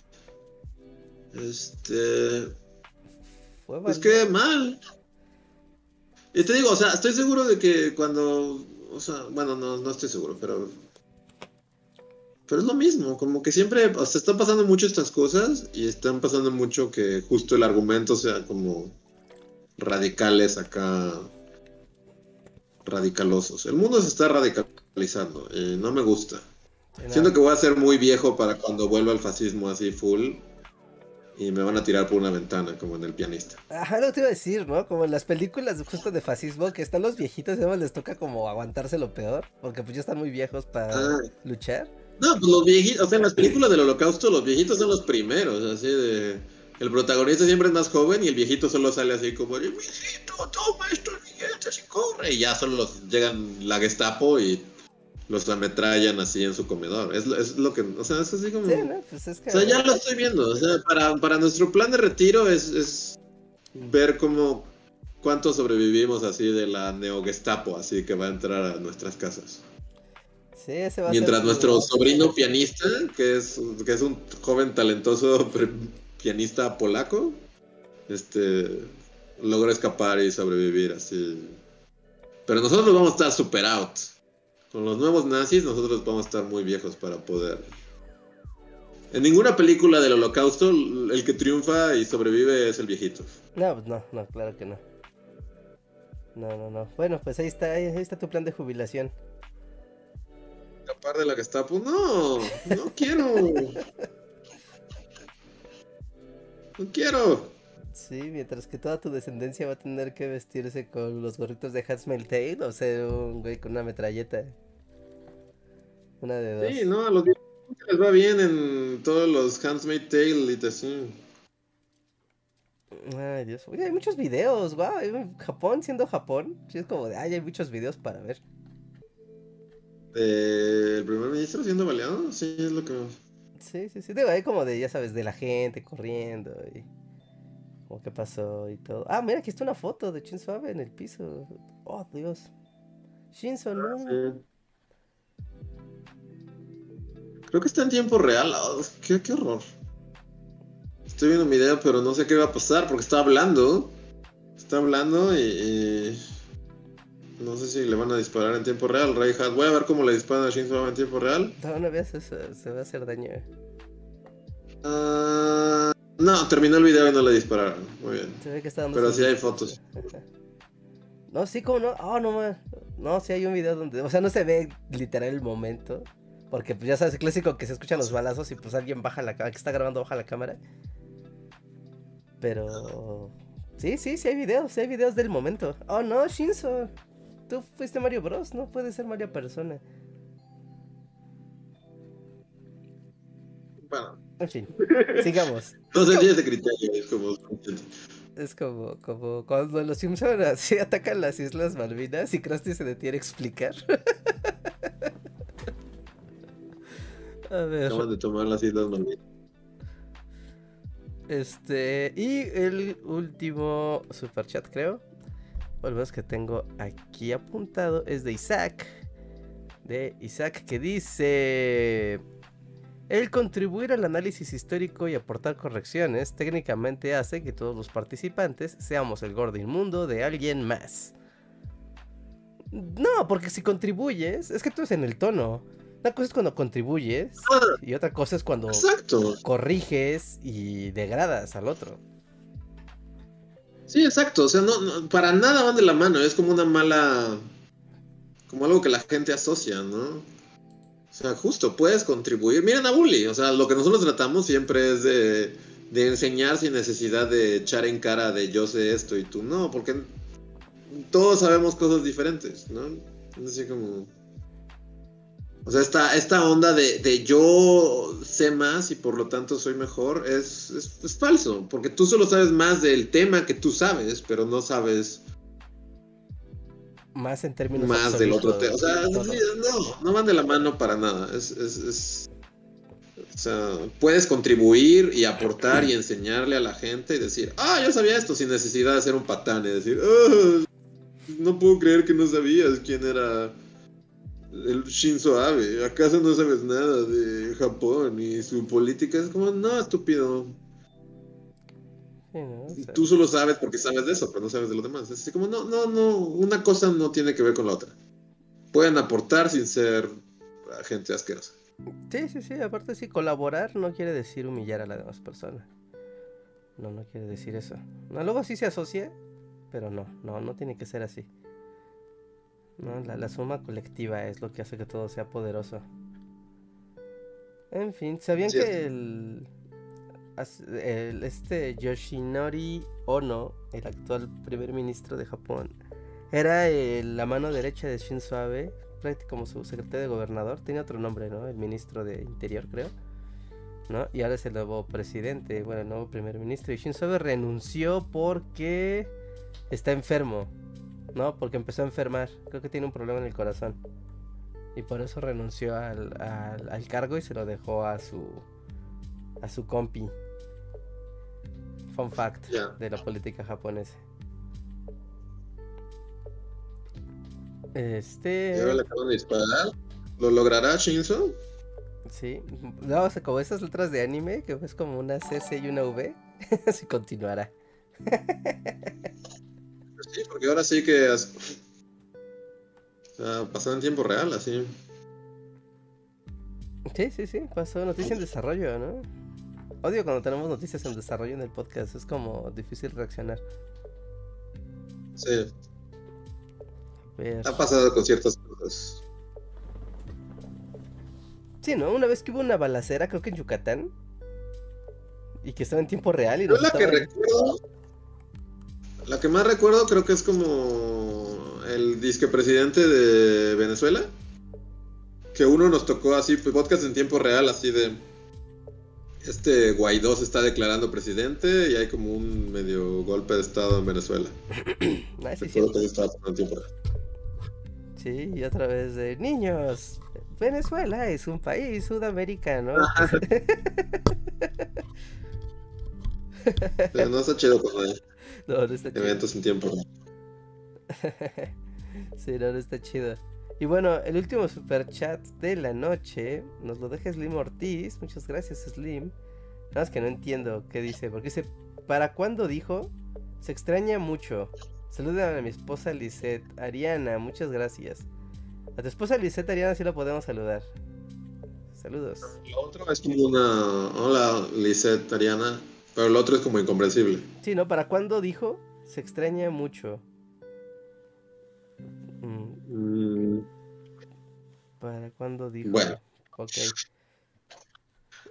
Este. Fue pues qué mal. Y te digo, o sea, estoy seguro de que cuando. O sea, bueno, no, no estoy seguro, pero. Pero es lo mismo, como que siempre. O sea, están pasando mucho estas cosas y están pasando mucho que justo el argumento sea como. Radicales acá. Radicalosos. El mundo se está radicalizando. y no me gusta. Siento que voy a ser muy viejo para cuando vuelva el fascismo así full y me van a tirar por una ventana, como en el pianista. Ajá, lo te iba a decir, ¿no? Como en las películas justo de fascismo, que están los viejitos y además les toca como aguantarse lo peor, porque pues ya están muy viejos para ah. luchar. No, pues los viejitos, o sea, en las películas del holocausto los viejitos son los primeros, así de... El protagonista siempre es más joven y el viejito solo sale así como, viejito, toma estos billetes y corre. Y ya solo los llegan la Gestapo y los ametrallan así en su comedor. Es, es lo que, o sea, es así como... Pues o sea, ya lo estoy viendo. O sea, para, para nuestro plan de retiro es, es ver cómo, cuánto sobrevivimos así de la neo-gestapo, así que va a entrar a nuestras casas. Sí, ese va Mientras nuestro sobrino pianista, que es, que es un joven talentoso pianista polaco, este, logra escapar y sobrevivir así. Pero nosotros vamos a estar super out. Con los nuevos nazis nosotros vamos a estar muy viejos para poder... En ninguna película del holocausto el que triunfa y sobrevive es el viejito. No, pues no, no, claro que no. No, no, no. Bueno, pues ahí está, ahí está tu plan de jubilación. Escapar de la Gestapo, no, no quiero. no quiero. Sí, mientras que toda tu descendencia va a tener que vestirse con los gorritos de Hansmell Tail o ser un güey con una metralleta. Una de dos. Sí, no, a los les va bien en todos los Handmaid's Tale y así. Ay, Dios. Oye, hay muchos videos, guau. Japón siendo Japón. Sí, es como de, ay, hay muchos videos para ver. ¿El primer ministro siendo baleado? Sí, es lo que. Sí, sí, sí. Digo, hay como de, ya sabes, de la gente corriendo y. Como qué pasó y todo. Ah, mira, aquí está una foto de Shinzo Abe en el piso. Oh, Dios. Shinzo, no. Sí. Creo que está en tiempo real. Oh, qué, horror. Estoy viendo mi video, pero no sé qué va a pasar porque está hablando. Está hablando y, No sé si le van a disparar en tiempo real. Reinhardt, voy a ver cómo le disparan a Shinzo en tiempo real. No, no veas eso, se va a hacer daño. Uh, no, terminó el video y no le dispararon. Muy bien. Se ve que está dando Pero sí hay fotos. No, sí, como no. Oh, no, no, sí hay un video donde. O sea, no se ve literal el momento. Porque pues ya sabes, el clásico que se escuchan los balazos y pues alguien baja la cámara, que está grabando baja la cámara. Pero... Sí, sí, sí hay videos, sí hay videos del momento. Oh no, Shinzo. Tú fuiste Mario Bros, no puede ser Mario Persona. Bueno. En fin, sigamos. No sé, es de criterio, es como... Es como, como cuando los Simpsons así atacan las Islas Malvinas y Krusty se detiene a explicar. a ver. Acaban de tomar las Islas Malvinas. Este, y el último superchat, creo. O que tengo aquí apuntado es de Isaac. De Isaac que dice. El contribuir al análisis histórico y aportar correcciones técnicamente hace que todos los participantes seamos el gordo inmundo de alguien más. No, porque si contribuyes, es que tú es en el tono. Una cosa es cuando contribuyes Ah, y otra cosa es cuando exacto. corriges y degradas al otro. Sí, exacto. O sea, no, no- para nada van de la mano. Es como una mala. Como algo que la gente asocia, ¿no? O sea, justo, puedes contribuir. Miren a Bully. O sea, lo que nosotros tratamos siempre es de, de enseñar sin necesidad de echar en cara de yo sé esto y tú no, porque todos sabemos cosas diferentes, ¿no? Así como. O sea, esta, esta onda de, de yo sé más y por lo tanto soy mejor es, es, es falso, porque tú solo sabes más del tema que tú sabes, pero no sabes Más en términos más del otro tema. O sea, no, no van de la mano para nada. Es, es, es- o sea, puedes contribuir y aportar y enseñarle a la gente y decir, ah, yo sabía esto sin necesidad de hacer un patán y decir, "Ah, no puedo creer que no sabías quién era el Shinzo Abe. ¿Acaso no sabes nada de Japón y su política? Es como, no, estúpido. Sí, ¿no? O sea, Tú solo sabes porque sabes de eso, pero no sabes de lo demás. Es así como, no, no, no, una cosa no tiene que ver con la otra. Pueden aportar sin ser gente asquerosa. Sí, sí, sí. Aparte, sí, colaborar no quiere decir humillar a la demás persona. No, no quiere decir eso. No, luego sí se asocia, pero no, no, no tiene que ser así. No, la, la suma colectiva es lo que hace que todo sea poderoso. En fin, ¿sabían que el- este Yoshinori Ono, el actual primer ministro de Japón, era eh, la mano derecha de Shinzo Abe, como su secretario de gobernador, tiene otro nombre, ¿no? El ministro de Interior, creo. ¿No? Y ahora es el nuevo presidente, bueno, el nuevo primer ministro. Y Shinzo Abe renunció porque está enfermo, ¿no? Porque empezó a enfermar. Creo que tiene un problema en el corazón. Y por eso renunció al- al cargo y se lo dejó a su a su compi. Fun fact de la política japonesa. Este. Y ahora le acaban de disparar. ¿Lo logrará Shinzo? Sí. No, o sea, como esas letras de anime, que es como una CC y una V. Así continuará. Pues sí, porque ahora sí que. as- O sea, pasó en tiempo real, así. Sí, sí, sí. Pasó noticia en desarrollo, ¿no? Odio cuando tenemos noticias en desarrollo en el podcast. Es como difícil reaccionar. Sí, ha pasado con ciertas cosas. Sí, ¿no? Una vez que hubo una balacera, creo que en Yucatán. Y que estaba en tiempo real y nos la que recuerdo. La que más recuerdo creo que es como el disque presidente de Venezuela. Que uno nos tocó así, pues, podcast en tiempo real, así de. Este Guaidó se está declarando presidente y hay como un medio golpe de estado en Venezuela. Sí, que estaba. Sí, y otra vez de niños. Venezuela es un país sudamericano. Pero no está chido cuando hay No, no está chido. eventos en tiempo. Sí, no, no está chido. Y bueno, el último super chat de la noche nos lo deja Slim Ortiz. Muchas gracias, Slim. Nada más que no entiendo qué dice. Porque dice: ¿Para cuándo dijo? Se extraña mucho. Saluda a mi esposa Lisette. Ariana, muchas gracias. A tu esposa Lisette Ariana sí la podemos saludar. Saludos. Lo otro es como una. Hola, Lisette, Ariana. Pero lo otro es como incomprensible. Sí, ¿no? ¿Para cuándo dijo? Se extraña mucho. Mm, ¿Para cuándo dijo? Bueno. Ok.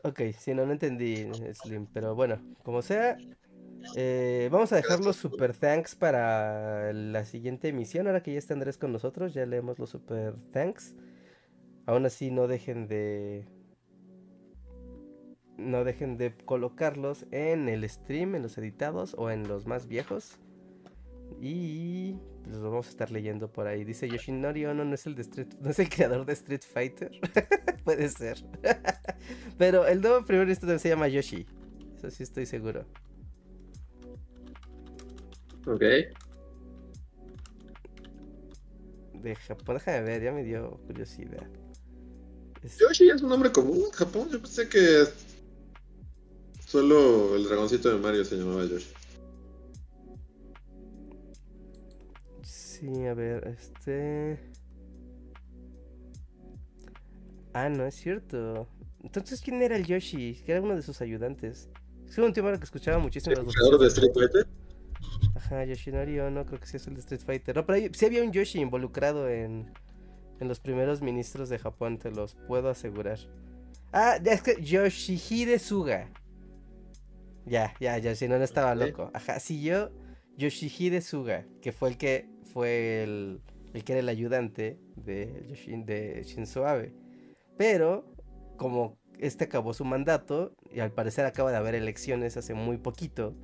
Ok, sí, no, no entendí, Slim. Pero bueno, como sea, eh, vamos a dejar los super thanks para la siguiente emisión. Ahora que ya está Andrés con nosotros, ya leemos los super thanks. Aún así, no dejen de. No dejen de colocarlos en el stream, en los editados o en los más viejos. Y pues lo vamos a estar leyendo por ahí. Dice Yoshinori Ono no es el de Street, no es el creador de Street Fighter. Puede ser. Pero el nuevo primer ministro se llama Yoshi. Eso sí estoy seguro. Ok. De Japón, déjame ver, ya me dio curiosidad. Es- Yoshi es un nombre común en Japón. Yo pensé que solo el dragoncito de Mario se llamaba Yoshi. Sí, a ver, este. Ah, no es cierto. Entonces, ¿quién era el Yoshi? Que era uno de sus ayudantes. Es un tema que escuchaba muchísimo. ¿El creador de. Street Fighter? Ajá, Yoshinori Ono, creo que sí es el de Street Fighter. No, pero ahí- sí había un Yoshi involucrado en, en los primeros ministros de Japón, te los puedo asegurar. Ah, es que Yoshihide Suga. Ya, ya, ya, si no, no estaba loco. Ajá, sí, yo, Yoshihide Suga, que fue el que fue el, que era el ayudante de, de Shinzo Abe. Pero, como este acabó su mandato, y al parecer acaba de haber elecciones hace muy poquito,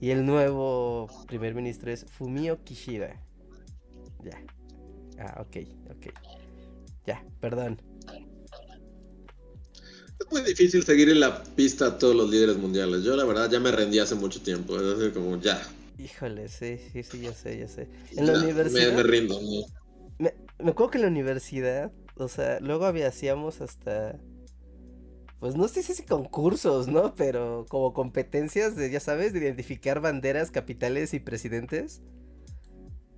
y el nuevo primer ministro es Fumio Kishida. Ya. Ah, ok, ok. Ya, perdón. Es muy difícil seguir en la pista a todos los líderes mundiales. Yo, la verdad, ya me rendí hace mucho tiempo. Es decir, como ya. Híjole, sí, sí, sí, ya sé, ya sé. En la universidad. Me, rindo. ¿no? Me, me acuerdo que en la universidad, o sea, luego había, hacíamos hasta, pues no sé si concursos, ¿no? Pero como competencias de, ya sabes, de identificar banderas, capitales y presidentes.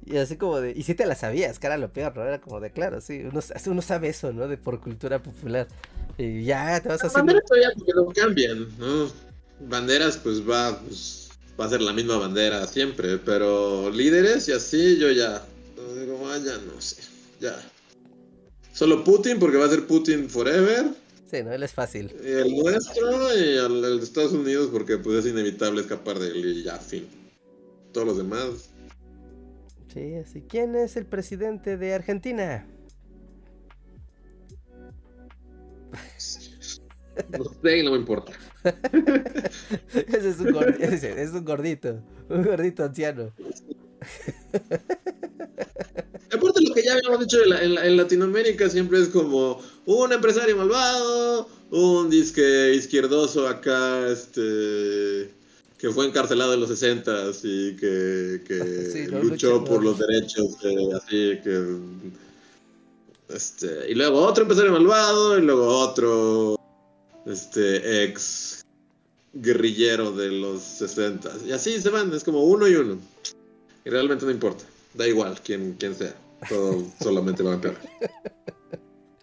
Y así como de, y si te las sabías, que era lo peor, ¿no? Era como de, claro, sí, uno, uno sabe eso, ¿no? De por cultura popular. Y ya te vas Las haciendo... banderas todavía porque no cambian, ¿no? Banderas, pues va, pues, va a ser la misma bandera siempre, pero líderes y así yo ya. no Digo, ah, ya no sé, ya. Solo Putin porque va a ser Putin forever. Sí, ¿no? Él es fácil. y El nuestro y el, el de Estados Unidos porque pues es inevitable escapar de él y ya, fin. Todos los demás. Sí, así. ¿Quién es el presidente de Argentina? No sé, no me importa. Ese es un, gor- ese es un gordito, un gordito anciano. Aparte lo que ya habíamos dicho en, la- en la- en Latinoamérica siempre es como un empresario malvado, un disque izquierdoso acá, este que fue encarcelado en los 60 y que, que Sí, no, luchó por los derechos, eh, así que este y luego otro empresario malvado y luego otro este ex guerrillero de los 60 y así se van, es como uno y uno. Y realmente no importa. Da igual quién, quién sea. Todo solamente va a empeorar.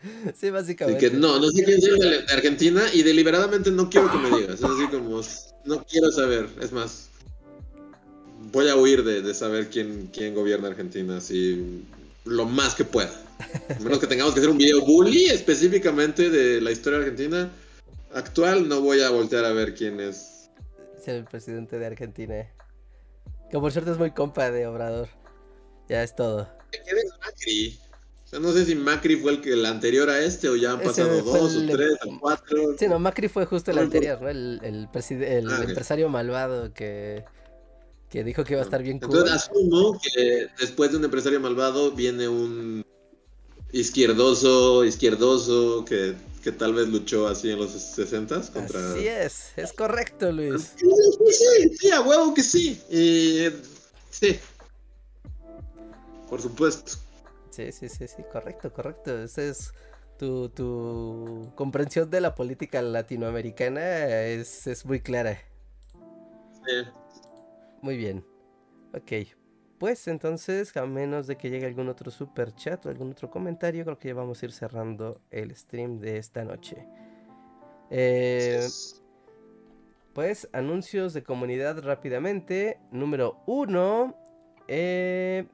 Sí, Así básicamente. que no, no sé quién sea de, de Argentina y deliberadamente no quiero que me digas. Es así como, no quiero saber. Es más, voy a huir de, de saber quién, quién gobierna Argentina así lo más que pueda. A menos que tengamos que hacer un video bully específicamente de la historia argentina actual, no voy a voltear a ver quién es. Ser el presidente de Argentina. Que por cierto es muy compa de Obrador. Ya es todo. ¿Quién es Macri? O sea, no sé si Macri fue el que el anterior a este o ya han pasado dos el- o tres o cuatro. Sí, no, Macri fue justo el anterior, ¿no? El, el, preside- el Ah, empresario malvado que, que dijo que iba a estar bien. Entonces asumo que después de un empresario malvado viene un izquierdoso, izquierdoso que, que tal vez luchó así en los 60 contra. Así es, es correcto, Luis. Sí, sí, sí, sí, a huevo que sí. Y sí. Por supuesto. Sí, sí, sí, sí, correcto, correcto. Esa es tu, tu comprensión de la política latinoamericana es, es muy clara. Sí. Muy bien. Ok. Pues entonces, a menos de que llegue algún otro super chat o algún otro comentario, creo que ya vamos a ir cerrando el stream de esta noche. Eh, pues anuncios de comunidad rápidamente. Número uno. eh,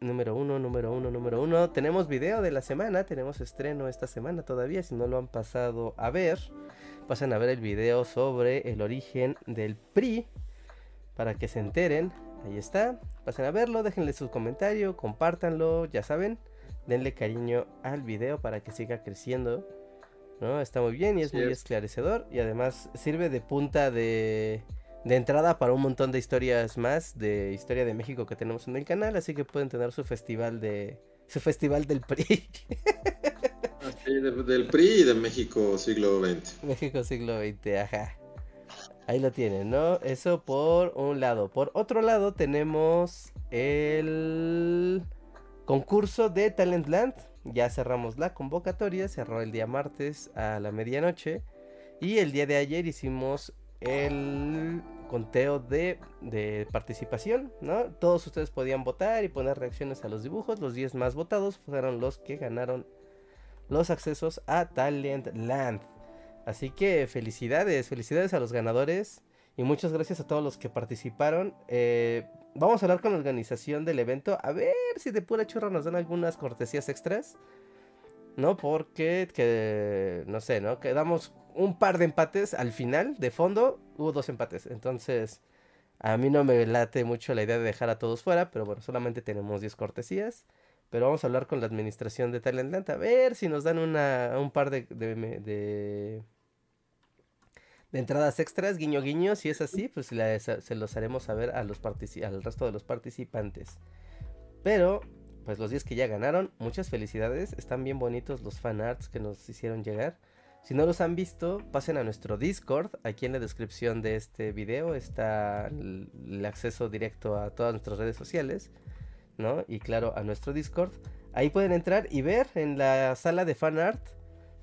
número uno, número uno, número uno. Tenemos video de la semana. Tenemos estreno esta semana todavía. Si no lo han pasado a ver, pasen a ver el video sobre el origen del PRI. Para que se enteren. Ahí está. Pasen a verlo. Déjenle su comentario. Compártanlo. Ya saben. Denle cariño al video para que siga creciendo. ¿no? Está muy bien y es muy es. esclarecedor y además sirve de punta de, de entrada para un montón de historias más de historia de México que tenemos en el canal, así que pueden tener su festival de su festival del PRI. Del PRI y de México siglo XX. México siglo XX, ajá. Ahí lo tienen, ¿no? Eso por un lado. Por otro lado tenemos el concurso de Talentland. Ya cerramos la convocatoria, cerró el día martes a la medianoche. Y el día de ayer hicimos el conteo de, participación, ¿no? Todos ustedes podían votar y poner reacciones a los dibujos. Los 10 más votados fueron los que ganaron los accesos a Talentland. Así que felicidades, felicidades a los ganadores y muchas gracias a todos los que participaron. Eh, vamos a hablar con la organización del evento a ver si de pura churra nos dan algunas cortesías extras. ¿No? Porque, que, no sé, ¿no? Quedamos un par de empates al final, de fondo, hubo dos empates. Entonces, a mí no me late mucho la idea de dejar a todos fuera, pero bueno, solamente tenemos 10 cortesías. Pero vamos a hablar con la administración de Talentland a ver si nos dan una, un par de, de de entradas extras, guiño guiño, si es así, pues se los haremos saber a al resto de los participantes. Pero, pues los 10 que ya ganaron, muchas felicidades, están bien bonitos los fan arts que nos hicieron llegar. Si no los han visto, pasen a nuestro Discord, aquí en la descripción de este video está el, acceso directo a todas nuestras redes sociales, ¿no? Y claro, a nuestro Discord. Ahí pueden entrar y ver en la sala de fan art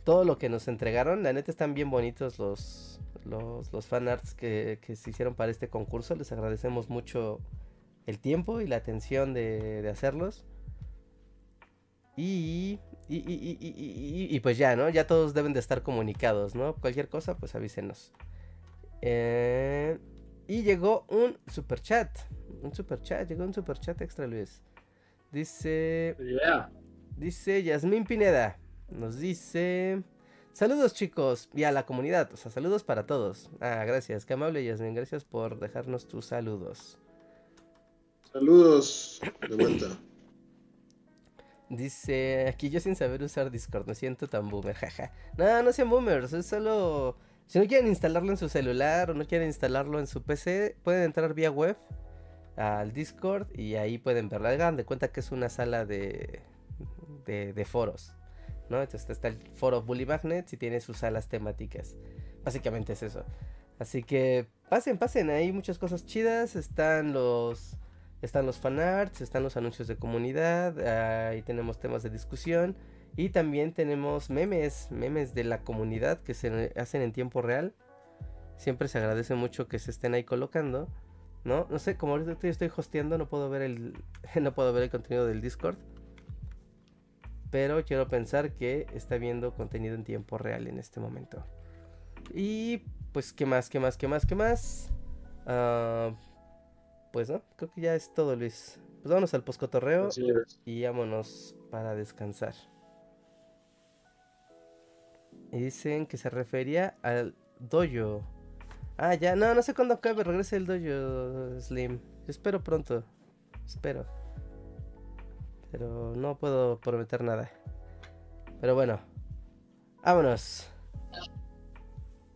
todo lo que nos entregaron. La neta están bien bonitos los, los, los fanarts que, que se hicieron para este concurso. Les agradecemos mucho el tiempo y la atención de, hacerlos. Y y, y, y, y, pues ya, ¿no? Ya todos deben de estar comunicados, ¿no? Cualquier cosa, pues avísenos. Eh, y llegó un super chat. Un super chat, llegó un super chat extra, Luis. Dice. Dice Yasmín Pineda. Nos dice. Saludos chicos y a la comunidad, o sea, saludos para todos. Ah, gracias, qué amable Yasmin, gracias por dejarnos tus saludos. Saludos, de vuelta. Dice, aquí yo sin saber usar Discord, me siento tan boomer, jaja. No, no sean boomers, es solo... Si no quieren instalarlo en su celular o no quieren instalarlo en su PC, pueden entrar vía web al Discord y ahí pueden verlo. Hagan de cuenta que es una sala de, de, de foros. Entonces está el foro Bully Magnets y tiene sus salas temáticas. Básicamente es eso. Así que pasen, pasen, hay muchas cosas chidas, están los están los fanarts, están los anuncios de comunidad, ahí tenemos temas de discusión y también tenemos memes, memes de la comunidad que se hacen en tiempo real. Siempre se agradece mucho que se estén ahí colocando, ¿no? No sé, como ahorita estoy hosteando, no puedo ver el no puedo ver el contenido del Discord. Pero quiero pensar que está viendo contenido en tiempo real en este momento. Y pues, ¿qué más? ¿Qué más? ¿Qué más? ¿Qué más? Uh, pues no, creo que ya es todo, Luis. Pues vámonos al poscotorreo y vámonos para descansar. Y dicen que se refería al dojo. Ah, ya, no, no sé cuándo acabe, regrese el dojo, Slim. espero pronto. Espero. Pero no puedo prometer nada. Pero bueno. Vámonos.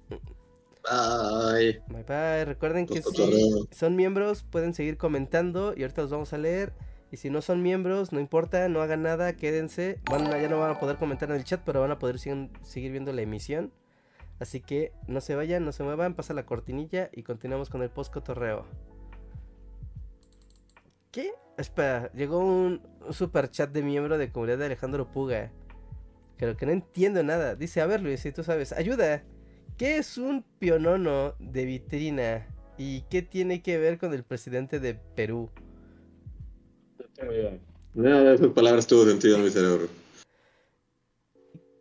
Bye. Bye bye. Recuerden que si son miembros pueden seguir comentando y ahorita los vamos a leer. Y si no son miembros, no importa, no hagan nada, quédense. Van, ya no van a poder comentar en el chat, pero van a poder seguir viendo la emisión. Así que no se vayan, no se muevan, pasa la cortinilla y continuamos con el post cotorreo. ¿Qué? Espera, llegó un, super chat de miembro de comunidad de Alejandro Puga. Creo que no entiendo nada. Dice, a ver Luis, si tú sabes, ayuda. ¿Qué es un pionono de vitrina? ¿Y qué tiene que ver con el presidente de Perú? No, esas palabras estuvo dentro de mi cerebro.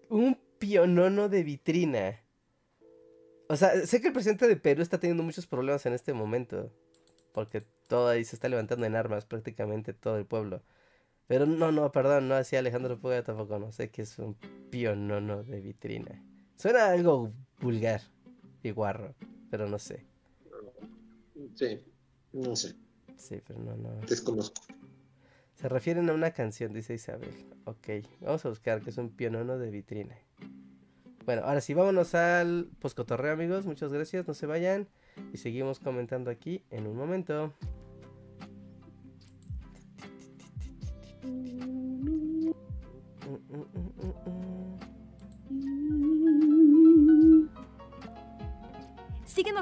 Un pionono de vitrina. O sea, sé que el presidente de Perú está teniendo muchos problemas en este momento. Porque todo ahí se está levantando en armas prácticamente todo el pueblo. Pero no, no, perdón, no así Alejandro Puga tampoco, no sé que es un pionono de vitrina. Suena algo vulgar y guarro, pero no sé. Sí, no sé. Sí, pero no, no. Desconozco. Se refieren a una canción, dice Isabel. Ok, vamos a buscar que es un pionono de vitrina. Bueno, ahora sí, vámonos al poscotorreo, amigos. Muchas gracias, no se vayan. Y seguimos comentando aquí en un momento.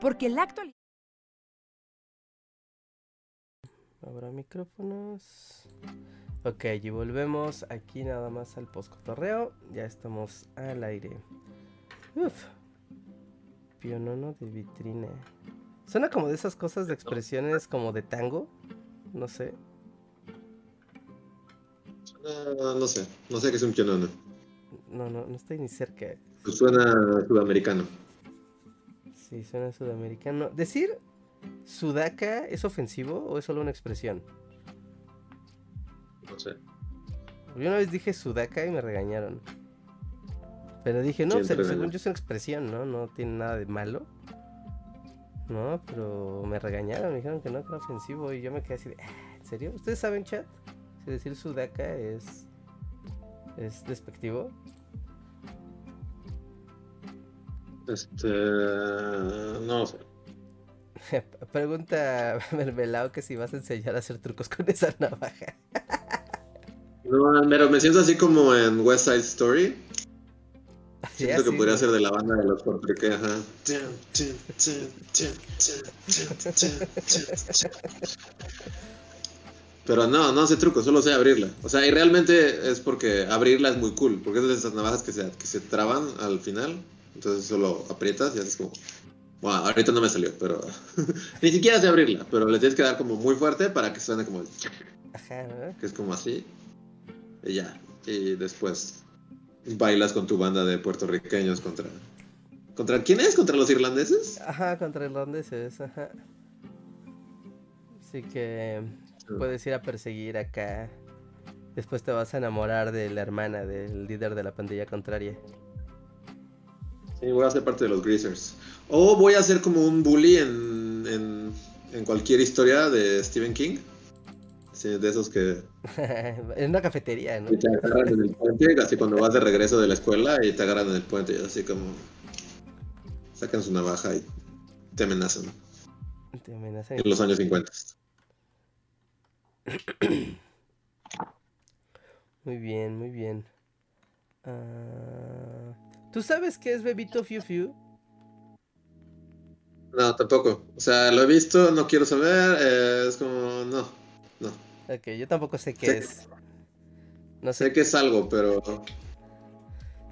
Porque la actualidad... Habrá micrófonos. Ok, y volvemos aquí nada más al postcotorreo. Ya estamos al aire. Uf. Pionono de vitrina. Suena como de esas cosas de expresiones como de tango. No sé. Suena, no sé, no sé qué es un pionono. No, no, no estoy ni cerca. Pues suena sudamericano. Sí, suena sudamericano. ¿Decir sudaca es ofensivo o es solo una expresión? No sé. Yo una vez dije sudaca y me regañaron. Pero dije, no, ¿Quién pues, según yo es una expresión, ¿no? No tiene nada de malo. No, pero me regañaron, me dijeron que no, que era ofensivo. Y yo me quedé así de, "Ah, ¿en serio? ¿Ustedes saben, chat? Si decir sudaca es. es despectivo. Este. No sé. Pregunta Mermelao que si vas a enseñar a hacer trucos con esa navaja. No, pero me siento así como en West Side Story. Siento que sí, podría ser de la banda de los porque ajá. Pero no, no sé truco, solo sé abrirla. O sea, y realmente es porque abrirla es muy cool, porque es de esas navajas que se, que se traban al final. Entonces solo aprietas y haces como... Bueno, ahorita no me salió, pero... Ni siquiera sé abrirla, pero le tienes que dar como muy fuerte para que suene como... Ajá, ¿no? que es como así. Y ya. Y después bailas con tu banda de puertorriqueños contra. ¿Contra quién es? ¿Contra los irlandeses? Ajá, contra irlandeses, ajá. Así que puedes ir a perseguir acá. Después te vas a enamorar de la hermana del líder de la pandilla contraria. Sí, voy a ser parte de los Greasers. O voy a ser como un bully en, en, en cualquier historia de Stephen King. Sí, de esos que en una cafetería, ¿no? y te agarran en el puente, así cuando vas de regreso de la escuela y te agarran en el puente y así como sacan su navaja y te amenazan Te amenazan. en los años 50. Muy bien, muy bien. Ah, ¿Tú sabes qué es Bebito Fiu Fiu? No, tampoco. O sea, lo he visto, no quiero saber, eh, es como, no, no. Ok, yo tampoco sé qué Sé- es. No sé. Sé que es algo, pero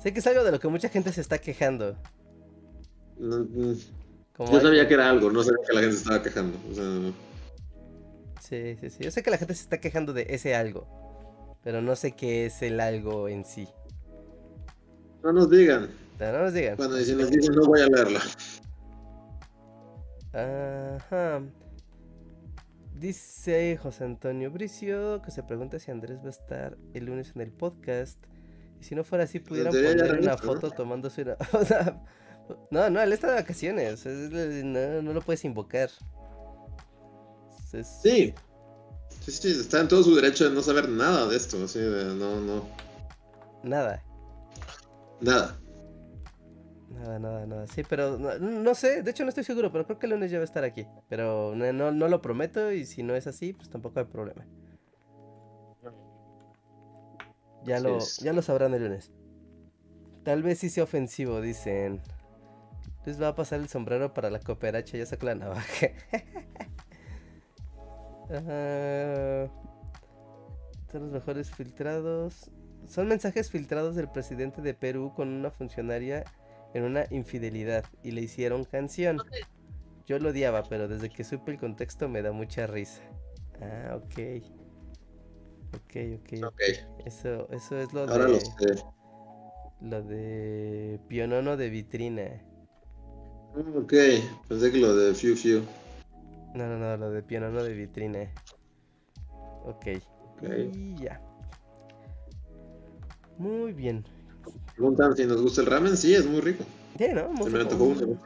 Sé que es algo de lo que mucha gente se está quejando. no, mm, Como yo hay- sabía que era algo, no sabía que la gente se estaba quejando. O sea, Sí, sí, sí. Yo sé que la gente se está quejando de ese algo. Pero no sé qué es el algo en sí. No nos digan. No nos digan. Bueno, y si nos dicen, no voy a leerla. Ajá. Dice José Antonio Bricio que se pregunta si Andrés va a estar el lunes en el podcast. Y si no fuera así, pudieran teoría ya poner una regreso, ¿no? foto tomándose una. o sea, no, no, él está de vacaciones. es- No, no lo puedes invocar. Es- Sí. Sí, sí, está en todo su derecho de no saber nada de esto. Así de, no, no, Nada. Nada. Nada, nada, nada. Sí, pero no, no sé, de hecho no estoy seguro, pero creo que el lunes ya va a estar aquí. Pero no, no, no lo prometo y si no es así, pues tampoco hay problema. Ya Así lo, es. ya lo sabrán el lunes. Tal vez sí sea ofensivo, dicen. Les va a pasar el sombrero para la cooperacha, ya sacó la navaja. Ajá. Son los mejores filtrados. Son mensajes filtrados del presidente de Perú con una funcionaria en una infidelidad y le hicieron canción. Yo lo odiaba, pero desde que supe el contexto me da mucha risa. Ah, ok. Ok, ok. Ok, Eso, eso es lo ahora de lo sé. lo de pionono de vitrina. Ok, pensé que lo de Fiu Fiu. No, no, no, lo de piano, no de vitrina. Ok. Ok. Y ya. Muy bien. Preguntan si nos gusta el ramen, sí, es muy rico. Sí, ¿no? Muy Se me tocó uno.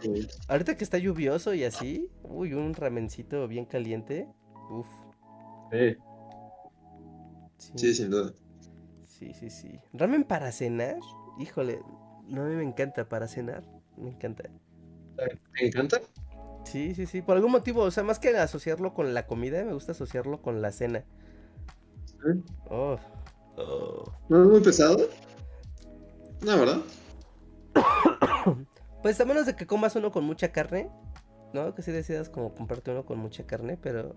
Ahorita que está lluvioso y así, uy, un ramencito bien caliente. Uf. Sí. Sí, Sí, sin duda. sí, sí, sí. Ramen para cenar, híjole, no a mí me encanta para cenar, me encanta. ¿Te encanta? Sí, sí, sí, por algún motivo, o sea, más que asociarlo con la comida, me gusta asociarlo con la cena. ¿Eh? Oh. Oh. ¿No es muy pesado? No, ¿verdad? Pues a menos de que comas uno con mucha carne, ¿no? Que si decidas como comprarte uno con mucha carne, pero...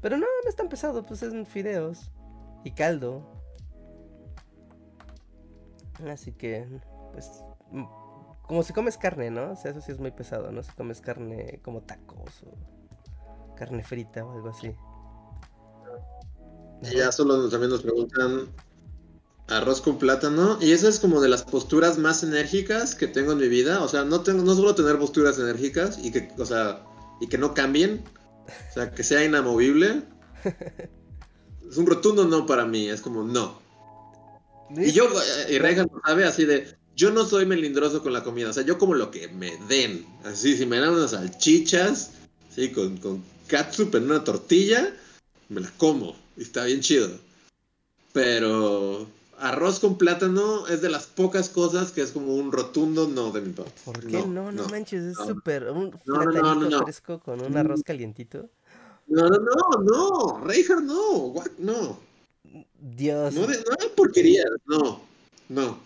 Pero no, no es tan pesado, pues es fideos y caldo. Así que, pues, mm, como si comes carne, ¿no? O sea, eso sí es muy pesado, ¿no? Si comes carne como tacos o carne frita o algo así. Y ya solo también nos preguntan arroz con plátano. Y esa es como de las posturas más enérgicas que tengo en mi vida. O sea, no tengo, no suelo tener posturas enérgicas y que, o sea, y que no cambien. O sea, que sea inamovible. Es un rotundo no para mí, es como no. Y yo, eh, y Reagan lo sabe así de, yo no soy melindroso con la comida, o sea, yo como lo que me den. Así, si me dan unas salchichas, sí, con, con catsup en una tortilla, me la como. Y está bien chido. Pero arroz con plátano es de las pocas cosas que es como un rotundo no de mi parte. ¿Por qué no? No, manches, es no. súper... Un No, no, no, platanito no, no. fresco con un arroz calientito. No, no, no, no, Reinhardt no, what? no, Dios. no, de, no de porquerías, no, no.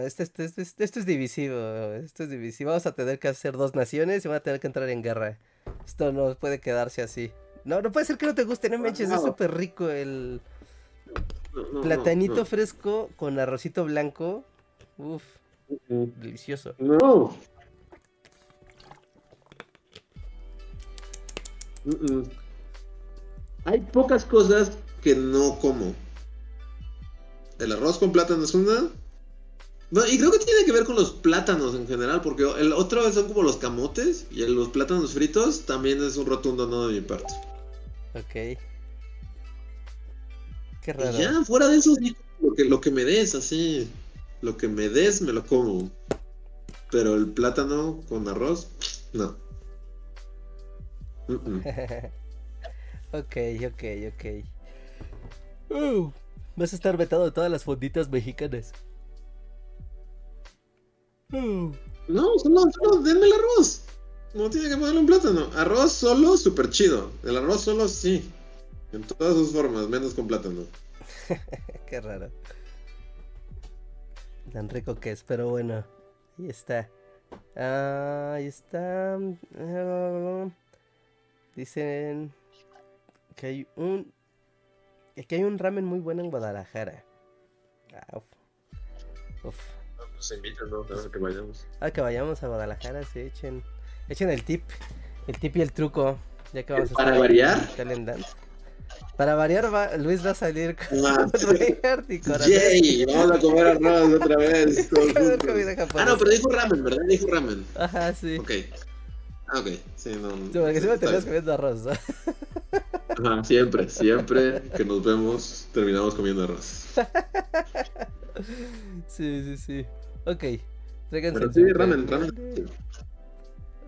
Esto, esto- esto- esto- esto es divisivo, esto es divisivo. Vamos a tener que hacer dos naciones y van a tener que entrar en guerra. Esto no puede quedarse así. No, no puede ser que no te guste, no manches, es No. súper rico el no, platanito fresco con arrocito blanco. Uf, delicioso. No. Hay pocas cosas que no como. El arroz con plátano es una. No, y creo que tiene que ver con los plátanos en general, porque el otro son como los camotes y los plátanos fritos también es un rotundo no de mi parte. Ok. Qué Y raro. ya, fuera de eso, lo que, lo que me des, así. Lo que me des, me lo como. Pero el plátano con arroz, no. Ok, ok, ok. Uh, vas a estar vetado de todas las fonditas mexicanas. Uh, No, solo, solo denme el arroz. No tiene que ponerle un plátano. Arroz solo, súper chido. El arroz solo, sí. En todas sus formas, menos con plátano. Qué raro. Tan rico que es, pero bueno. Ahí está. Ah, ahí está. Dicen que hay un. Que hay un ramen muy bueno en Guadalajara. Ah, uf. Uf. Nos invitan, ¿no? A que vayamos. Ah, que vayamos a Guadalajara, sí, echen. Echen el tip. El tip y el truco. Ya que vamos a ¿Para estar ahí variar? en Talent Dance. Para variar, va- Luis va a salir con Ah, y. ¡Yay! Vamos a comer arroz otra vez. Ah, no, pero dijo ramen, ¿verdad? Dijo ramen. Ajá, sí. Ok. Ah, ok. Sí, no. Sí, porque siempre terminas comiendo arroz, ¿no? Ajá, siempre, siempre que nos vemos, terminamos comiendo arroz. Sí, sí, sí. Ok. Tráiganse Pero sí, ramen, ramen.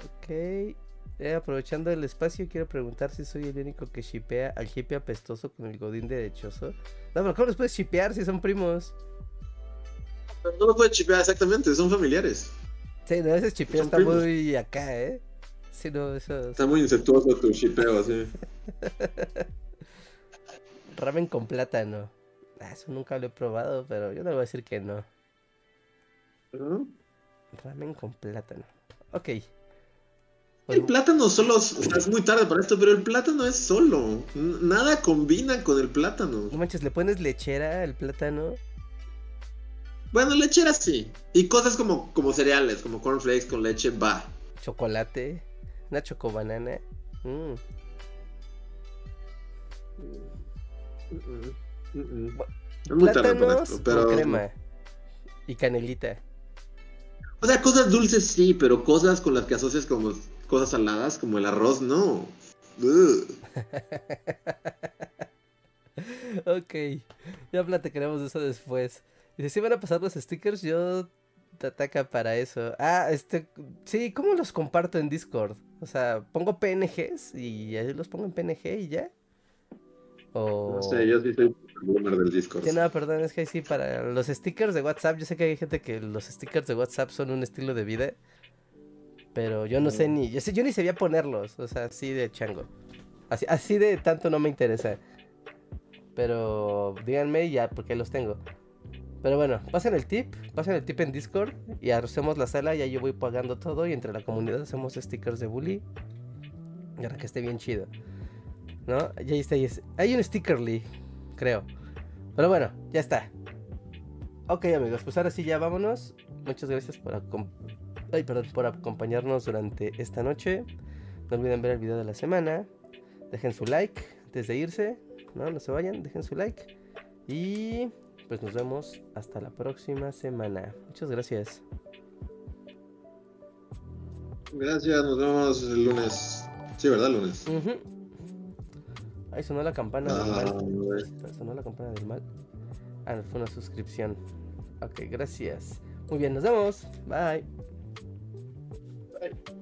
Ok. Eh, aprovechando el espacio, quiero preguntar si soy el único que shipea al hippie apestoso con el godín derechoso. No, pero ¿cómo los puedes shipear si son primos? Pero no lo puede chipear exactamente, son familiares. Sí, no, ese chipeo Son está primos. muy acá, ¿eh? Sí, no, eso. Está muy incestuoso tu chipeo, así. Ramen con plátano. Ah, eso nunca lo he probado, pero yo no voy a decir que no. Ajá. Ramen con plátano. Ok. El plátano solo, o sea, es muy tarde para esto, pero el plátano es solo. Nada combina con el plátano. No manches, le pones lechera al plátano. Bueno, lechera sí. Y cosas como, como cereales, como cornflakes con leche, va. chocolate, una chocobanana. Mm. Es muy tarde para esto, con pero. crema y canelita. O sea, cosas dulces sí, pero cosas con las que asocias como cosas saladas, como el arroz, no. ok, ya platicaremos de eso después. Dice, si van a pasar los stickers, yo te ataca para eso. Ah, este, sí, ¿cómo los comparto en Discord? O sea, pongo PNGs y ahí los pongo en PNG y ya. O... No sé, yo sí soy boomer del Discord. Sí, no, perdón, es que sí, para los stickers de WhatsApp, yo sé que hay gente que los stickers de WhatsApp son un estilo de vida. Pero yo no sé ni, yo, ni sabía ponerlos, o sea, así de chango. Así, de tanto no me interesa. Pero díganme ya, porque los tengo. Pero bueno, pasen el tip, pasen el tip en Discord y hacemos la sala, ya yo voy pagando todo y entre la comunidad hacemos stickers de bully. Para que esté bien chido. ¿No? Ya está, ahí hay un stickerly, creo. Pero bueno, ya está. Ok amigos, pues ahora sí ya vámonos. Muchas gracias por, Ay, perdón, por acompañarnos durante esta noche. No olviden ver el video de la semana. Dejen su like antes de irse. No, no se vayan, dejen su like. Y pues nos vemos hasta la próxima semana. Muchas gracias. Gracias, nos vemos el lunes. Sí, ¿verdad? Lunes. Ahí sonó la campana del mal. Ah, sonó la campana del mal. Ah, fue una suscripción. Ok, gracias. Muy bien, nos vemos. Bye. Bye.